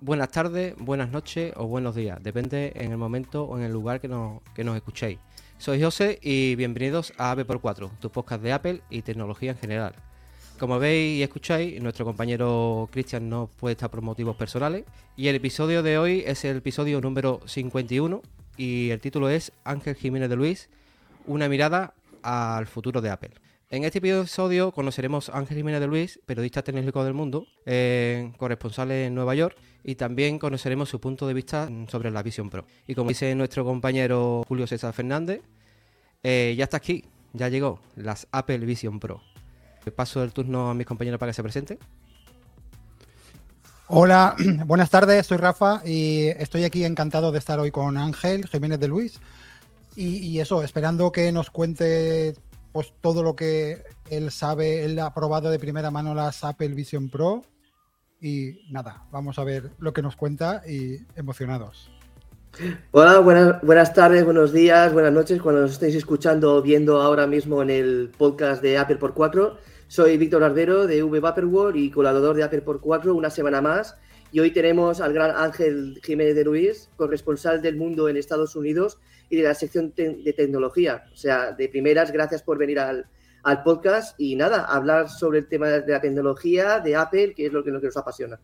Buenas tardes, buenas noches o buenos días, depende en el momento o en el lugar que nos, que nos escuchéis. Soy José y bienvenidos a Ave por 4 tu podcast de Apple y tecnología en general. Como veis y escucháis, nuestro compañero Cristian no puede estar por motivos personales y el episodio de hoy es el episodio número 51 y el título es Ángel Jiménez de Luis, una mirada al futuro de Apple. En este episodio conoceremos a Ángel Jiménez de Luis, periodista técnico del mundo, eh, corresponsal en Nueva York, y también conoceremos su punto de vista sobre la Vision Pro. Y como dice nuestro compañero Julio César Fernández, eh, ya está aquí, ya llegó, las Apple Vision Pro. Paso el turno a mis compañeros para que se presenten. Hola, buenas tardes, soy Rafa y estoy aquí encantado de estar hoy con Ángel Jiménez de Luis. Y, y eso, esperando que nos cuente pues todo lo que él sabe, él ha probado de primera mano las Apple Vision Pro y nada, vamos a ver lo que nos cuenta y emocionados. Hola, buenas, buenas tardes, buenos días, buenas noches, cuando nos estéis escuchando o viendo ahora mismo en el podcast de Apple por 4. Soy Víctor Ardero de V y colaborador de Apple por 4 una semana más. Y hoy tenemos al gran Ángel Jiménez de Luis, corresponsal del mundo en Estados Unidos y de la sección de tecnología. O sea, de primeras, gracias por venir al, al, podcast y nada, hablar sobre el tema de la tecnología, de Apple, que es lo que, lo que nos apasiona.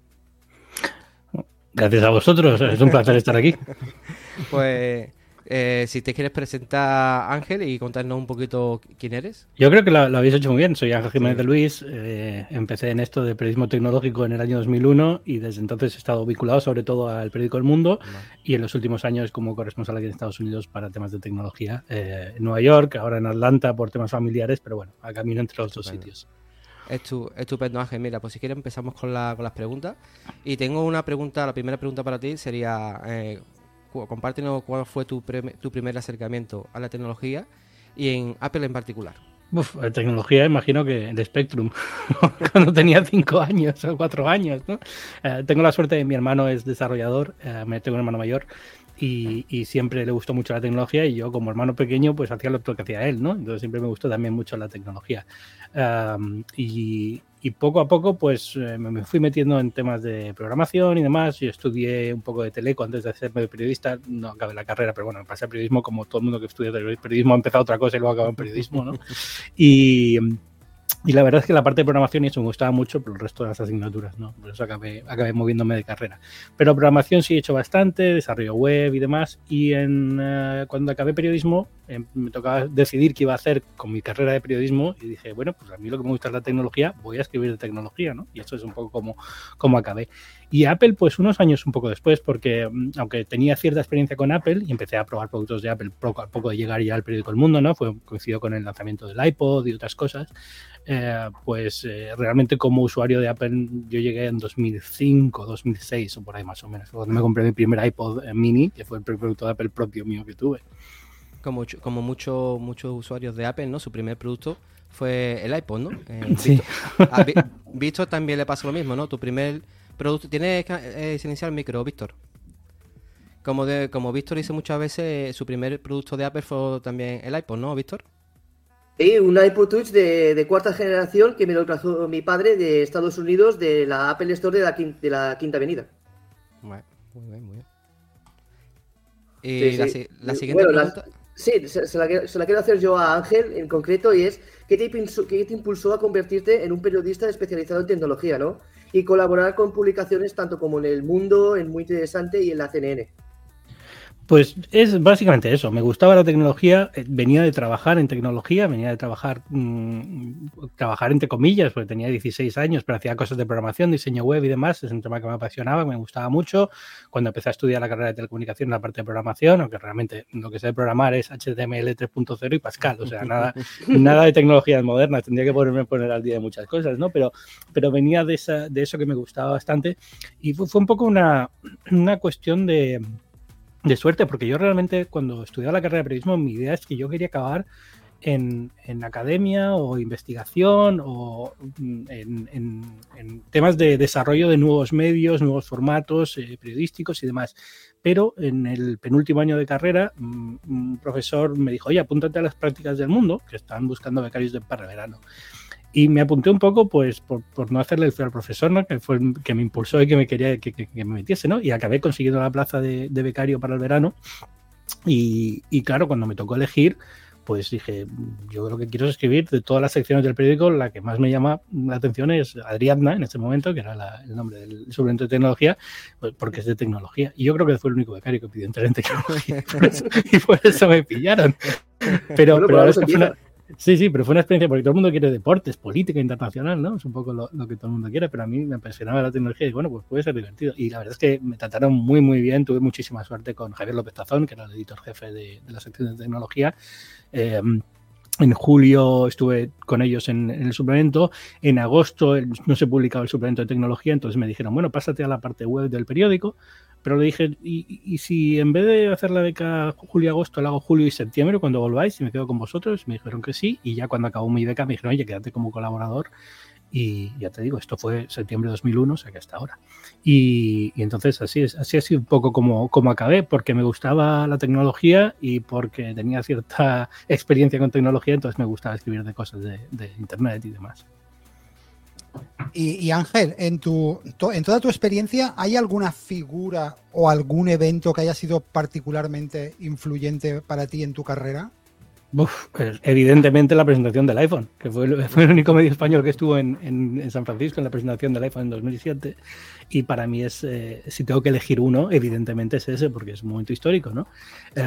Gracias a vosotros, es un placer estar aquí. pues eh, si te quieres presentar, Ángel, y contarnos un poquito quién eres. Yo creo que lo, lo habéis hecho muy bien. Soy Ángel Jiménez sí. de Luis. Eh, empecé en esto de periodismo tecnológico en el año 2001 y desde entonces he estado vinculado sobre todo al periódico El Mundo no. y en los últimos años como corresponsal aquí en Estados Unidos para temas de tecnología. Eh, en Nueva York, ahora en Atlanta por temas familiares, pero bueno, a camino entre los Estupendo. dos sitios. Estu estupendo, Ángel. Mira, pues si quieres empezamos con, la, con, las preguntas. Y tengo una pregunta, la primera pregunta para ti sería, eh, compártenos cuál fue tu, tu, primer acercamiento a la tecnología y en Apple en particular. Uf, tecnología, imagino que el Spectrum, cuando tenía cinco años o cuatro años. ¿no? Eh, tengo la suerte de mi hermano es desarrollador, eh, tengo un hermano mayor y, y, siempre le gustó mucho la tecnología y yo como hermano pequeño pues hacía lo que hacía él, ¿no? Entonces siempre me gustó también mucho la tecnología. Um, y, y, poco a poco pues eh, me fui metiendo en temas de programación y demás. Yo estudié un poco de teleco antes de hacerme periodista, no acabé la carrera, pero bueno, me pasé a periodismo como todo el mundo que estudia periodismo ha empezado otra cosa y luego acabó en periodismo, ¿no? Y y la verdad es que la parte de programación y eso me gustaba mucho, pero el resto de las asignaturas, ¿no? Por eso acabé, acabé moviéndome de carrera. Pero programación sí he hecho bastante, desarrollo web y demás. Y en, uh, cuando acabé periodismo, eh, me tocaba decidir qué iba a hacer con mi carrera de periodismo. Y dije, bueno, pues a mí lo que me gusta es la tecnología, voy a escribir de tecnología, ¿no? Y eso es un poco como, como acabé. Y Apple, pues unos años un poco después, porque mm, aunque tenía cierta experiencia con Apple y empecé a probar productos de Apple poco a poco de llegar ya al periódico El Mundo, ¿no? Fue coincidió con el lanzamiento del iPod y otras cosas. Eh, pues eh, realmente como usuario de Apple yo llegué en 2005, 2006 o por ahí más o menos, cuando me compré mi primer iPod mini, que fue el primer producto de Apple propio mío que tuve. Como, como muchos muchos usuarios de Apple, ¿no? Su primer producto fue el iPod, ¿no? Eh, sí. A Víctor también le pasó lo mismo, ¿no? Tu primer producto... ¿Tienes eh, iniciar el micro, Víctor? Como, de, como Víctor dice muchas veces, su primer producto de Apple fue también el iPod, ¿no, Víctor? Sí, un iPod Touch de, de, cuarta generación que me lo trajo mi padre de Estados Unidos de la Apple Store de la, quinta, de la Quinta Avenida. Bueno, muy bien, muy bien. Y sí, sí. La, la, siguiente bueno, pregunta... La, sí, se, se, la, se, la, quiero hacer yo a Ángel en concreto y es ¿qué te, impulsó, ¿qué te impulsó a convertirte en un periodista especializado en tecnología, ¿no? Y colaborar con publicaciones tanto como en El Mundo, en Muy Interesante y en la CNN. Pues es básicamente eso. Me gustaba la tecnología, eh, venía de trabajar en tecnología, venía de trabajar, mmm, trabajar entre comillas, porque tenía 16 años, pero hacía cosas de programación, diseño web y demás. Es un tema que me apasionaba, me gustaba mucho. Cuando empecé a estudiar la carrera de telecomunicación, la parte de programación, aunque realmente lo que sé programar es HTML 3.0 y Pascal, o sea, nada, nada de tecnologías modernas. Tendría que ponerme poner al día de muchas cosas, ¿no? Pero, pero venía de, esa, de eso que me gustaba bastante y fue, fue un poco una, una cuestión de de suerte, porque yo realmente cuando estudiaba la carrera de periodismo, mi idea es que yo quería acabar en, academia o investigación o mm, en, temas de desarrollo de nuevos medios, nuevos formatos eh, periodísticos y demás. Pero en el penúltimo año de carrera, mm, un profesor me dijo, oye, apúntate a las prácticas del mundo, que están buscando becarios de para verano. Y me apunté un poco, pues, por, no hacerle el feo al profesor, ¿no? Que fue el que me impulsó y que me quería que, me metiese, ¿no? Y acabé consiguiendo la plaza de, becario para el verano. Y, y, claro, cuando me tocó elegir, pues dije, yo lo que quiero es escribir de todas las secciones del periódico, la que más me llama la atención es Adriana, en este momento, que era el nombre del suplemento de tecnología, pues porque es de tecnología. Y yo creo que fue el único becario que pidió entrar en tecnología. y por eso me pillaron. Pero, pero ahora es que fue una, Sí, sí, pero fue una experiencia porque todo el mundo quiere deportes, política internacional, ¿no? Es un poco lo, que todo el mundo quiere, pero a mí me apasionaba la tecnología y bueno, pues puede ser divertido. Y la verdad es que me trataron muy, muy bien. Tuve muchísima suerte con Javier López Tazón, que era el editor jefe de, la sección de tecnología. Eh, en julio estuve con ellos en, el suplemento. En agosto no se publicaba el suplemento de tecnología, entonces me dijeron, bueno, pásate a la parte web del periódico. Pero le dije, ¿y, si en vez de hacer la beca julio-agosto, la hago julio y septiembre cuando volváis y me quedo con vosotros? Me dijeron que sí. Y ya cuando acabó mi beca me dijeron, oye, quédate como colaborador. Y ya te digo, esto fue septiembre de 2001, o sea que hasta ahora. Y, entonces así es, así ha sido un poco como, como acabé, porque me gustaba la tecnología y porque tenía cierta experiencia con tecnología, entonces me gustaba escribir de cosas de, de Internet y demás. Y, Ángel, en, tu, en toda tu experiencia, ¿hay alguna figura o algún evento que haya sido particularmente influyente para ti en tu carrera? Pues, evidentemente la presentación del iPhone, que fue el, fue el, único medio español que estuvo en, en, San Francisco en la presentación del iPhone en 2007 y para mí es, eh, si tengo que elegir uno, evidentemente es ese, porque es un momento histórico, ¿no? Eh,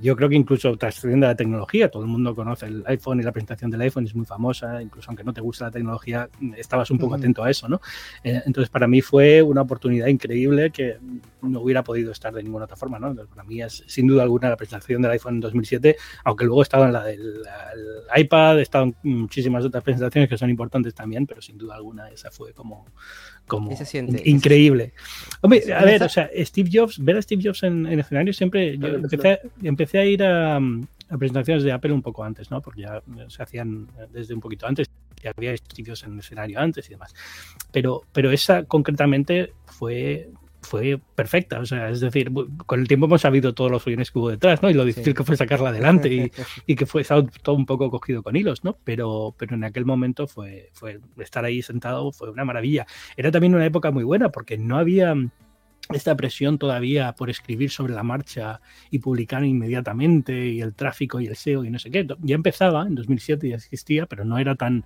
yo creo que incluso trascendiendo la tecnología, todo el mundo conoce el iPhone y la presentación del iPhone es muy famosa, incluso aunque no te gusta la tecnología, estabas un poco atento a eso, ¿no? Eh, entonces, para mí fue una oportunidad increíble que no hubiera podido estar de ninguna otra forma, ¿no? para mí es sin duda alguna la presentación del iPhone en 2007, aunque luego he estado en la del iPad, he estado en muchísimas otras presentaciones que son importantes también, pero sin duda alguna esa fue como como increíble. Hombre, a ver, o sea, Steve Jobs, ver a Steve Jobs en, escenario siempre. Yo empecé, a ir a, presentaciones de Apple un poco antes, ¿no? Porque ya se hacían desde un poquito antes, ya había Steve Jobs en escenario antes y demás. Pero, pero esa concretamente fue fue perfecta. O sea, es decir, con el tiempo hemos sabido todos los follones que hubo detrás, ¿no? Y lo difícil que fue sacarla adelante y, y, que fue todo un poco cogido con hilos, ¿no? Pero, pero en aquel momento fue, fue estar ahí sentado fue una maravilla. Era también una época muy buena porque no había esta presión todavía por escribir sobre la marcha y publicar inmediatamente y el tráfico y el SEO y no sé qué. Ya empezaba, en 2007 ya existía, pero no era tan,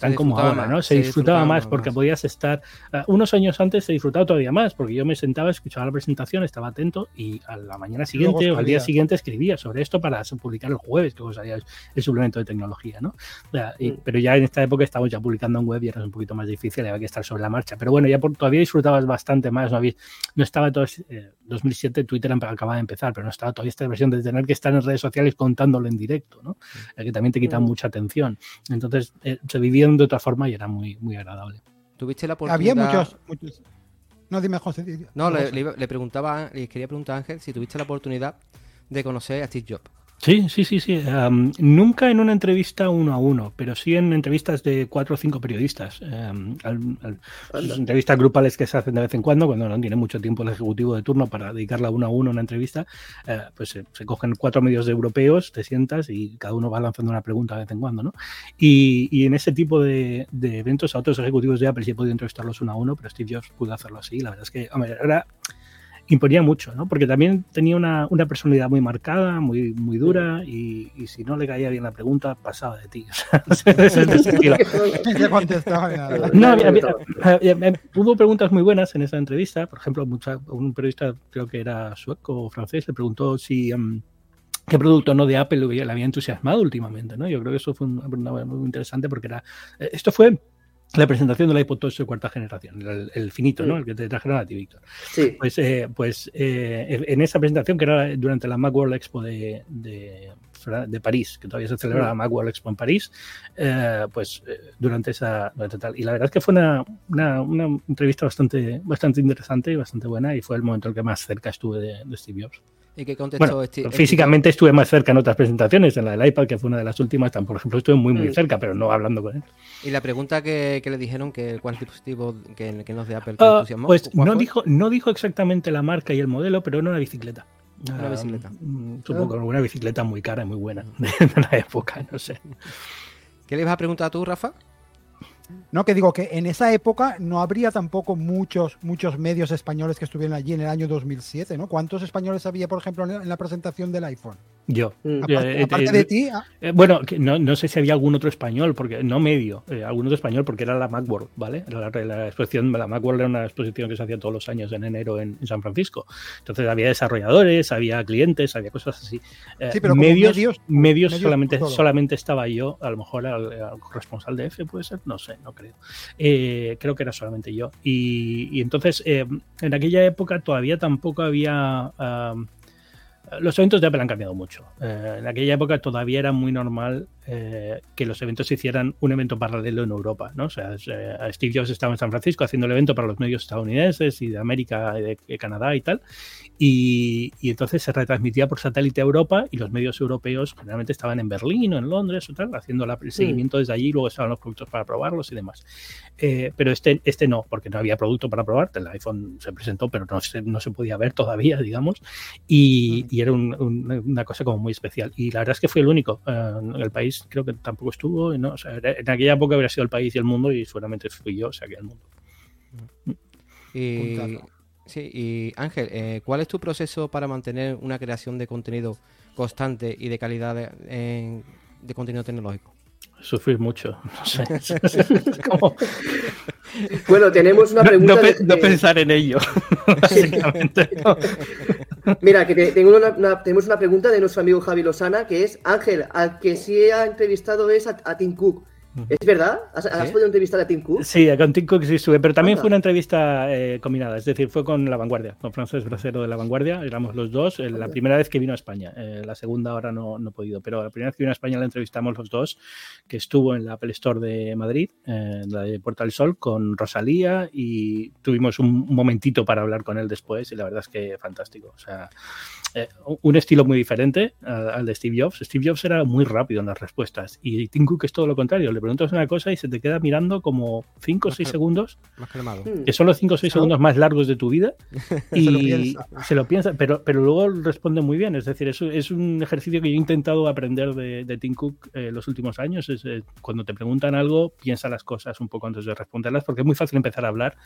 tan como ahora, ¿no? Se, disfrutaba, más porque podías estar. Uh, unos años antes se disfrutaba todavía más, porque yo me sentaba, escuchaba la presentación, estaba atento y a la mañana siguiente o al día siguiente escribía sobre esto para publicar el jueves, que salía el suplemento de tecnología, ¿no? Mm. Pero ya en esta época estábamos ya publicando en web y era un poquito más difícil, había que estar sobre la marcha. Pero bueno, ya todavía disfrutabas bastante más, no, había, no estaba todo. Eh, 2007 Twitter acababa de empezar, pero no estaba todavía esta versión de tener que estar en redes sociales contándolo en directo, ¿no? Mm. que también te quita mm. mucha atención. Entonces eh, se de otra forma y era muy, muy agradable. ¿Tuviste la oportunidad? Había muchos, muchos... No, dime, José. No, le, le, preguntaba, le quería preguntar a Ángel si tuviste la oportunidad de conocer a Steve Jobs. Sí, sí, sí, sí. nunca en una entrevista uno a uno, pero sí en entrevistas de cuatro o cinco periodistas. entrevistas grupales que se hacen de vez en cuando, cuando no tiene mucho tiempo el ejecutivo de turno para dedicarla uno a uno a una entrevista, eh, pues se, cogen cuatro medios de europeos, te sientas y cada uno va lanzando una pregunta de vez en cuando, ¿no? Y, en ese tipo de, eventos a otros ejecutivos de Apple sí he podido entrevistarlos uno a uno, pero Steve Jobs pudo hacerlo así. La verdad es que, hombre, era imponía mucho, ¿no? Porque también tenía una, personalidad muy marcada, muy, muy dura, y, si no le caía bien la pregunta, pasaba de ti. no, hubo preguntas muy buenas en esa entrevista. Por ejemplo, un periodista, creo que era sueco o francés, le preguntó si. Em, qué producto no de Apple le había entusiasmado últimamente, ¿no? Yo creo que eso fue una pregunta muy interesante porque era eh, esto fue la presentación del iPod Touch de cuarta generación, el, finito, ¿no? El que te trajeron a ti, Víctor. Sí. Pues, eh, pues eh, en esa presentación, que era durante la Macworld Expo de, de, de París, que todavía se celebra la Macworld Expo en París, eh, pues durante esa. tal. Y la verdad es que fue una, una, una, entrevista bastante, bastante interesante y bastante buena, y fue el momento en el que más cerca estuve de, Steve Jobs. ¿Y qué contestó Bueno, Steve- físicamente estuve más cerca en otras presentaciones, en la del iPad, que fue una de las últimas, por ejemplo, estuve muy, muy Mm. cerca, pero no hablando con él. Y la pregunta que, que le dijeron que cuál dispositivo que, que nos de Apple Ah, entusiasmó, pues ¿cuál no fue? dijo, no dijo exactamente la marca y el modelo, pero era una bicicleta. Una Ah, bicicleta. mm, Supongo que una bicicleta muy cara y muy buena de la época, no sé. ¿Qué le ibas a preguntar tú, Rafa? No, que digo que en esa época no habría tampoco muchos, muchos medios españoles que estuvieran allí en el año 2007, ¿no? ¿Cuántos españoles había, por ejemplo, en la- en la presentación del iPhone? Yo. Mm. Aparte, Eh, aparte eh, de ti, ah, Eh, bueno, no, no sé si había algún otro español, porque no medio, eh, algún otro español, porque era la Macworld, ¿vale? Era La, la exposición, la Macworld era una exposición que se hacía todos los años en enero en, en San Francisco. Entonces había desarrolladores, había clientes, había cosas así. Eh, Sí, pero medios, medios- solamente, solamente estaba yo, a lo mejor al, al corresponsal de F, puede ser, no sé, no creo. Eh, creo que era solamente yo. Y, entonces, eh, en aquella época todavía tampoco había. ah, los eventos de Apple han cambiado mucho. Eh, en aquella época todavía era muy normal que los eventos se hicieran un evento paralelo en Europa, ¿no? O sea, Steve Jobs estaba en San Francisco haciendo el evento para los medios estadounidenses y de América, y de Canadá y tal, y, y entonces se retransmitía por satélite a Europa y los medios europeos generalmente estaban en Berlín o en Londres o tal, haciendo la- el seguimiento desde allí y luego estaban los productos para probarlos y demás. Eh, pero este, este no, porque no había producto para probar. El iPhone se presentó, pero no se, no se podía ver todavía, digamos. Y, y era un- un- una cosa como muy especial. Y la verdad es que fue el único. Eh, el país creo que tampoco estuvo. ¿no? O sea, en aquella época habría sido el país y el mundo y seguramente fui yo, o sea que el mundo. Y, Puntazo. Sí, y Ángel, eh, ¿cuál es tu proceso para mantener una creación de contenido constante y de calidad de, en- de contenido tecnológico? Sufrir mucho, no sé. Como Bueno, tenemos una pregunta. no pe- de- no pensar en ello, básicamente. ¿no? Mira, que te- tengo una, una- tenemos una pregunta de nuestro amigo Javi Lozana, que es, Ángel, al que sí ha entrevistado es a, a Tim Cook. ¿Es verdad? ¿Has, has ¿Sí? podido entrevistar a Tim Cook? Sí, con Tim Cook sí estuve, pero también Anda. fue una entrevista eh, combinada, es decir, fue con La Vanguardia, con Frances Bracero de La Vanguardia, éramos los dos, eh, la primera vez que vino a España, eh, la segunda ahora no, no he podido, pero la primera vez que vino a España la entrevistamos los dos, que estuvo en la Apple Store de Madrid, eh, en la de Puerta del Sol, con Rosalía y tuvimos un momentito para hablar con él después y la verdad es que fantástico, o sea, eh, un estilo muy diferente al, al de Steve Jobs. Steve Jobs era muy rápido en las respuestas y Tim Cook es todo lo contrario. Le preguntas una cosa y se te queda mirando como 5 o 6 Ajá. segundos, Más calmado. Hmm. que son los 5 o 6 Claro. segundos más largos de tu vida. Y Se lo piensa. se lo piensa, pero, pero luego responde muy bien. Es decir, es, es un ejercicio que yo he intentado aprender de, de Tim Cook eh, los últimos años. Es, eh, cuando te preguntan algo, piensa las cosas un poco antes de responderlas, porque es muy fácil empezar a hablar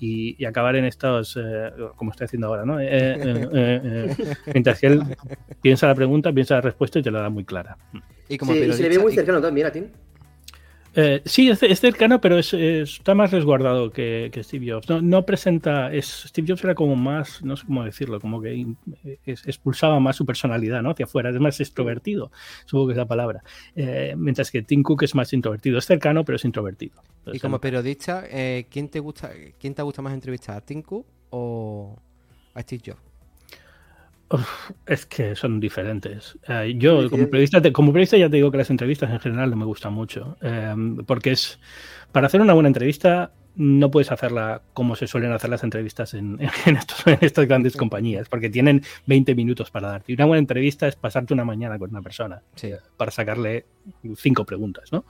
y, y acabar en estos, eh, como estoy haciendo ahora, ¿no? Mientras que él piensa la pregunta, piensa la respuesta y te la da muy clara. Y como Sí, y se le ve muy cercano también a Tim. Eh, sí, es, es cercano, pero es, es- está más resguardado que, que Steve Jobs. No, no presenta. Es, Steve Jobs era como más, no sé cómo decirlo, como que in- es- expulsaba más su personalidad ¿no? hacia afuera. Es más extrovertido, supongo que es la palabra. Eh, mientras que Tim Cook es más introvertido. Es cercano, pero es introvertido. y como periodista, eh, ¿quién te gusta, quién te gusta más entrevistar, a Tim Cook o a Steve Jobs? Es que son diferentes. Eh, yo, como periodista, te- como periodista, ya te digo que las entrevistas en general no me gustan mucho. eh, porque es. Para hacer una buena entrevista, no puedes hacerla como se suelen hacer las entrevistas en, en estos- en estas grandes compañías, porque tienen 20 minutos para darte. Y una buena entrevista es pasarte una mañana con una persona Sí. para sacarle cinco preguntas, ¿no?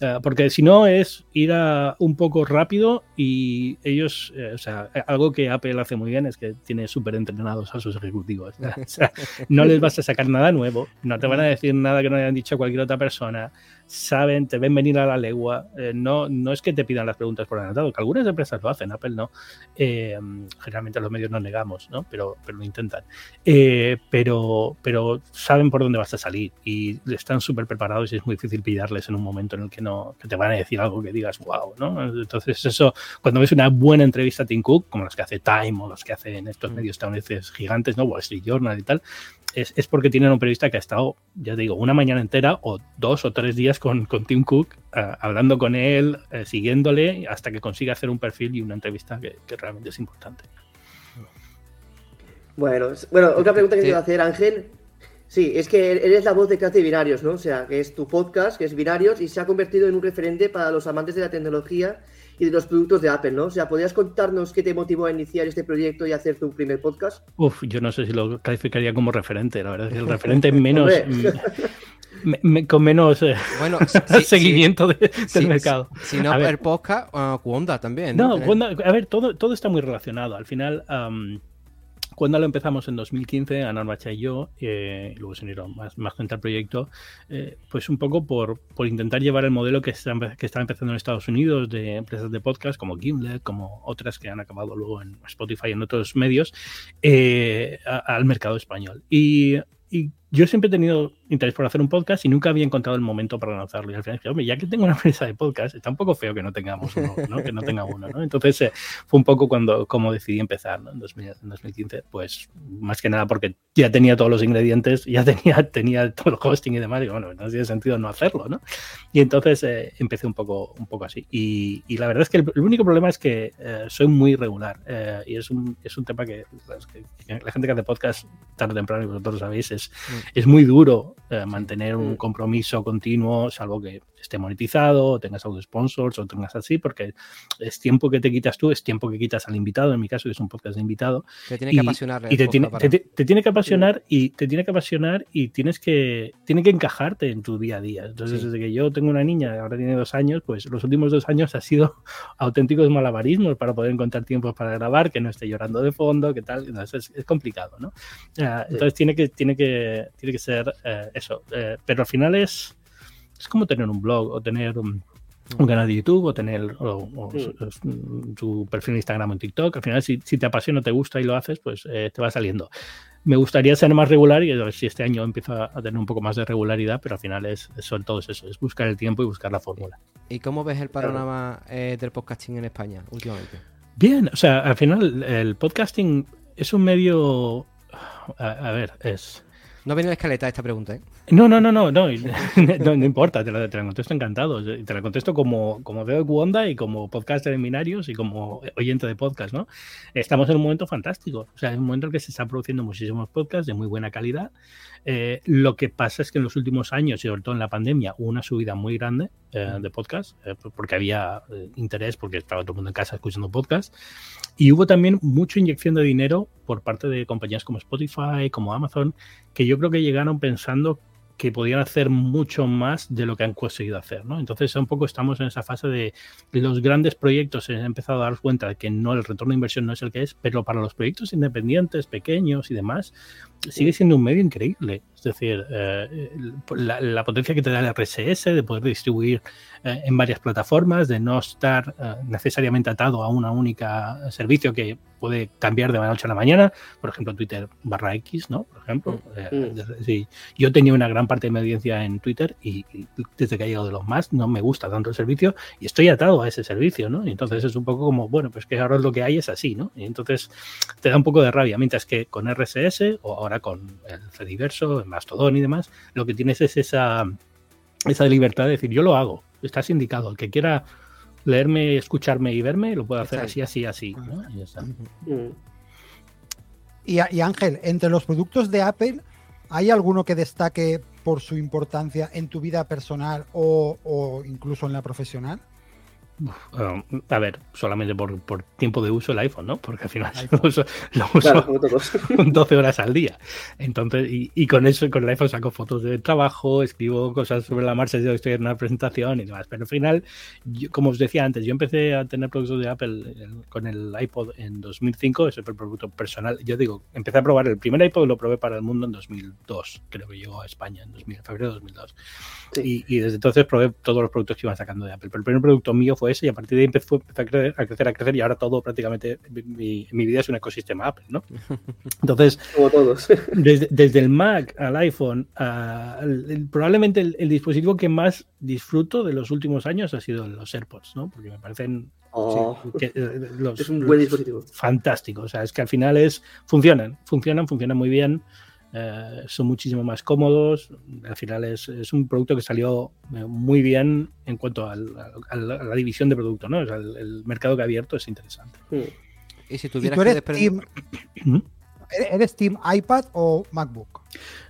Eh, porque si no es ir a un poco rápido y ellos, eh, o sea, eh, algo que Apple hace muy bien es que tiene súper entrenados a sus ejecutivos. O sea, no les vas a sacar nada nuevo, no te van a decir nada que no hayan dicho cualquier otra persona, saben, te ven venir a la legua, eh, no, no es que te pidan las preguntas por adelantado, que algunas empresas lo hacen, Apple no, Eh, generalmente los medios no negamos, ¿no? Pero, pero lo intentan. Eh, pero, pero saben por dónde vas a salir y están súper preparados y es muy difícil pillarles en un momento en el que no que te van a decir algo que digas wow, ¿no? Entonces eso, cuando ves una buena entrevista a Tim Cook, como las que hace Time o las que hacen estos Mm. medios estadounidenses gigantes, ¿no? Wall Street Journal y tal, es, es porque tienen un periodista que ha estado, ya te digo, una mañana entera o dos o tres días con, con Tim Cook, eh, hablando con él, eh, siguiéndole, hasta que consiga hacer un perfil y una entrevista que, que realmente es importante. Bueno, bueno, otra pregunta que Sí. te iba a hacer, Ángel. Sí, es que eres la voz de Clase de Binarios, ¿no? O sea, que es tu podcast, que es Binarios, y se ha convertido en un referente para los amantes de la tecnología y de los productos de Apple, ¿no? O sea, ¿podrías contarnos qué te motivó a iniciar este proyecto y hacer tu primer podcast? Uf, yo no sé si lo calificaría como referente, la verdad es que el referente menos... con menos eh, bueno, seguimiento del mercado. Si, no, el podcast, uh, también. No, a ver, todo, todo está muy relacionado. Al final, cuando lo empezamos en 2015, Ana Bacha y yo, eh, luego se unieron más, más gente al proyecto, eh, pues un poco por, por, intentar llevar el modelo que está, que está empezando en Estados Unidos de empresas de podcast como Gimlet, como otras que han acabado luego en Spotify y en otros medios, eh, al mercado español. Y, yo siempre he tenido interés por hacer un podcast y nunca había encontrado el momento para lanzarlo. Y al final dije, hombre, ya que tengo una empresa de podcast, está un poco feo que no tengamos uno, ¿no? que no tenga uno, ¿no? Entonces eh, fue un poco cuando como decidí empezar, ¿no? En, 2015, pues más que nada porque ya tenía todos los ingredientes, ya tenía, tenía todo el hosting y demás, y bueno, no tiene sentido no hacerlo, ¿no? Y entonces eh, empecé un poco, un poco así. Y, y, la verdad es que el, único problema es que eh, soy muy regular y es un, es un tema que, la gente que hace podcast tarde o temprano, y vosotros sabéis, es, mm. Es muy duro eh, mantener un compromiso continuo, salvo que esté monetizado, o tengas auto sponsors o tengas así, porque es tiempo que te quitas tú, es tiempo que quitas al invitado, en mi caso que es un podcast de invitado. Te tiene que apasionar. Y te tiene, te, tiene, que apasionar y te tiene que apasionar y tienes que, tiene que encajarte en tu día a día. Entonces, desde que yo tengo una niña, ahora tiene dos años, pues los últimos dos años ha sido auténticos malabarismos para poder encontrar tiempos para grabar, que no esté llorando de fondo, que tal. Entonces es, complicado, ¿no? Ah, entonces tiene que, tiene que, tiene que ser eh, eso. Eh, pero al final es, es como tener un blog o tener un, canal de YouTube o tener tu perfil en Instagram o en TikTok. Al final, si, te apasiona, te gusta y lo haces, pues eh, te va saliendo. Me gustaría ser más regular y a ver si este año empiezo a tener un poco más de regularidad, pero al final es, son todos eso, es buscar el tiempo y buscar la fórmula. ¿Y cómo ves el panorama del podcasting en España últimamente? Bien, o sea, al final el podcasting es un medio, a ver, es no viene la escaleta esta pregunta, ¿eh? No, no, no, no, no, no, importa, te la, contesto encantado. Te la contesto como, como veo Wanda y como podcaster en Minarios y como oyente de podcast, ¿no? Estamos en un momento fantástico. O sea, es un momento en que se están produciendo muchísimos podcasts de muy buena calidad. Eh, lo que pasa es que en los últimos años, y sobre todo en la pandemia, hubo una subida muy grande eh, de podcast, eh, porque había interés, porque estaba todo el mundo en casa escuchando podcast. Y hubo también mucha inyección de dinero por parte de compañías como Spotify, como Amazon, que yo creo que llegaron pensando que podían hacer mucho más de lo que han conseguido hacer, ¿no? Entonces, un poco estamos en esa fase de los grandes proyectos, se han empezado a dar cuenta de que no, el retorno de inversión no es el que es, pero para los proyectos independientes, pequeños y demás, sigue siendo un medio increíble. Es decir, eh, la, potencia que te da el RSS de poder distribuir eh, en varias plataformas, de no estar eh, necesariamente atado a una única servicio que puede cambiar de la noche a la mañana. Por ejemplo, Twitter barra X, ¿no? Por ejemplo. Mm. Mm. yo tenía una gran parte de mi audiencia en Twitter y, desde que ha llegado de los más no me gusta tanto el servicio y estoy atado a ese servicio, ¿no? Y entonces es un poco como, bueno, pues que ahora lo que hay es así, ¿no? Y entonces te da un poco de rabia. Mientras que con RSS o ahora con el Fediverso, el Mastodon y demás, lo que tienes es esa, esa libertad de decir, yo lo hago, estás indicado, el que quiera leerme, escucharme y verme, lo puede hacer así, así, así. Y, y, Ángel, entre los productos de Apple, ¿hay alguno que destaque por su importancia en tu vida personal o, o incluso en la profesional? Um, a ver, solamente por, tiempo de uso el iPhone, ¿no? Porque al final lo uso, lo uso 12 horas al día. Entonces, y, con eso, con el iPhone saco fotos de trabajo, escribo cosas sobre la marcha, yo estoy en una presentación y demás. Pero al final, como os decía antes, yo empecé a tener productos de Apple con el iPod en 2005, ese fue el producto personal. Yo digo, empecé a probar el primer iPod, lo probé para el mundo en 2002, creo que llegó a España en 2000, febrero de 2002. Y, y desde entonces probé todos los productos que iban sacando de Apple. Pero el primer producto mío fue ese y a partir de ahí empezó, a, crecer, a, crecer, a crecer, y ahora todo prácticamente, mi, mi vida es un ecosistema Apple, ¿no? Entonces, como todos. Desde, desde, el Mac al iPhone, probablemente el, dispositivo que más disfruto de los últimos años ha sido los AirPods, ¿no? Porque me parecen oh, eh, es un buen dispositivo. Fantástico. O sea, es que al final es funcionan, funcionan, funcionan muy bien. Eh, son muchísimo más cómodos. Al final es, es, un producto que salió eh, muy bien en cuanto a la división de producto, ¿no? el, mercado que ha abierto es interesante. Y si tuvieras eres, que team, ¿Mm? ¿Eres Team iPad o MacBook?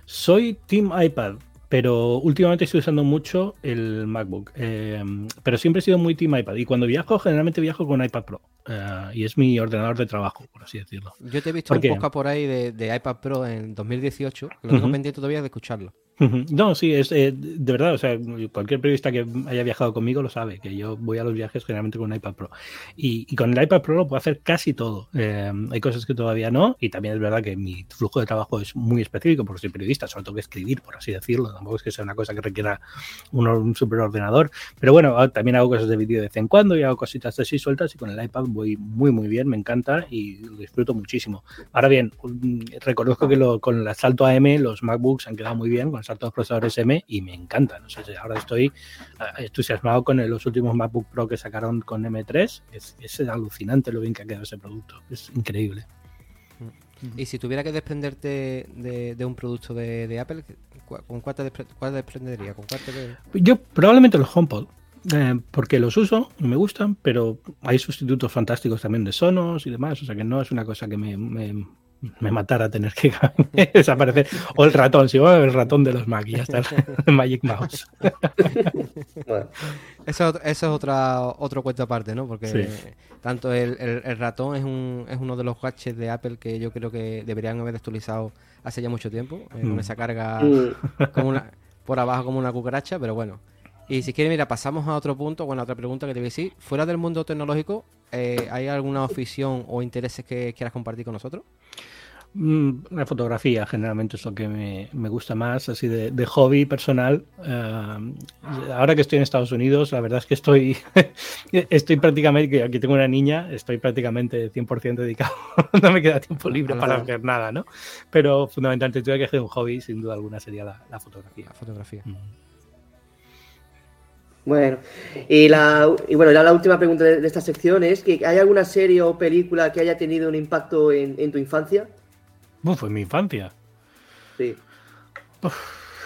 Soy Team iPad. pero últimamente estoy usando mucho el MacBook. Eh, pero siempre he sido muy team iPad. Y cuando viajo, generalmente viajo con iPad Pro. Eh, y es mi ordenador de trabajo, por así decirlo. Yo te he visto un poco por ahí de, iPad Pro en 2018. Lo tengo pendiente todavía de escucharlo. No, sí, es eh, de verdad, o sea, cualquier periodista que haya viajado conmigo lo sabe, que yo voy a los viajes generalmente con un iPad Pro. Y, con el iPad Pro lo puedo hacer casi todo. Eh, hay cosas que todavía no, y también es verdad que mi flujo de trabajo es muy específico porque soy periodista, solo tengo que escribir, por así decirlo. Tampoco es que sea una cosa que requiera un, un superordenador. Pero bueno, ah, también hago cosas de vídeo de vez en cuando y hago cositas así sueltas y con el iPad voy muy, muy bien, me encanta y lo disfruto muchísimo. Ahora bien, reconozco que con el salto AM los MacBooks han quedado muy bien, con el salto de procesadores M y me encantan. ahora estoy eh, entusiasmado con los últimos MacBook Pro que sacaron con M3. Es, es alucinante lo bien que ha quedado ese producto. Es increíble. Y si tuviera que desprenderte de, un producto de, Apple, ¿con cuál te, desprendería? ¿Con Yo probablemente los HomePod. Eh, porque los uso y me gustan, pero hay sustitutos fantásticos también de Sonos y demás, o sea que no es una cosa que me, me matara tener que desaparecer. O el ratón, si va el ratón de los Mac y ya está el Magic Mouse. Eso, es otra, otro cuento aparte, ¿no? Porque tanto el, ratón es, un, es uno de los gadgets de Apple que yo creo que deberían haber actualizado hace ya mucho tiempo, eh, con mm. esa carga mm. como una, por abajo como una cucaracha, pero bueno. Y si quieres, mira, pasamos a otro punto, bueno, a otra pregunta que te voy a decir. Fuera del mundo tecnológico, eh, ¿hay alguna afición o intereses que quieras compartir con nosotros? Mm, la fotografía generalmente es lo que me, gusta más, así de, hobby personal. Eh, ahora que estoy en Estados Unidos, la verdad es que estoy, estoy prácticamente, aquí tengo una niña, estoy prácticamente 100% dedicado, no me queda tiempo libre para hacer nada, ¿no? Pero fundamentalmente tuve que hacer un hobby, sin duda alguna, sería la, fotografía. La fotografía. Mm. Bueno, y, la, y bueno, la, última pregunta de, esta sección es que ¿hay alguna serie o película que haya tenido un impacto en, tu infancia? Uf, en mi infancia. Sí.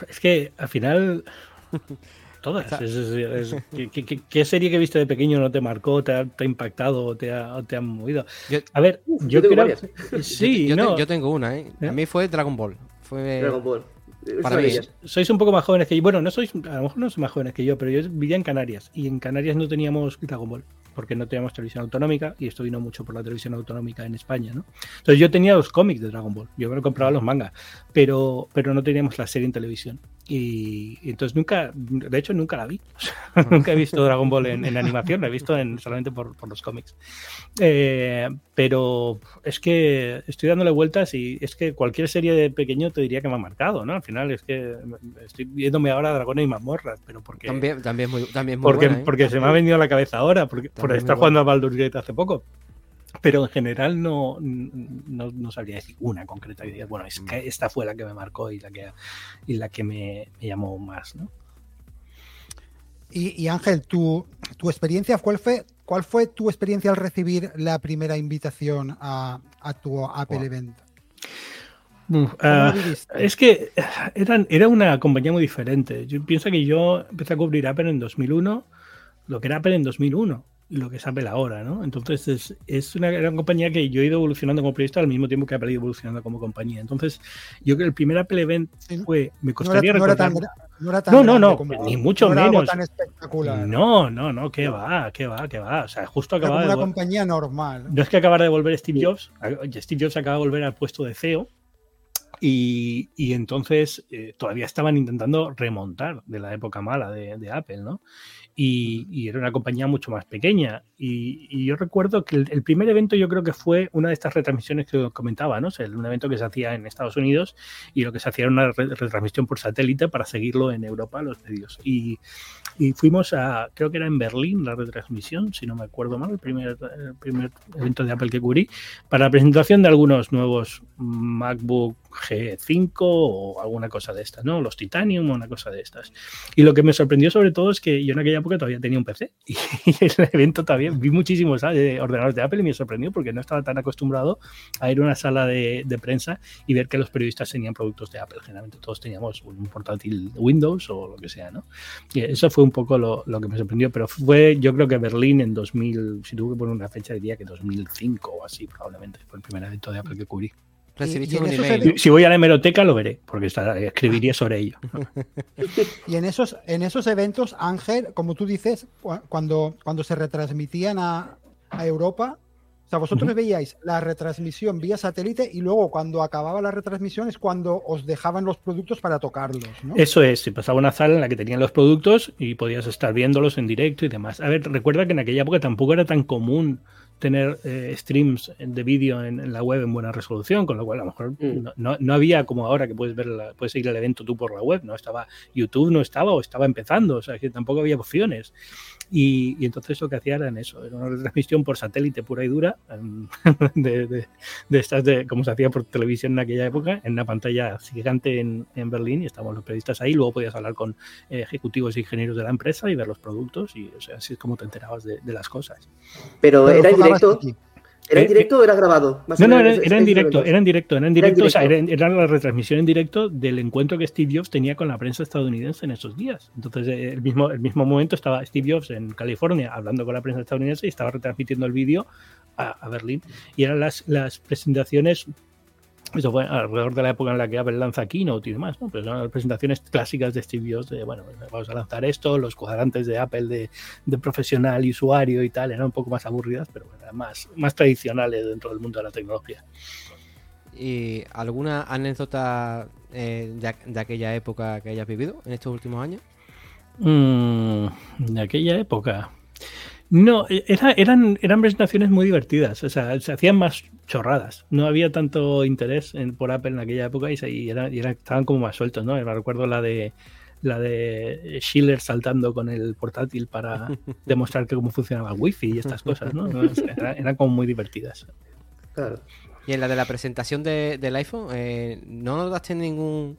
es que al final todas. ¿qué, serie que viste de pequeño no te marcó, te ha, impactado te ha, te ha movido? a ver, yo, creo. Sí, yo, yo, tengo una, ¿eh? A mí fue Dragon Ball. Fue... Dragon Ball. Para mí, sois un poco más jóvenes que yo. Bueno, no sois, a lo mejor no sois más jóvenes que yo, pero yo vivía en Canarias y en Canarias no teníamos Dragon Ball porque no teníamos televisión autonómica y esto vino mucho por la televisión autonómica en España, ¿no? Entonces yo tenía los cómics de Dragon Ball, yo me compraba los mangas, pero, pero no teníamos la serie en televisión. Y, entonces nunca, de hecho nunca la vi. nunca he visto Dragon Ball en, animación, la he visto en, solamente por, los cómics. Eh, pero es que estoy dándole vueltas y es que cualquier serie de pequeño te diría que me ha marcado, ¿no? Al final es que estoy viéndome ahora Dragones y mazmorras, pero porque... También, también muy, también porque, ¿eh? porque se me ha venido a la cabeza ahora, porque, por estar jugando a Baldur's Gate hace poco pero en general no, no, sabría decir una concreta idea. Bueno, es que esta fue la que me marcó y la que, y la que me, llamó más, ¿no? Y, Ángel, tu, tu experiencia, ¿cuál fue, ¿cuál fue tu experiencia al recibir la primera invitación a, tu Apple Event? Ah, es que eran, era una compañía muy diferente. Yo pienso que yo empecé a cubrir Apple en 2001, lo que era Apple en 2001 lo que es Apple ahora, ¿no? Entonces es, es, una gran compañía que yo he ido evolucionando como periodista al mismo tiempo que Apple ha ido evolucionando como compañía. Entonces, yo creo que el primer Apple Event fue, me costaría no recordar... no, no, no, ni mucho menos. tan espectacular. No, no, no, qué va, qué va, qué va. O sea, justo acababa de. Una compañía normal. No es que acabara de volver Steve Jobs. Steve Jobs acaba de volver al puesto de CEO. Y, y entonces eh, todavía estaban intentando remontar de la época mala de, de Apple, ¿no? Y, era una compañía mucho más pequeña. Y, yo recuerdo que el, primer evento yo creo que fue una de estas retransmisiones que comentaba, ¿no? O un evento que se hacía en Estados Unidos y lo que se hacía era una retransmisión por satélite para seguirlo en Europa, los medios. Y, fuimos a, creo que era en Berlín la retransmisión, si no me acuerdo mal, el primer, el primer evento de Apple que cubrí, para la presentación de algunos nuevos MacBook G5 o alguna cosa de estas, ¿no? Los Titanium o una cosa de estas. Y lo que me sorprendió sobre todo es que yo en aquella época todavía tenía un PC y, el evento también vi muchísimos ordenadores de Apple y me sorprendió porque no estaba tan acostumbrado a ir a una sala de, prensa y ver que los periodistas tenían productos de Apple. Generalmente todos teníamos un portátil Windows o lo que sea, ¿no? Y eso fue un poco lo, que me sorprendió, pero fue yo creo que Berlín en 2000, si tuve que poner una fecha diría que 2005 o así probablemente, fue el primer evento de Apple que cubrí. Recibiste un email. Si, si voy a la hemeroteca lo veré, porque está- escribiría sobre ello. Y en esos, en esos eventos, Ángel, como tú dices, cua- cuando, cuando se retransmitían a, a Europa, o sea, vosotros veíais la retransmisión vía satélite y luego cuando acababa la retransmisión es cuando os dejaban los productos para tocarlos, ¿no? Eso es, se pasaba una sala en la que tenían los productos y podías estar viéndolos en directo y demás. A ver, recuerda que en aquella época tampoco era tan común tener eh, streams de vídeo en, en la web en buena resolución, con lo cual a lo mejor Mm. no, no- había como ahora que puedes ver la- puedes seguir el evento tú por la web, no estaba YouTube no estaba o estaba empezando, o sea que tampoco había opciones. Y, y entonces lo que hacía era en eso, era una retransmisión por satélite pura y dura, em, de, de- de estas de como se hacía por televisión en aquella época, en una pantalla gigante en, en Berlín y estábamos los periodistas ahí, luego podías hablar con eh, ejecutivos e ingenieros de la empresa y ver los productos y o sea, así es como te enterabas de, de las cosas. Pero, Pero era directo. ¿Era en Eh, directo o era grabado? Más No, no, era, en directo, era en directo, era en Era en directo, o sea, directo. era, era la retransmisión en directo del encuentro que Steve Jobs tenía con la prensa estadounidense en esos días. Entonces, eh, el mismo, el mismo momento estaba Steve Jobs en California hablando con la prensa estadounidense y estaba retransmitiendo el vídeo a, a Berlín. Y eran las, las presentaciones, eso fue alrededor de la época en la que Apple lanza Keynote y demás, ¿no? Pues eran las presentaciones clásicas de Steve Jobs de, bueno, vamos a lanzar esto, los cuadrantes de Apple de, de profesional y usuario y tal, eran un poco más aburridas, pero bueno, eran más, más tradicionales dentro del mundo de la tecnología. ¿Y alguna anécdota eh, de, aqu- de aquella época que hayas vivido en estos últimos años? Mm, de aquella época. No, e- era- eran, eran presentaciones muy divertidas, o sea, se hacían más chorradas. No había tanto interés en- por Apple en aquella época y, se- y era- y era- estaban como más sueltos, ¿no? Me recuerdo la de la de Schiller saltando con el portátil para demostrar que cómo funcionaba el wifi y estas cosas, ¿no? O sea, era- eran como muy divertidas. Claro. Y en la de la presentación de- del iPhone, eh, ¿no notaste ningún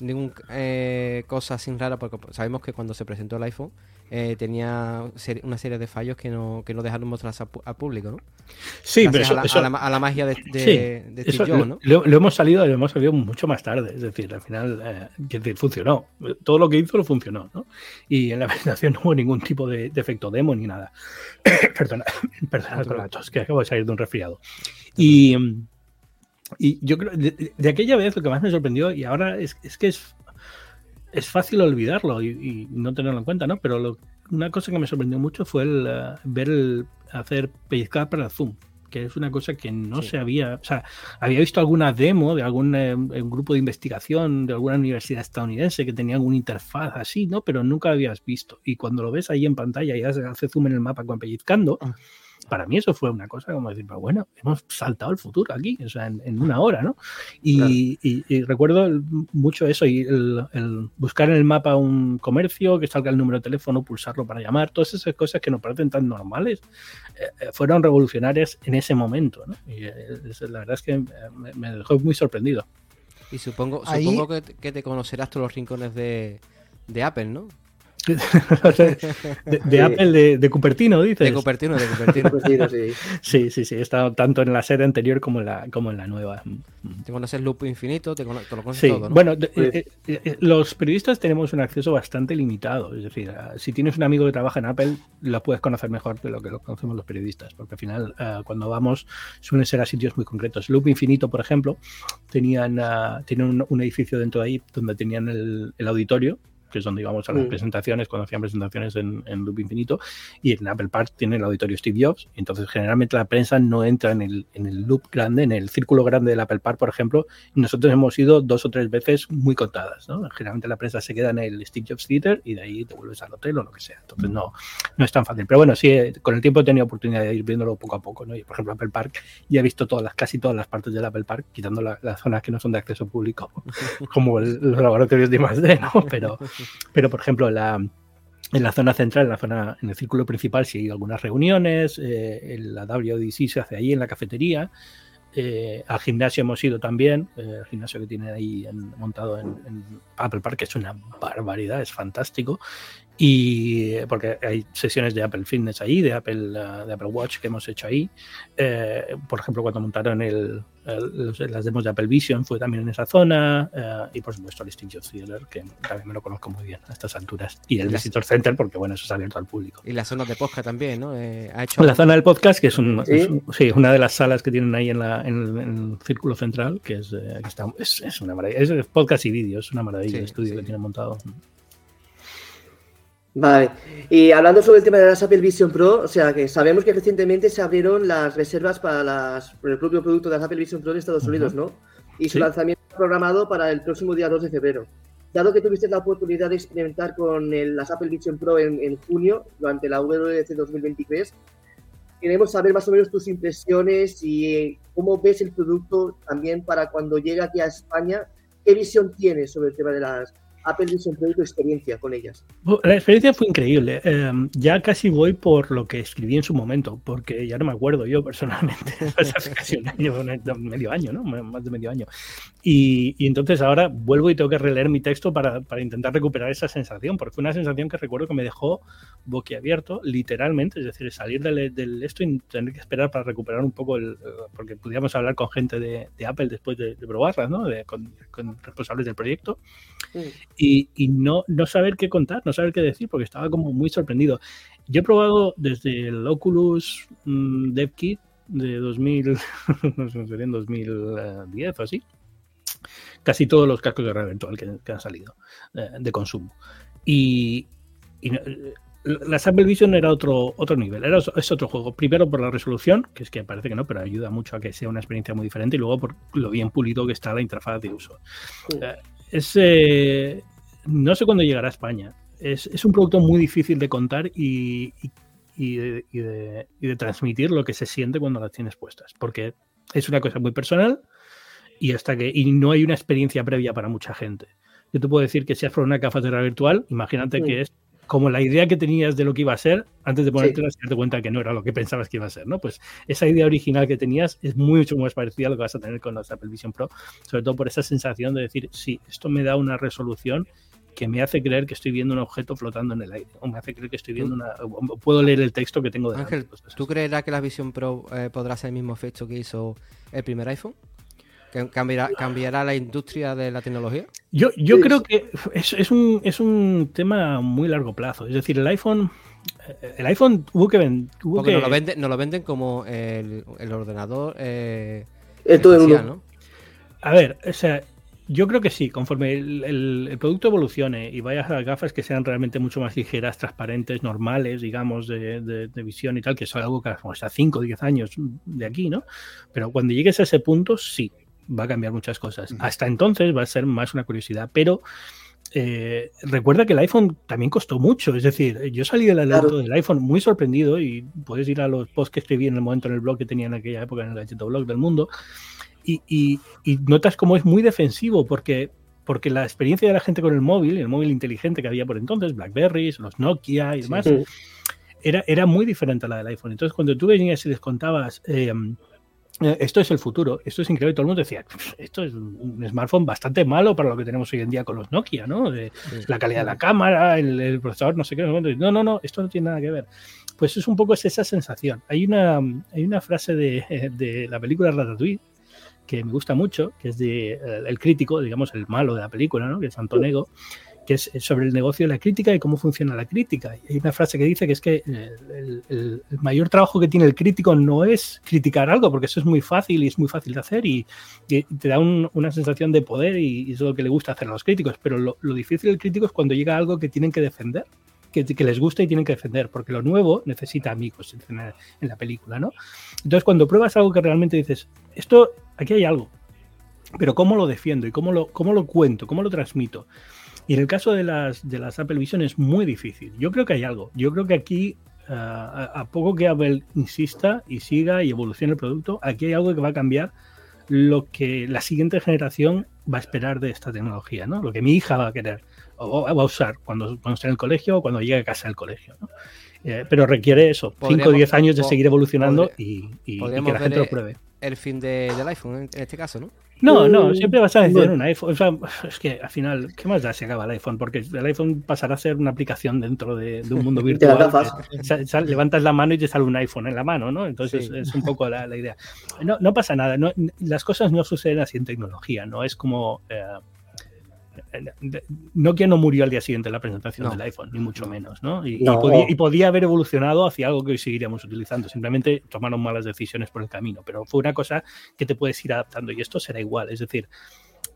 ningún eh, cosa así rara? Porque sabemos que cuando se presentó el iPhone eh, tenía ser- una serie de fallos que no, que no dejaron mostrarse al público, ¿no? Sí, pero eso, a, la, eso- a la- a la magia de, de, Sí, de Steve Jobs, lo, ¿no? lo- lo hemos salido, lo hemos salido mucho más tarde. Es decir, al final, eh, decir, funcionó. Todo lo que hizo lo funcionó, ¿no? Y en la presentación no hubo ningún tipo de, de efecto demo ni nada. perdona, perdona la tos, que acabo de salir de un resfriado. Y, mm, y yo creo, de aquella vez lo que más me sorprendió, y ahora es, es que es, es fácil olvidarlo y, y no tenerlo en cuenta, ¿no? Pero lo- una cosa que me sorprendió mucho fue el, eh, ver el hacer pellizcar para el zoom que es una cosa que no Sí. se había, o sea, había visto alguna demo de algún eh, un grupo de investigación de alguna universidad estadounidense que tenía alguna interfaz así, ¿no? Pero nunca habías visto. Y cuando lo ves ahí en pantalla y hace hace zoom en el mapa con pellizcando, Ah. Para mí eso fue una cosa como decir, "Pero bueno, hemos saltado el futuro aquí, o sea, en, en una hora, ¿no? Y, y- y recuerdo el- mucho eso, y el, el buscar en el mapa un comercio, que salga el número de teléfono, pulsarlo para llamar, todas esas cosas que nos parecen tan normales, eh, eh, fueron revolucionarias en ese momento, ¿no? Y eh, la verdad es que me, me dejó muy sorprendido. Y supongo, Ahí- supongo que, te- que te conocerás todos los rincones de, de Apple, ¿no? De, de Sí. Apple, de, de Cupertino, dices. De Cupertino, de Cupertino. Sí. Sí, sí, sí, he estado tanto en la serie anterior como en la, como en la nueva. te conoces Loop Infinito, te, cono- te lo conoces Sí, todo, ¿no? bueno, de- Pues- eh, eh, eh, los periodistas tenemos un acceso bastante limitado. Es decir, ah, si tienes un amigo que trabaja en Apple, lo puedes conocer mejor de lo que lo conocemos los periodistas, porque al final, ah, cuando vamos, suelen ser a sitios muy concretos. Loop Infinito, por ejemplo, tenían, ah, tienen un, un edificio dentro de ahí donde tenían el, el auditorio que es donde íbamos a las Mm. presentaciones, cuando hacían presentaciones en, en Loop Infinito, y en Apple Park tiene el auditorio Steve Jobs, entonces generalmente la prensa no entra en el, en el loop grande, en el círculo grande del Apple Park, por ejemplo, y nosotros hemos ido dos o tres veces muy contadas, ¿no? Generalmente la prensa se queda en el Steve Jobs Theater y de ahí te vuelves al hotel o lo que sea, entonces no, no es tan fácil, pero bueno, sí, eh, con el tiempo he tenido oportunidad de ir viéndolo poco a poco, ¿no? Y por ejemplo, Apple Park, ya he visto todas las, casi todas las partes del Apple Park, quitando la- las zonas que no son de acceso público, como el- los laboratorios de I+D, ¿no? Pero, pero por ejemplo, la, en la zona central, en la zona, en el círculo principal, sí hay algunas reuniones, eh, en la WDC se hace ahí en la cafetería. eh, al gimnasio hemos ido también, eh, el gimnasio que tienen ahí en- montado en, Apple Park, es una barbaridad, es fantástico. Y eh, porque hay sesiones de Apple Fitness ahí, de Apple, uh, de Apple Watch que hemos hecho ahí. Eh, por ejemplo, cuando montaron el, el, las demos de Apple Vision fue también en esa zona. Uh, y por supuesto el Stitch Theater, que también me lo conozco muy bien a estas alturas. Y el y Visitor Center, porque bueno, eso es abierto al público. Y la zona de podcast también, ¿no? Eh, ha hecho... La zona del podcast, que es, un, ¿Sí? es un, sí, una de las salas que tienen ahí en, la, en, el, en el círculo central, que es, que está, es, es, una maravilla. Es podcast y vídeo, es una maravilla sí, el estudio sí. que tienen montado. Vale, y hablando sobre el tema de las Apple Vision Pro, o sea que sabemos que recientemente se abrieron las reservas para las, el propio producto de las Apple Vision Pro en Estados Unidos, ¿no? Y su sí. lanzamiento está programado para el próximo día 2 de febrero. Dado que tuviste la oportunidad de experimentar con el, las Apple Vision Pro en, en, junio, durante la WWDC 2023, queremos saber más o menos tus impresiones y cómo ves el producto también para cuando llegue aquí a España. ¿Qué visión tienes sobre el tema de las Apple Pro y tu experiencia con ellas. La experiencia fue increíble. Eh, ya casi voy por lo que escribí en su momento, porque ya no me acuerdo yo personalmente. hace casi un año, un medio año, ¿no? Más de medio año. Y, y entonces ahora vuelvo y tengo que releer mi texto para, para, intentar recuperar esa sensación, porque fue una sensación que recuerdo que me dejó boquiabierto, literalmente, es decir, salir del, del esto y tener que esperar para recuperar un poco el. porque pudiéramos hablar con gente de, de Apple después de, de probarlas, ¿no? De, con, con, responsables del proyecto. Sí y, y, no, no saber qué contar, no saber qué decir, porque estaba como muy sorprendido. Yo he probado desde el Oculus mmm, Dev Kit de 2000, no sé, en 2010 o así, casi todos los cascos de realidad virtual que, que han salido eh, de consumo. Y, y la Apple Vision era otro, otro nivel, era, es otro juego. Primero por la resolución, que es que parece que no, pero ayuda mucho a que sea una experiencia muy diferente, y luego por lo bien pulido que está la interfaz de uso. Sí. Eh, es, eh, no sé cuándo llegará a España. Es, es, un producto muy difícil de contar y, y, y, de, y, de, y, de, transmitir lo que se siente cuando las tienes puestas, porque es una cosa muy personal y hasta que y no hay una experiencia previa para mucha gente. Yo te puedo decir que si has probado una cafetera virtual, imagínate sí. que es como la idea que tenías de lo que iba a ser antes de ponerte sí. darte cuenta que no era lo que pensabas que iba a ser, ¿no? Pues esa idea original que tenías es mucho más parecida a lo que vas a tener con los Apple Vision Pro, sobre todo por esa sensación de decir, sí, esto me da una resolución que me hace creer que estoy viendo un objeto flotando en el aire, o me hace creer que estoy viendo una... O puedo leer el texto que tengo delante. Ángel, ¿tú creerás que la Vision Pro eh, podrá hacer el mismo efecto que hizo el primer iPhone? ¿Cambiará, ¿Cambiará, la industria de la tecnología? Yo, yo sí. creo que es, es, un, es un tema muy largo plazo. Es decir, el iPhone. El iPhone tuvo que vender. Porque que... Nos, lo venden, nos lo venden como el, el ordenador. Eh, todo especial, ¿no? A ver, o sea, yo creo que sí, conforme el, el, el, producto evolucione y vayas a gafas que sean realmente mucho más ligeras, transparentes, normales, digamos, de, de, de visión y tal, que es algo que hasta 5 o 10 años de aquí, ¿no? Pero cuando llegues a ese punto, sí, va a cambiar muchas cosas. Hasta entonces va a ser más una curiosidad, pero eh, recuerda que el iPhone también costó mucho, es decir, yo salí del claro. del iPhone muy sorprendido y puedes ir a los posts que escribí en el momento en el blog que tenía en aquella época, en el Gadget Blog del mundo, y, y, y notas cómo es muy defensivo porque porque la experiencia de la gente con el móvil, el móvil inteligente que había por entonces, Blackberries, los Nokia y demás, sí. era, era muy diferente a la del iPhone. Entonces, cuando tú venías y les contabas, eh, esto es el futuro, esto es increíble. Todo el mundo decía, esto es un smartphone bastante malo para lo que tenemos hoy en día con los Nokia, ¿no? De sí. La calidad de la cámara, el, el, procesador, no sé qué. No, no, no, esto no tiene nada que ver. Pues es un poco es esa sensación. Hay una, hay una frase de, de la película Ratatouille que me gusta mucho, que es de uh, el crítico, digamos, el malo de la película, ¿no? Que es Antonego. Uh que es sobre el negocio de la crítica y cómo funciona la crítica. Y hay una frase que dice que es que el, mayor trabajo que tiene el crítico no es criticar algo, porque eso es muy fácil y es muy fácil de hacer y, te da un, una sensación de poder y, y, es lo que le gusta hacer a los críticos. Pero lo, lo difícil del crítico es cuando llega algo que tienen que defender. Que, les gusta y tienen que defender, porque lo nuevo necesita amigos en, en la película, ¿no? Entonces, cuando pruebas algo que realmente dices, esto, aquí hay algo, pero ¿cómo lo defiendo y cómo lo, cómo lo cuento, cómo lo transmito? Y en el caso de las, de las Apple Vision es muy difícil. Yo creo que hay algo. Yo creo que aquí, uh, a, a, poco que Apple insista y siga y evolucione el producto, aquí hay algo que va a cambiar lo que la siguiente generación va a esperar de esta tecnología, ¿no? Lo que mi hija va a querer o va a usar cuando, cuando esté en el colegio o cuando llegue a casa del colegio, ¿no? Eh, pero requiere eso, 5 o 10 años de seguir evolucionando y, y, y, que la gente lo pruebe. el fin del iPhone en, este caso, ¿no? No, no, siempre vas a necesitar un iPhone. O sea, es que al final, ¿qué más da si acaba el iPhone? Porque el iPhone pasará a ser una aplicación dentro de, un mundo virtual. levantas la mano y te sale un iPhone en la mano, ¿no? Entonces es un poco la, idea. No, no pasa nada. las cosas no suceden así en tecnología, ¿no? Es como. Eh, Nokia no murió al día siguiente de la presentación del iPhone, ni mucho menos, ¿no? Y, podía, haber evolucionado hacia algo que hoy seguiríamos utilizando. Simplemente tomaron malas decisiones por el camino, pero fue una cosa que te puedes ir adaptando y esto será igual. Es decir,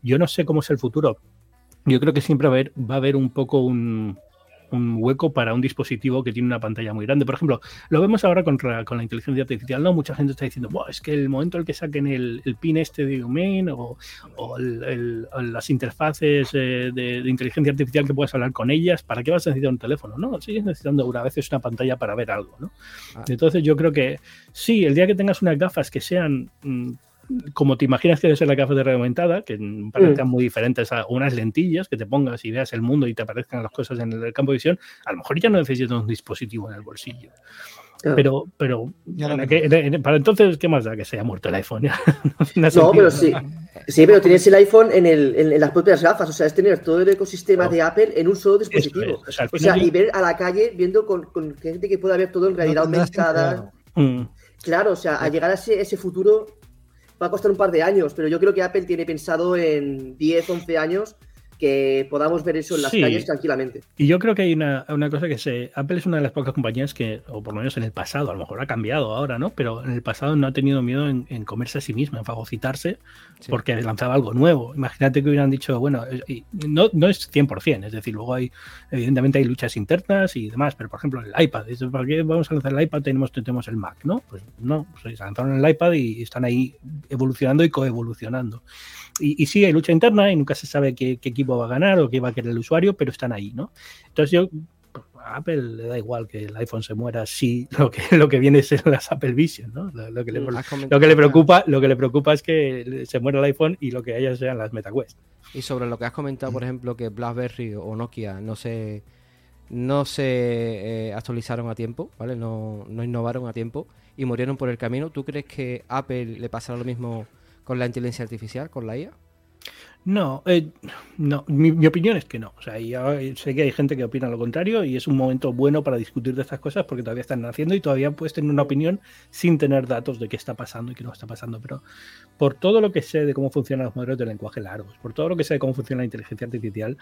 yo no sé cómo es el futuro. Yo creo que siempre va a haber un poco un, un hueco para un dispositivo que tiene una pantalla muy grande. Por ejemplo, lo vemos ahora con, con la inteligencia artificial, ¿no? Mucha gente está diciendo, es que el momento en el que saquen el, pin este de Domain o, las interfaces eh, de, inteligencia artificial que puedas hablar con ellas, ¿para qué vas a necesitar un teléfono? No, sigues necesitando a veces una pantalla para ver algo, ¿no? Ah. Entonces yo creo que sí, el día que tengas unas gafas que sean mm, como te imaginas que debe ser la gafa de realidad aumentada, que parezcan mm. muy diferentes a unas lentillas que te pongas y veas el mundo y te aparezcan las cosas en el campo de visión, a lo mejor ya no necesitas un dispositivo en el bolsillo. Pero, pero para entonces, ¿qué más da que se haya muerto el iPhone? no, pero sí. Sí, pero tienes el iPhone en, el, en, las propias gafas. O sea, es tener todo el ecosistema de Apple en un solo dispositivo. O sea, y ver a la calle viendo con, gente que pueda ver todo en realidad aumentada. Mm. Claro, o sea, a llegar a ese, ese futuro va a costar un par de años, pero yo creo que Apple tiene pensado en 10, 11 años que podamos ver eso en las calles tranquilamente. Y yo creo que hay una, cosa que se. Apple es una de las pocas compañías que, o por lo menos en el pasado, a lo mejor ha cambiado ahora, ¿no? Pero en el pasado no ha tenido miedo en, comerse a sí misma, en fagocitarse, porque lanzaba algo nuevo. Imagínate que hubieran dicho, bueno, no, no es 100%, es decir, luego hay, evidentemente hay luchas internas y demás, pero por ejemplo el iPad, ¿para qué vamos a lanzar el iPad? Tenemos, tenemos el Mac, ¿no? Pues no, pues se lanzaron el iPad y están ahí evolucionando y coevolucionando y, sí, hay lucha interna y nunca se sabe qué, equipo va a ganar o qué va a querer el usuario, pero están ahí, ¿no? Entonces yo, a Apple le da igual que el iPhone se muera si lo que, lo que viene es las Apple Vision, ¿no? Lo, que, le, mm, lo que le preocupa, lo que le preocupa es que se muera el iPhone y lo que haya sean las MetaQuest. Y sobre lo que has comentado, por ejemplo, que BlackBerry o Nokia no se no se eh, actualizaron a tiempo, ¿vale? No, no innovaron a tiempo y murieron por el camino. ¿Tú crees que Apple le pasará lo mismo con la inteligencia artificial, con la IA? No, eh, no mi, opinión es que no. O sea, sé que hay gente que opina lo contrario y es un momento bueno para discutir de estas cosas porque todavía están naciendo y todavía puedes tener una opinión sin tener datos de qué está pasando y qué no está pasando. Pero por todo lo que sé de cómo funcionan los modelos de lenguaje largos, por todo lo que sé de cómo funciona la inteligencia artificial,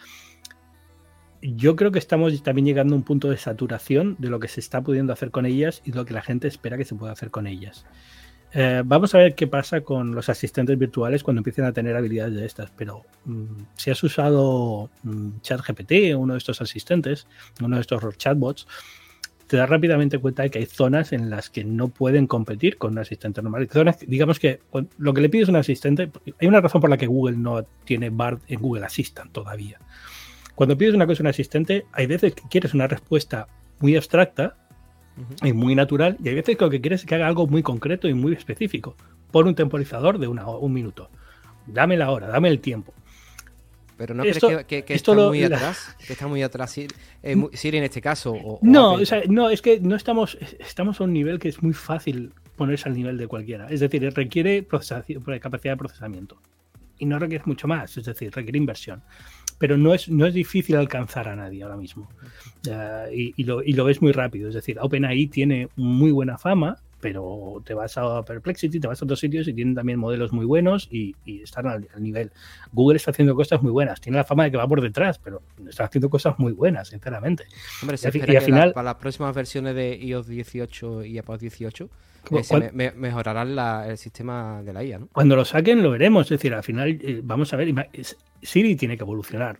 yo creo que estamos también llegando a un punto de saturación de lo que se está pudiendo hacer con ellas y lo que la gente espera que se pueda hacer con ellas. Eh, vamos a ver qué pasa con los asistentes virtuales cuando empiecen a tener habilidades de estas, pero mm, si has usado mm, ChatGPT, uno de estos asistentes, uno de estos chatbots, te das rápidamente cuenta de que hay zonas en las que no pueden competir con un asistente normal. Zonas, digamos que lo que le pides a un asistente, hay una razón por la que Google no tiene BART en Google Assistant todavía. Cuando pides una cosa a un asistente, hay veces que quieres una respuesta muy abstracta es muy natural y hay veces que lo que quieres es que haga algo muy concreto y muy específico. Pon un temporizador de una, un minuto. Dame la hora, dame el tiempo. Pero no crees que, está muy atrás, que está muy atrás Siri, en este caso. no, no, es que no estamos, estamos a un nivel que es muy fácil ponerse al nivel de cualquiera. Es decir, requiere capacidad de procesamiento. Y no requiere mucho más, es decir, requiere inversión pero no es, no es difícil alcanzar a nadie ahora mismo. y, lo, y, lo, ves muy rápido. Es decir, OpenAI tiene muy buena fama, pero te vas a Perplexity, te vas a otros sitios y tienen también modelos muy buenos y, están al, nivel. Google está haciendo cosas muy buenas, tiene la fama de que va por detrás, pero está haciendo cosas muy buenas, sinceramente. Hombre, se y, al final, para las próximas versiones de iOS 18 y iPod 18 eh, mejorarán el sistema de la IA, ¿no? Cuando lo saquen lo veremos, es decir, al final eh, vamos a ver, Siri tiene que evolucionar,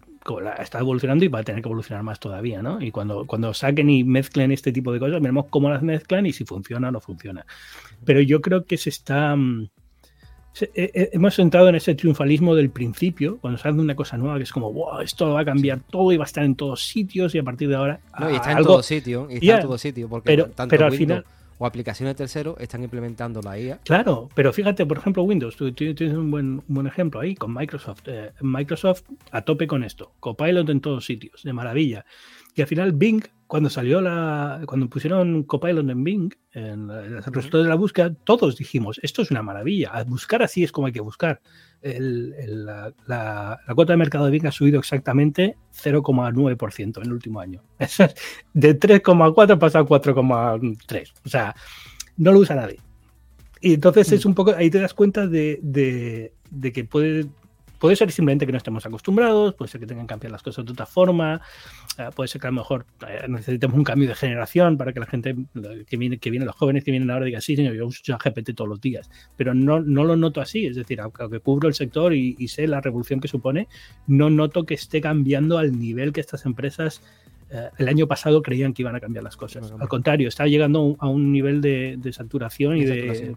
está evolucionando y va a tener que evolucionar más todavía, ¿no? Y cuando, cuando saquen y mezclen este tipo de cosas, veremos cómo las mezclan y si funciona o no funciona. Pero yo creo que se está... Mm, eh, eh, hemos entrado en ese triunfalismo del principio, cuando se hace una cosa nueva que es como, wow, esto va a cambiar todo y va a estar en todos sitios y a partir de ahora... No, y está en todo sitio, y está en todo sitio, porque pero, pero al final o aplicaciones terceros están implementando la IA. Claro, pero fíjate, por ejemplo, Windows, tú tienes un buen, buen ejemplo ahí con Microsoft. Eh, Microsoft a tope con esto, Copilot en todos sitios, de maravilla. Y al final Bing cuando salió la. Cuando pusieron Copilot en Bing, en el resultado de la búsqueda, todos dijimos, esto es una maravilla. buscar así es como hay que buscar. La, la, cuota de mercado de Bing ha subido exactamente 0,9% en el último año. De 3,4 pasa a 4,3. O sea, no lo usa nadie. Y entonces es mm. un poco, ahí te das cuenta de, de, de que puede Puede ser simplemente que no estemos acostumbrados, puede ser que tengan que cambiar las cosas de otra forma, eh, puede ser que a lo mejor eh, necesitemos un cambio de generación para que la gente que viene, que viene los jóvenes que vienen ahora diga, sí, señor, yo uso GPT todos los días, pero no, no lo noto así, es decir, aunque cubro el sector y, sé la revolución que supone, no noto que esté cambiando al nivel que estas empresas eh, el año pasado creían que iban a cambiar las cosas. Al contrario, está llegando a un nivel de, saturación y de,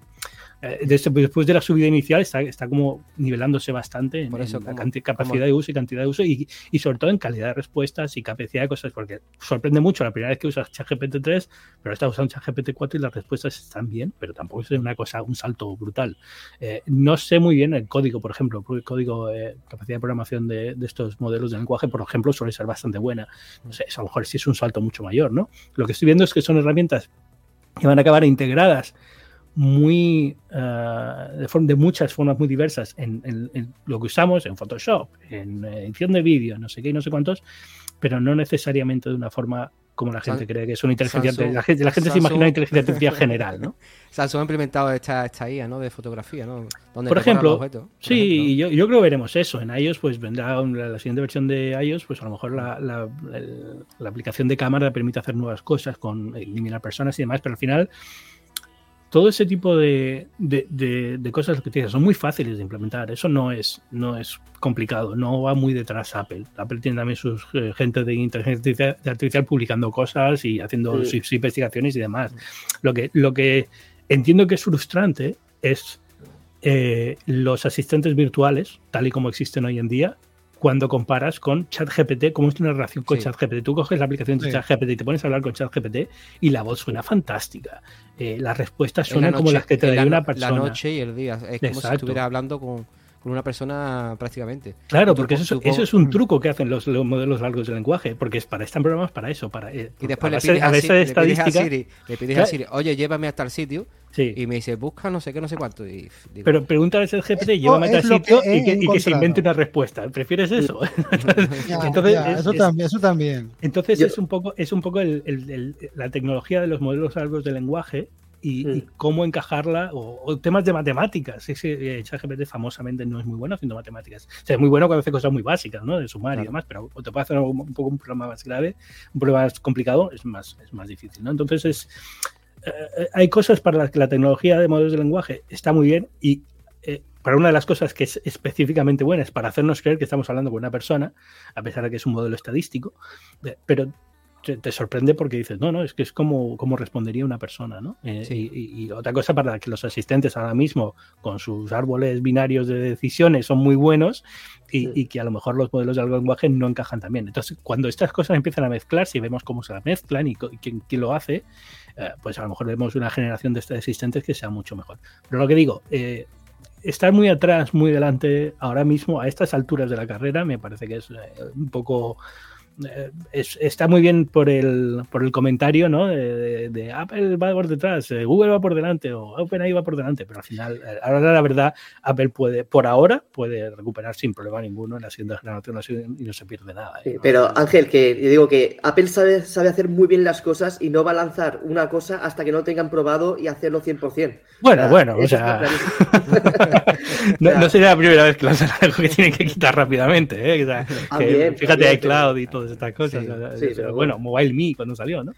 después de la subida inicial está, está como nivelándose bastante en, la capacidad de uso y cantidad de uso y, y, sobre todo en calidad de respuestas y capacidad de cosas, porque sorprende mucho la primera vez que usas ChatGPT 3, pero estás usando ChatGPT 4 y las respuestas están bien, pero tampoco es una cosa, un salto brutal. Eh, no sé muy bien el código, por ejemplo, el código, eh, capacidad de programación de, de, estos modelos de lenguaje, por ejemplo, suele ser bastante buena. No sé, a lo mejor sí es un salto mucho mayor, ¿no? Lo que estoy viendo es que son herramientas que van a acabar integradas muy uh, de, forma, de, muchas formas muy diversas en, en, en, lo que usamos en Photoshop, en edición de vídeo, no sé qué y no sé cuántos, pero no necesariamente de una forma como la gente cree que es una inteligencia Samsung, la gente, la gente se imagina una inteligencia artificial general, ¿no? Samsung ha implementado esta, esta IA, ¿no? De fotografía, ¿no? Donde por ejemplo, por sí, ejemplo. Yo, yo, creo que veremos eso. En iOS, pues vendrá la, la siguiente versión de iOS, pues a lo mejor la, la, el, la aplicación de cámara permite hacer nuevas cosas con eliminar personas y demás, pero al final todo ese tipo de, de, de, de cosas que tienes son muy fáciles de implementar. Eso no es, no es complicado, no va muy detrás Apple. Apple tiene también sus eh, gente de inteligencia artificial publicando cosas y haciendo sí. sus investigaciones y demás. Lo que, lo que entiendo que es frustrante es eh, los asistentes virtuales, tal y como existen hoy en día, cuando comparas con ChatGPT, cómo es una relación con sí. ChatGPT. Tú coges la aplicación de sí. ChatGPT y te pones a hablar con ChatGPT y la voz suena fantástica. Eh, las respuestas suenan noche, como las que te daría una persona. La noche y el día. Es como Exacto. si estuviera hablando con, con una persona prácticamente. Claro, porque eso, eso, es un truco que hacen los, los, modelos largos de lenguaje, porque es para están programas para eso, para eh, y después le pides, a, a, le pides a Siri, le pides a Siri, oye, llévame hasta el sitio Sí. Y me dice, busca no sé qué, no sé cuánto. Y digo, Pero pregúntale al GPT, llévame a tal sitio y que, y que, se invente una respuesta. ¿Prefieres eso? ya, entonces, ya, es, eso, es, también, eso también. Entonces Yo... es un poco, es un poco el, el, el, la tecnología de los modelos largos de lenguaje y, mm. y, cómo encajarla, o, o, temas de matemáticas. Ese ChatGPT famosamente no es muy bueno haciendo matemáticas. O sea, es muy bueno cuando hace cosas muy básicas, ¿no? De sumar claro. y demás, pero te puede hacer un, un, poco un problema más grave, un problema más complicado, es más, es más difícil, ¿no? Entonces es eh, hay cosas para las que la tecnología de modelos de lenguaje está muy bien y eh, para una de las cosas que es específicamente buena es para hacernos creer que estamos hablando con una persona, a pesar de que es un modelo estadístico, eh, pero te, te, sorprende porque dices, no, no, es que es como, como respondería una persona, ¿no? Eh, sí. y, y, otra cosa para que los asistentes ahora mismo, con sus árboles binarios de decisiones, son muy buenos y, sí. y que a lo mejor los modelos de lenguaje no encajan también. Entonces, cuando estas cosas empiezan a mezclarse y vemos cómo se las mezclan y, y quién, quién, lo hace, eh, pues a lo mejor vemos una generación de asistentes que sea mucho mejor. Pero lo que digo, eh, estar muy atrás, muy delante ahora mismo, a estas alturas de la carrera, me parece que es un poco es, está muy bien por el, por el comentario, ¿no? De, de, de, Apple va por detrás, eh, Google va por delante o OpenAI va por delante, pero al final, eh, ahora la verdad, Apple puede, por ahora, puede recuperar sin problema ninguno en la siguiente generación y no se pierde nada. Sí, pero Ángel, que yo digo que Apple sabe, sabe hacer muy bien las cosas y no va a lanzar una cosa hasta que no tengan probado y hacerlo 100%. Bueno, bueno, o sea, no, no, sería la primera vez que lanzan algo que tienen que quitar rápidamente, ¿eh? O sea, que, fíjate, hay cloud y todo todas estas cosas. Sí, o sea, sí, pero bueno, Mobile Me cuando salió, ¿no?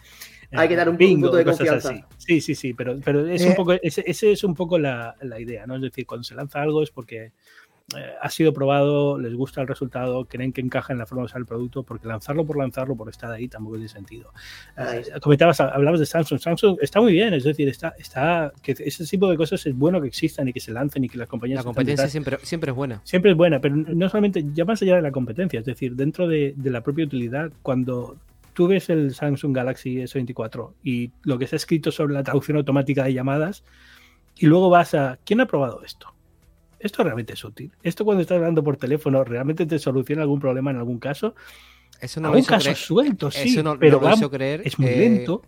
Hay que dar un, Bingo, punto de confianza. Así. Sí, sí, sí, pero, pero es eh. un poco, ese, ese, es un poco la, la, idea, ¿no? Es decir, cuando se lanza algo es porque eh, ha sido probado, les gusta el resultado, creen que encaja en la forma de usar el producto, porque lanzarlo por lanzarlo, por estar ahí, tampoco tiene sentido. Eh, comentabas, hablabas de Samsung. Samsung está muy bien, es decir, está, está, que ese tipo de cosas es bueno que existan y que se lancen y que las compañías. La competencia siempre, siempre es buena. Siempre es buena, pero no solamente, ya más allá de la competencia, es decir, dentro de, de la propia utilidad, cuando tú ves el Samsung Galaxy S24 y lo que se ha escrito sobre la traducción automática de llamadas, y luego vas a, ¿quién ha probado esto? Esto realmente es útil. Esto cuando estás hablando por teléfono, ¿realmente te soluciona algún problema en algún caso? Eso no Algún caso creer- suelto, sí, eso no, pero no lo hizo creer. es muy eh, lento.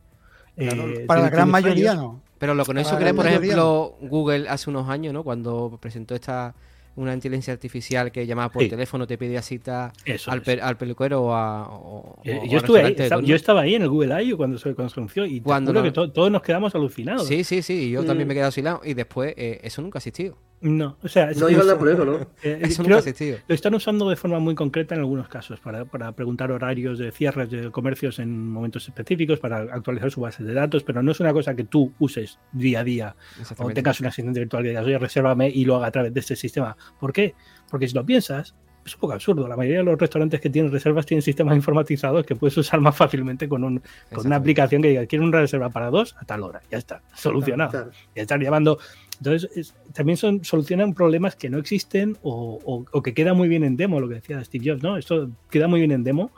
eh, Para la gran mayoría fallos. no. Pero lo que no hizo creer, por mayoría ejemplo, Google hace unos años, ¿no? Cuando presentó esta una inteligencia artificial que llamaba por Sí. teléfono, te pedía cita Eso al, pe- al peluquero o a. o- Eh, o yo, estuve ahí, estaba- turno. yo estaba ahí en el Google I.O. cuando se, anunció y Cuando no- que to- todos nos quedamos alucinados. Sí, sí, sí. y Yo también Mm. me he quedado oscilado. Y después, eh, eso nunca ha existido. No, o sea, No iba a por eso, ¿no? eh, Eso nunca ha existido. Lo están usando de forma muy concreta en algunos casos para, para preguntar horarios de cierres de comercios en momentos específicos, para actualizar su base de datos, pero no es una cosa que tú uses día a día o tengas un asistente virtual que digas, oye, resérvame y lo haga a través de este sistema. ¿Por qué? Porque si lo piensas, es un poco absurdo. La mayoría de los restaurantes que tienen reservas tienen sistemas informatizados que puedes usar más fácilmente con, un, con una aplicación que diga, quiero una reserva para dos a tal hora. Ya está, solucionado Claro. ya estar llamando. Entonces, es- también son, solucionan problemas que no existen o, o- o que queda muy bien en demo, lo que decía Steve Jobs, ¿no? Esto queda muy bien en demo,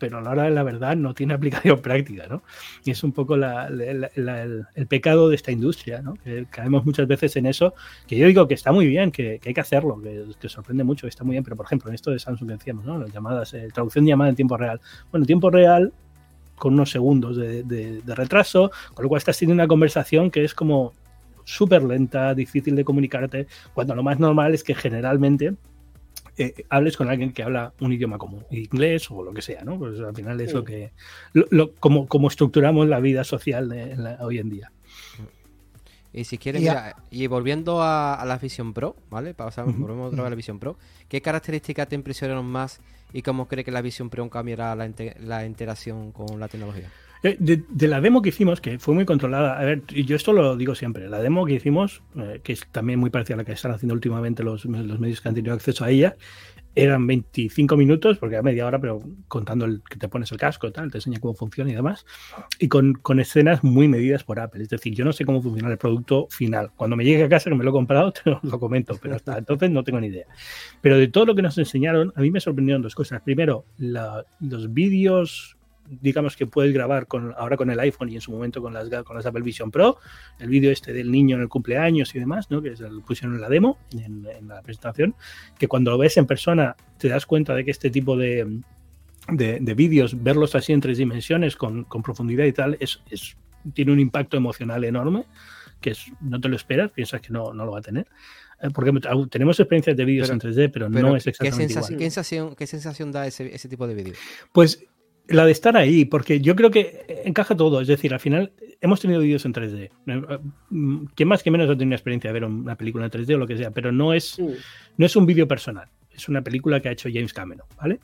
pero a la hora de la verdad no tiene aplicación práctica, ¿no? Y es un poco el, pecado de esta industria, ¿no? Caemos muchas veces en eso, que yo digo que está muy bien, que, hay que hacerlo, que, sorprende mucho, está muy bien, pero por ejemplo, en esto de Samsung que decíamos, ¿no? Las llamadas, eh, traducción de llamada en tiempo real. Bueno, tiempo real con unos segundos de retraso, con lo cual estás teniendo una conversación que es como súper lenta, difícil de comunicarte, cuando lo más normal es que generalmente eh, hables con alguien que habla un idioma común, inglés o lo que sea, ¿no? Pues al final es lo que, lo, lo- como, como estructuramos la vida social de- en la- hoy en día. Y si quieres, Y mira, y volviendo a, a la Vision Pro, ¿vale? Ujú. volvemos otra vez a la Vision Pro. ¿Qué características te impresionaron más y cómo cree que la Vision Pro cambiará la, la interacción con la tecnología? Eh, De, la demo que hicimos, que fue muy controlada, a ver, yo esto lo digo siempre, la demo que hicimos, eh, que es también muy parecida a la que están haciendo últimamente los, medios que han tenido acceso a ella, eran 25 minutos, porque a media hora, pero contando el que te pones el casco tal, te enseña cómo funciona y demás, y con, escenas muy medidas por Apple. Es decir, yo no sé cómo funciona el producto final. Cuando me llegue a casa, que me lo he comprado, te lo comento, pero hasta entonces no tengo ni idea. Pero de todo lo que nos enseñaron, a mí me sorprendieron dos cosas. Primero, los vídeos digamos que puedes grabar con, ahora con el iPhone y en su momento con las, con las Apple Vision Pro, el vídeo este del niño en el cumpleaños y demás, ¿no? que es el pusieron en la demo, en, en la presentación, que cuando lo ves en persona te das cuenta de que este tipo de, de, de vídeos, verlos así en tres dimensiones con, con profundidad y tal, es, es, tiene un impacto emocional enorme, que es, no te lo esperas, piensas que no, no lo va a tener. Eh, Porque tenemos experiencias de vídeos en 3D, pero, Pero, no es ¿qué, exactamente sensación, igual. ¿qué, sensación, ¿Qué sensación da ese, ese tipo de vídeo? Pues la de estar ahí, porque yo creo que encaja todo. Es decir, al final hemos tenido vídeos en 3D. Quien más que menos ha tenido una experiencia de ver una película en 3D o lo que sea, pero no es, Sí. no es un vídeo personal. Es una película que ha hecho James Cameron, ¿vale?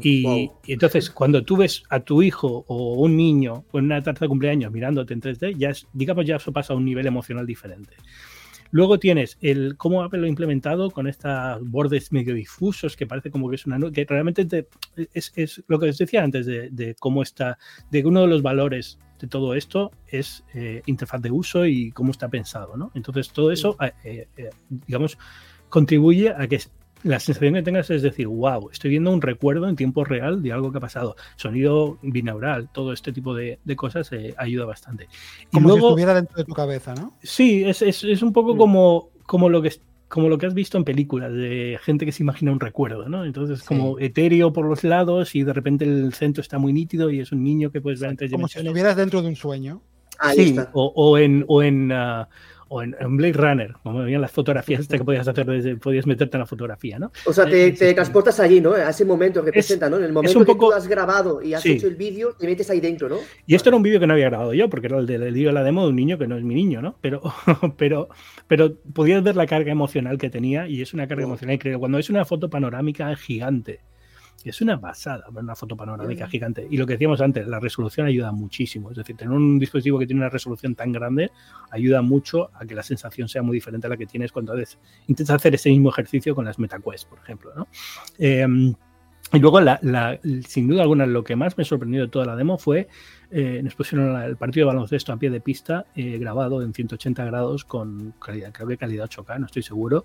Y, Wow. y entonces, cuando tú ves a tu hijo o un niño con una tarta de cumpleaños mirándote en 3D, ya es, digamos, ya eso pasa a un nivel emocional diferente. Luego tienes el cómo Apple lo ha implementado con estos bordes medio difusos que parece como que es una nube, que realmente te- es, es lo que os decía antes de, de cómo está, de que uno de los valores de todo esto es eh, interfaz de uso y cómo está pensado, ¿no? Entonces todo eso, eh, eh, digamos, contribuye a que la sensación que tengas es decir, wow, estoy viendo un recuerdo en tiempo real de algo que ha pasado. Sonido binaural, todo este tipo de, de cosas eh, ayuda bastante. Y Como si estuviera dentro de tu cabeza, ¿no? sí, es, es, es un poco como, como lo que es- como lo que has visto en películas de gente que se imagina un recuerdo, ¿no? Entonces, como etéreo por los lados y de repente el centro está muy nítido y es un niño que puedes ver en tres Como si estuvieras dentro de un sueño. Ahí Sí, está. o, o en, o en, ah, o en, en Blade Runner, como veían las fotografías hasta que podías hacer desde, podías meterte en la fotografía, ¿no? O sea, te, Eh, te transportas allí, ¿no? A ese momento que representa, ¿no? En el momento un que poco- tú has grabado y has Sí. hecho el vídeo, te metes ahí dentro, ¿no? Y esto era un vídeo que no había grabado yo, porque era el del vídeo de la demo de un niño que no es mi niño, ¿no? Pero, pero, pero podías ver la carga emocional que tenía y es una carga Wow. emocional increíble. Cuando es una foto panorámica gigante, es una pasada ver una foto panorámica gigante. Y lo que decíamos antes, la resolución ayuda muchísimo. Es decir, tener un dispositivo que tiene una resolución tan grande ayuda mucho a que la sensación sea muy diferente a la que tienes cuando haces- intentas hacer ese mismo ejercicio con las MetaQuest, por ejemplo, ¿no? Eh, y luego, la, la- sin duda alguna, lo que más me sorprendió de toda la demo fue, eh, nos pusieron el partido de baloncesto a pie de pista, eh, grabado en 180 grados con calidad, creo que calidad 8K, no estoy seguro,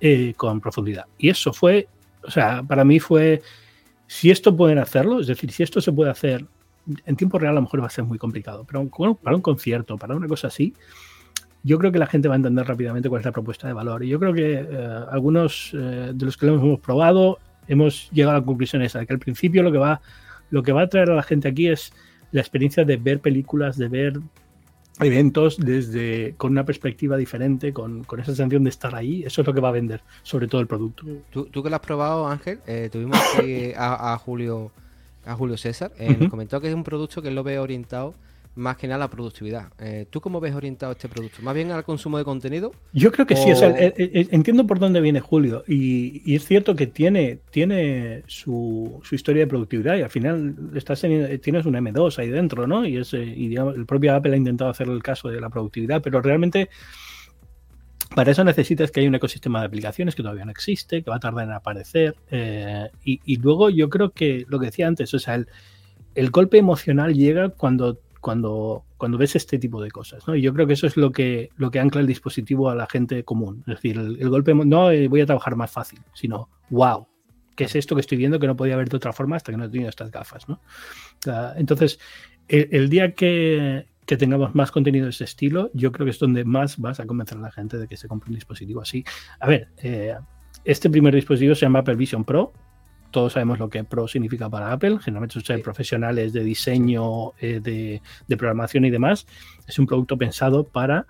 eh, con profundidad. Y eso fue, o sea, para mí fue, si esto pueden hacerlo, es decir, si esto se puede hacer en tiempo real, a lo mejor va a ser muy complicado, pero para un concierto, para una cosa así, yo creo que la gente va a entender rápidamente cuál es la propuesta de valor. Y yo creo que eh, algunos eh, de los que lo hemos probado hemos llegado a la conclusión de que al principio lo que va a traer a la gente aquí es la experiencia de ver películas, de ver eventos desde con una perspectiva diferente, con, esa sensación de estar ahí, eso es lo que va a vender, sobre todo el producto. Tú, que lo has probado, Ángel, eh, tuvimos aquí a, Julio a Julio César, eh, nos comentó que es un producto que él lo ve orientado más que nada la productividad. Eh, ¿Tú cómo ves orientado este producto? ¿Más bien al consumo de contenido? Yo creo que sí, eh, eh, entiendo por dónde viene Julio y, es cierto que tiene, tiene su, historia de productividad y al final estás tienes un M2 ahí dentro, ¿no? Y, es, el propio Apple ha intentado hacer el caso de la productividad, pero realmente... Para eso necesitas que haya un ecosistema de aplicaciones que todavía no existe, que va a tardar en aparecer. y, luego yo creo que lo que decía antes, o sea, el, el golpe emocional llega cuando cuando, cuando ves este tipo de cosas. ¿no? Y yo creo que eso es lo que, lo que ancla el dispositivo a la gente común. Es decir, el, golpe, no eh, voy a trabajar más fácil, sino, wow, ¿qué es esto que estoy viendo que no podía ver de otra forma hasta que no he tenido estas gafas? ¿no? Entonces, el, día que, que, tengamos más contenido de ese estilo, yo creo que es donde más vas a convencer a la gente de que se compre un dispositivo así. A ver, eh, este primer dispositivo se llama Apple Vision Pro, todos sabemos lo que Pro significa para Apple, generalmente son profesionales de diseño, eh, de, programación y demás. Es un producto pensado para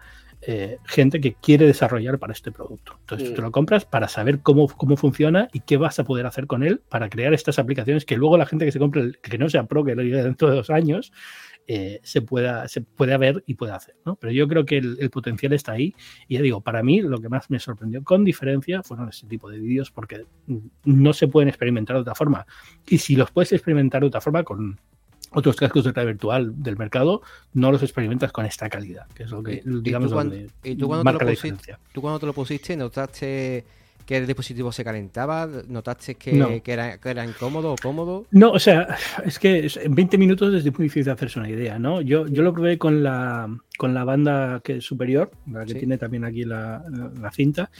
eh, gente que quiere desarrollar para este producto. Entonces tú te lo compras para saber cómo, cómo funciona y qué vas a poder hacer con él para crear estas aplicaciones que luego la gente que se compre, que no sea Pro, que lo diga dentro de dos años, eh, se, pueda, se puede ver y puede hacer. ¿no? Pero yo creo que el, potencial está ahí. Y ya digo, para mí lo que más me sorprendió con diferencia fueron este tipo de vídeos porque no se pueden experimentar de otra forma. Y si los puedes experimentar de otra forma con otros cascos de realidad virtual del mercado, no los experimentas con esta calidad, que es lo que, digamos, ¿Y tú cuando, te lo pusiste, ¿Tú cuando te lo pusiste notaste que el dispositivo se calentaba? ¿Notaste que, era, incómodo o cómodo? No, o sea, es que en 20 minutos es muy difícil hacerse una idea, ¿no? Yo, yo lo probé con la, con la banda que es superior, la que tiene también aquí la, cinta.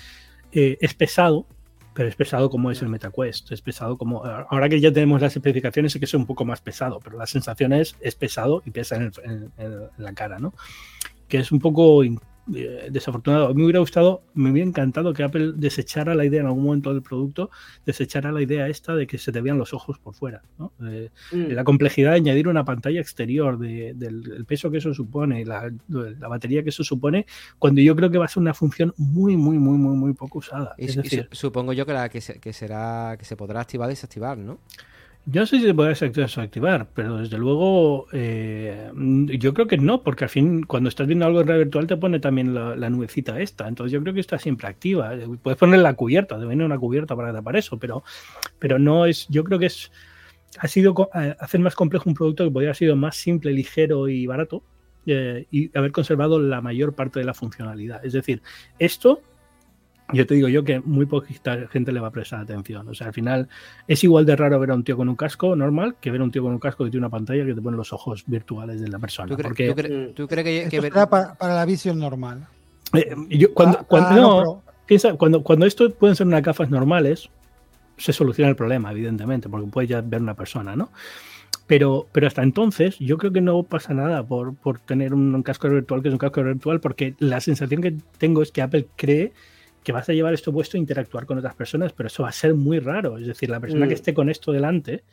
Eh, es pesado, pero es pesado como es el MetaQuest. Es pesado como. Ahora que ya tenemos las especificaciones, sé que es un poco más pesado, pero la sensación es, es pesado y pesa en, en la cara, ¿no? Que es un poco eh, desafortunado. Me hubiera gustado, me hubiera encantado que Apple desechara la idea en algún momento del producto, desechara la idea esta de que se te vean los ojos por fuera. Mm. La complejidad de añadir una pantalla exterior, del peso que eso supone, la, la, batería que eso supone, cuando yo creo que va a ser una función muy, muy, muy, muy, muy poco usada. es decir, supongo yo que, la, que, que será que se podrá activar y desactivar, ¿no? Yo no sé si se puede desactivar, pero desde luego eh, yo creo que no, porque al fin cuando estás viendo algo en red virtual te pone también la, nubecita esta, entonces yo creo que está siempre activa. Puedes poner la cubierta, debe venir una cubierta para tapar eso, pero, pero no es, yo creo que es, ha sido hacer más complejo un producto que podría haber sido más simple, ligero y barato eh, y haber conservado la mayor parte de la funcionalidad. Es decir, esto yo te digo yo que muy poca gente le va a prestar atención. O sea, al final es igual de raro ver a un tío con un casco normal que ver a un tío con un casco que tiene una pantalla que te pone los ojos virtuales de la persona. ¿Tú, porque, ¿tú, crees que, que ver... para, la visión normal? Eh, cuando, ah, cuando, ah, no, piensa, cuando, cuando esto pueden ser unas gafas normales, se soluciona el problema, evidentemente, porque puedes ya ver una persona, ¿no? Pero, pero hasta entonces yo creo que no pasa nada por, por tener un casco virtual que es un casco virtual, porque la sensación que tengo es que Apple cree que vas a llevar esto puesto a interactuar con otras personas, pero eso va a ser muy raro. Es decir, la persona que mm. esté con esto delante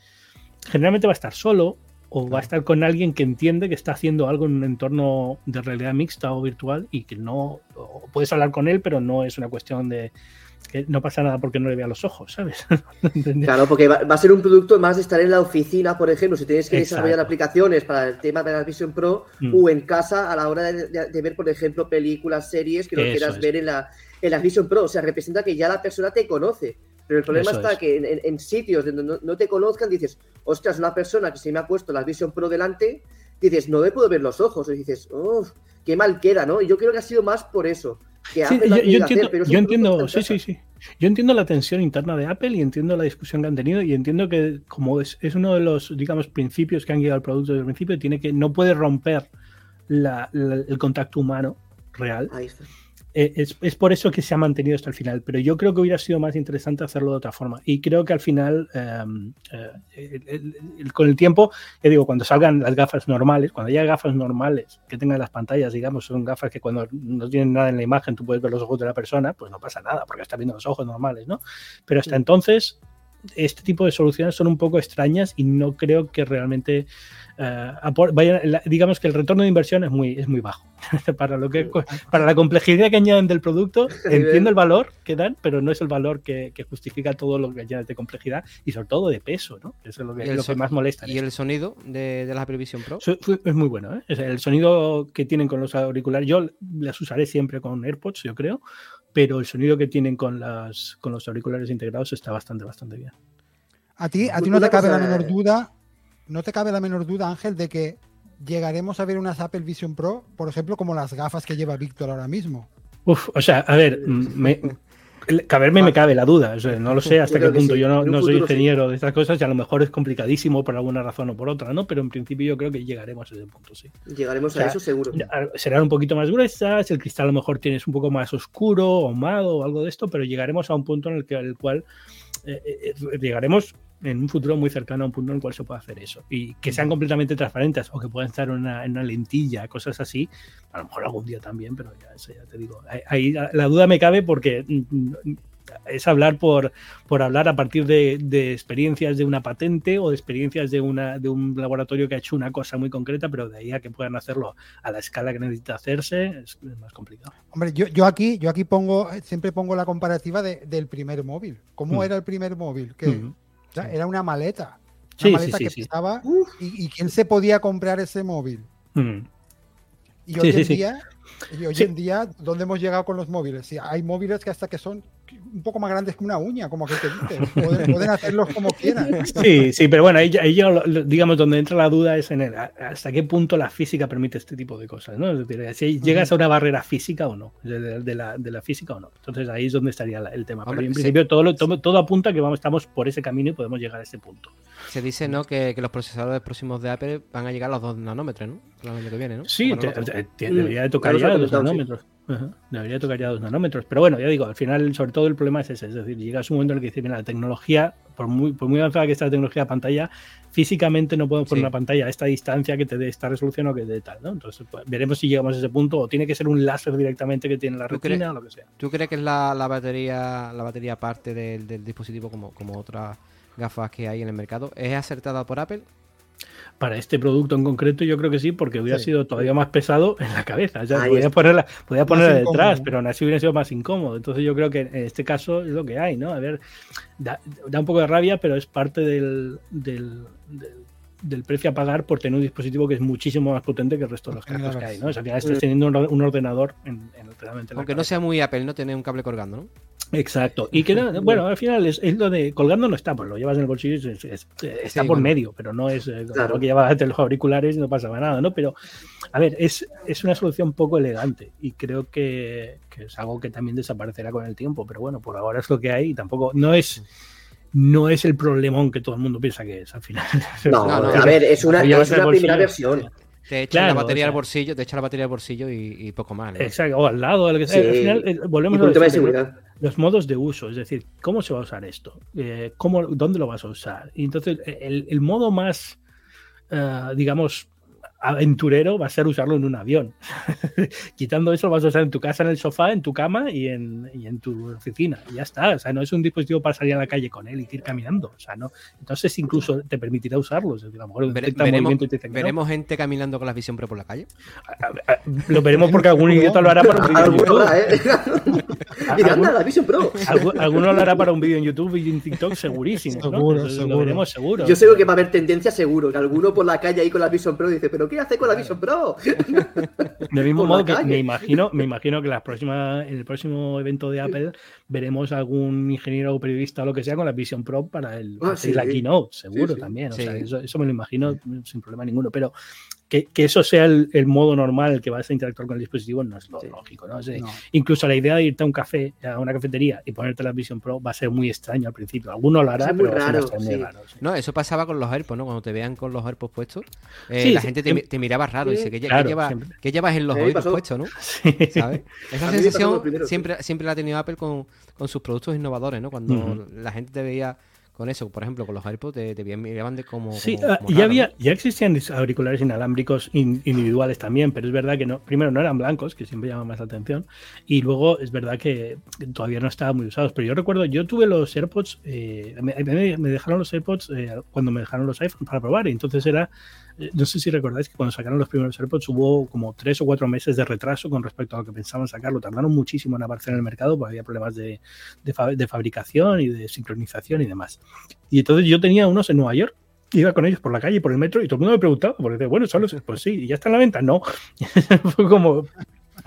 generalmente va a estar solo o va a estar con alguien que entiende que está haciendo algo en un entorno de realidad mixta o virtual y que no puedes hablar con él, pero no es una cuestión de que no pasa nada porque no le vea los ojos, ¿sabes? claro, porque va, a ser un producto más de estar en la oficina, por ejemplo, si tienes que desarrollar aplicaciones para el tema de la Vision Pro mm. o en casa a la hora de, ver, por ejemplo, películas, series que lo quieras ver en la, en la Vision Pro. O sea, representa que ya la persona te conoce. Pero el problema está que en, sitios donde no, te conozcan dices, ostras, una persona que se me ha puesto la Vision Pro delante, dices, no me puedo ver los ojos. Y dices, uff, qué mal queda, ¿no? Y yo creo que ha sido más por eso. Yo, entiendo, yo entiendo sí, sí, sí. Yo entiendo la tensión interna de Apple y entiendo la discusión que han tenido y entiendo que como es, uno de los, digamos, principios que han guiado al producto desde el principio, tiene que, no puede romper el contacto humano real. Ahí está. Eh, es, por eso que se ha mantenido hasta el final, pero yo creo que hubiera sido más interesante hacerlo de otra forma. Y creo que al final, em, eh, con el tiempo, ya digo, cuando salgan las gafas normales, cuando haya gafas normales que tengan las pantallas, digamos, son gafas que cuando no tienen nada en la imagen tú puedes ver los ojos de la persona, pues no pasa nada, porque está viendo los ojos normales, ¿no? Pero hasta entonces, este tipo de soluciones son un poco extrañas y no creo que realmente eh, digamos que el retorno de inversión es muy, es muy bajo. para, lo que, para la complejidad que añaden del producto, entiendo el valor que dan, pero no es el valor que, justifica todo lo que añaden de complejidad y sobre todo de peso, ¿no? Eso es lo que, lo que más molesta. ¿Y el sonido de, de la Apple Vision Pro? Es muy bueno, ¿eh? El sonido que tienen con los auriculares, yo las usaré siempre con AirPods, yo creo, pero el sonido que tienen con, las, con los auriculares integrados está bastante, bastante bien. A ti, a ti no te cabe la menor duda no te cabe la menor duda, Ángel, de que llegaremos a ver unas Apple Vision Pro, por ejemplo, como las gafas que lleva Víctor ahora mismo. Uf, o sea, a ver, me, caberme me cabe la duda, no lo sé hasta qué punto. Yo no, soy ingeniero de estas cosas y a lo mejor es complicadísimo por alguna razón o por otra, ¿no? Pero en principio yo creo que llegaremos a ese punto, sí. Llegaremos a eso seguro. Serán un poquito más gruesas, el cristal a lo mejor tienes un poco más oscuro, ahumado o algo de esto, pero llegaremos a un punto en el, que, el cual eh, eh, llegaremos en un futuro muy cercano a un punto en el cual se puede hacer eso. Y que sean completamente transparentes o que puedan estar en una, en una lentilla, cosas así, a lo mejor algún día también, pero ya, eso ya te digo. Ahí la, duda me cabe porque mm, mm, es hablar por, por hablar a partir de, de, experiencias de una patente o de experiencias de, una, de un laboratorio que ha hecho una cosa muy concreta, pero de ahí a que puedan hacerlo a la escala que necesita hacerse es, más complicado. Hombre, yo, yo, aquí, yo aquí pongo, siempre pongo la comparativa del primer móvil. ¿Cómo mm. era el primer móvil? Que era una maleta. Una maleta que pesaba. Y, quién se podía comprar ese móvil? Mm. Y hoy en día, y hoy en día, ¿dónde hemos llegado con los móviles? hay móviles que hasta que son un poco más grandes que una uña, como que te dice. Pueden, hacerlos como quieran. Sí, sí, pero bueno, ahí, digamos, donde entra la duda es en el, hasta qué punto la física permite este tipo de cosas, ¿no? Es decir, si llegas a una barrera física o no, de, la, de la, física o no. Entonces ahí es donde estaría el tema. pero en principio todo, todo, todo, apunta que vamos, estamos por ese camino y podemos llegar a ese punto. Se dice, ¿no? Que, que los procesadores próximos de Apple van a llegar a los 2 nanómetros, ¿no? El año que viene, ¿no? Sí, debería de tocar ya los nanómetros. Debería tocar ya dos nanómetros. Pero bueno, ya digo, al final, sobre todo el problema es ese. Es decir, llegas un momento en el que dices, mira, la tecnología, por muy, por muy avanzada que esté la tecnología de pantalla, físicamente no podemos poner una pantalla a esta distancia que te dé esta resolución o que te dé tal, ¿no? Entonces, pues, veremos si llegamos a ese punto o tiene que ser un láser directamente que tiene la retina o lo que sea. ¿Tú crees que es la, batería la batería parte del, del dispositivo como, como otras gafas que hay en el mercado? ¿Es acertada por Apple? Para este producto en concreto yo creo que sí, porque hubiera sido todavía más pesado en la cabeza. Ya podía ponerla, podía ponerla detrás, pero aún así hubiera sido más incómodo. Entonces yo creo que en este caso es lo que hay, ¿no? A ver, da, un poco de rabia, pero es parte del, del, precio a pagar por tener un dispositivo que es muchísimo más potente que el resto de los cascos que hay, ¿no? O sea, al final estás teniendo un ordenador en, en, Aunque no sea muy Apple, no tiene un cable colgando, ¿no? Exacto. Y que, bueno, al final es, lo de colgando no está, pues lo llevas en el bolsillo, está por medio, pero no es eh, lo que llevas entre los auriculares y no pasaba nada, ¿no? Pero, a ver, es, es una solución poco elegante y creo que, es algo que también desaparecerá con el tiempo, pero bueno, por ahora es lo que hay y tampoco, no es no es el problemón que todo el mundo piensa que es al final. No, no, a ver, es una, es una primera versión. Te echa la batería al bolsillo, te echa la batería al bolsillo y, poco más. Exacto, o al lado, al final eh, volvemos a decir, los modos de uso, es decir, cómo se va a usar esto, eh, cómo, dónde lo vas a usar. Y entonces, el, el modo más, eh, digamos, aventurero va a ser usarlo en un avión. Quitando eso, lo vas a usar en tu casa, en el sofá, en tu cama y en, y en, tu oficina. Y ya está. O sea, no es un dispositivo para salir a la calle con él y ir caminando. O sea, no. Entonces, incluso te permitirá usarlo. Es decir, a lo mejor veremos, ¿veremos gente caminando con la visión Pro por la calle. Lo veremos porque algún idiota lo hará para un vídeo en YouTube. ¿eh? la Vision Pro. Alguno lo hará para un vídeo en YouTube y en TikTok, segurísimo. Seguro, seguro. Lo veremos seguro. Yo sé que va a haber tendencia seguro. Que alguno por la calle ahí con la Vision Pro dice, pero ¿qué hace con la Vision Pro? Del mismo modo que me imagino, me imagino que las próximas, en el próximo evento de Apple veremos algún ingeniero o periodista o lo que sea con la Vision Pro para el ah, la keynote, seguro también. eso, eso, me lo imagino sin problema ninguno. Pero que, eso sea el, modo normal el que vas a interactuar con el dispositivo no es lo lógico. ¿no? Incluso la idea de irte a un café, a una cafetería y ponerte la Vision Pro va a ser muy extraño al principio. Alguno lo hará, pero raro, muy raro. No, eso pasaba con los AirPods, ¿no? Cuando te vean con los AirPods puestos, eh, la gente te, miraba raro. y Dice, ¿qué, llevas en los AirPods puestos, no? ¿Sabes? Esa sensación siempre, siempre la ha tenido Apple con, sus productos innovadores, ¿no? Cuando la gente te veía con eso, por ejemplo, con los AirPods te, te miraban de como. Sí, como- ah, como ya había, ya existían auriculares inalámbricos in- individuales también, pero es verdad que no, primero no eran blancos, que siempre llama más la atención, y luego es verdad que todavía no estaban muy usados. Pero yo recuerdo, yo tuve los AirPods, eh, me, me- dejaron los AirPods eh, cuando me dejaron los iPhones para probar, y entonces era, no sé si recordáis que cuando sacaron los primeros AirPods hubo como tres o cuatro meses de retraso con respecto a lo que pensaban sacarlo. Tardaron muchísimo en aparecer en el mercado porque había problemas de, de fa- de fabricación y de sincronización y demás. Y entonces yo tenía unos en Nueva York, iba con ellos por la calle, por el metro, y todo el mundo me preguntaba, porque bueno, son los, pues sí, ¿y ya está en la venta? No. Fue como.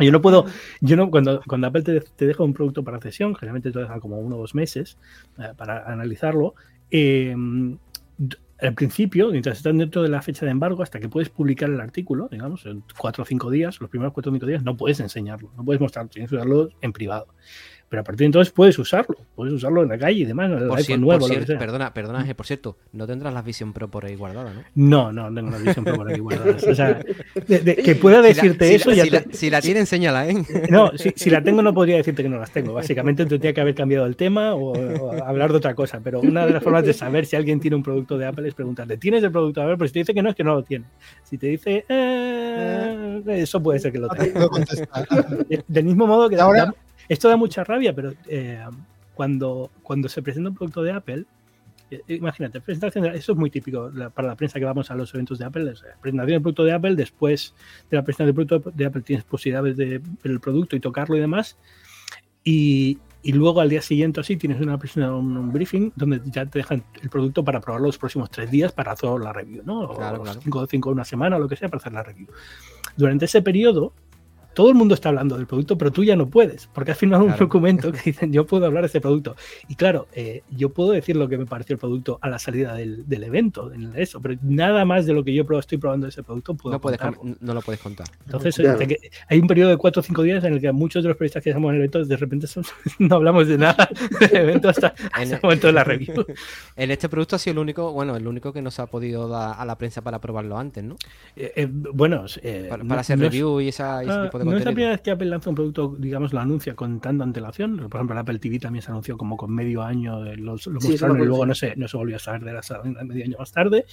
Yo no puedo, yo no, cuando, cuando Apple te, te deja un producto para cesión, generalmente te deja como uno o dos meses eh, para analizarlo. eh, al principio, mientras están dentro de la fecha de embargo, hasta que puedes publicar el artículo, digamos, en cuatro o cinco días, los primeros cuatro o cinco días, no puedes enseñarlo, no puedes mostrarlo, tienes que usarlo en privado. Pero a partir de entonces puedes usarlo, puedes usarlo en la calle y demás, en el Por nuevo, por lo que cier- sea. perdona, perdona, por cierto, no tendrás la Vision Pro por ahí guardada, ¿no? No, no, tengo una visión por aquí guardada. O sea, de- de- que pueda Si la- decirte si eso la, ya si te- la- si la tiene, enséñala, ¿eh? No, si, si la tengo no podría decirte que no las tengo. Básicamente tendría que haber cambiado el tema o, o hablar de otra cosa. Pero una de las formas de saber si alguien tiene un producto de Apple es preguntarle, ¿tienes el producto de Apple? Pero si te dice que no, es que no lo tiene. Si te dice, "Eh", eso puede ser que lo tenga. Del mismo modo que ahora- da- esto da mucha rabia, pero eh, cuando, cuando se presenta un producto de Apple, eh, imagínate, presentación de- eso es muy típico la- para la prensa que vamos a los eventos de Apple, es, eh, presentación del producto de Apple, después de la presentación del producto de Apple tienes posibilidades de ver el producto y tocarlo y demás, y, y luego al día siguiente así tienes una un, un briefing donde ya te dejan el producto para probarlo los próximos tres días para hacer la review, ¿no? O Claro, claro. Cinco, cinco, una semana o lo que sea para hacer la review. Durante ese periodo todo el mundo está hablando del producto, pero tú ya no puedes, porque has firmado un documento que dicen yo puedo hablar de este producto. Y claro, eh, yo puedo decir lo que me pareció el producto a la salida del, del evento, en eso, pero nada más de lo que yo estoy probando de ese producto puedo No, puedes, no lo puedes contar. Entonces, Claro. eh, que- hay un periodo de cuatro o cinco días en el que muchos de los periodistas que estamos en el evento de repente son- no hablamos de nada del evento hasta, hasta En- el momento de la review. En este producto ha sido el único, bueno, el único que nos ha podido dar a la prensa para probarlo antes, ¿no? Eh, eh, bueno, eh, Para, hacer no review y, esa, y ese Ah, tipo de no es la primera vez que Apple lanza un producto, digamos, lo anuncia con tanta antelación. Por ejemplo, el Apple TV también se anunció como con medio año, lo, lo Sí, mostraron me y luego no se, no se volvió a saber de la medio año más tarde.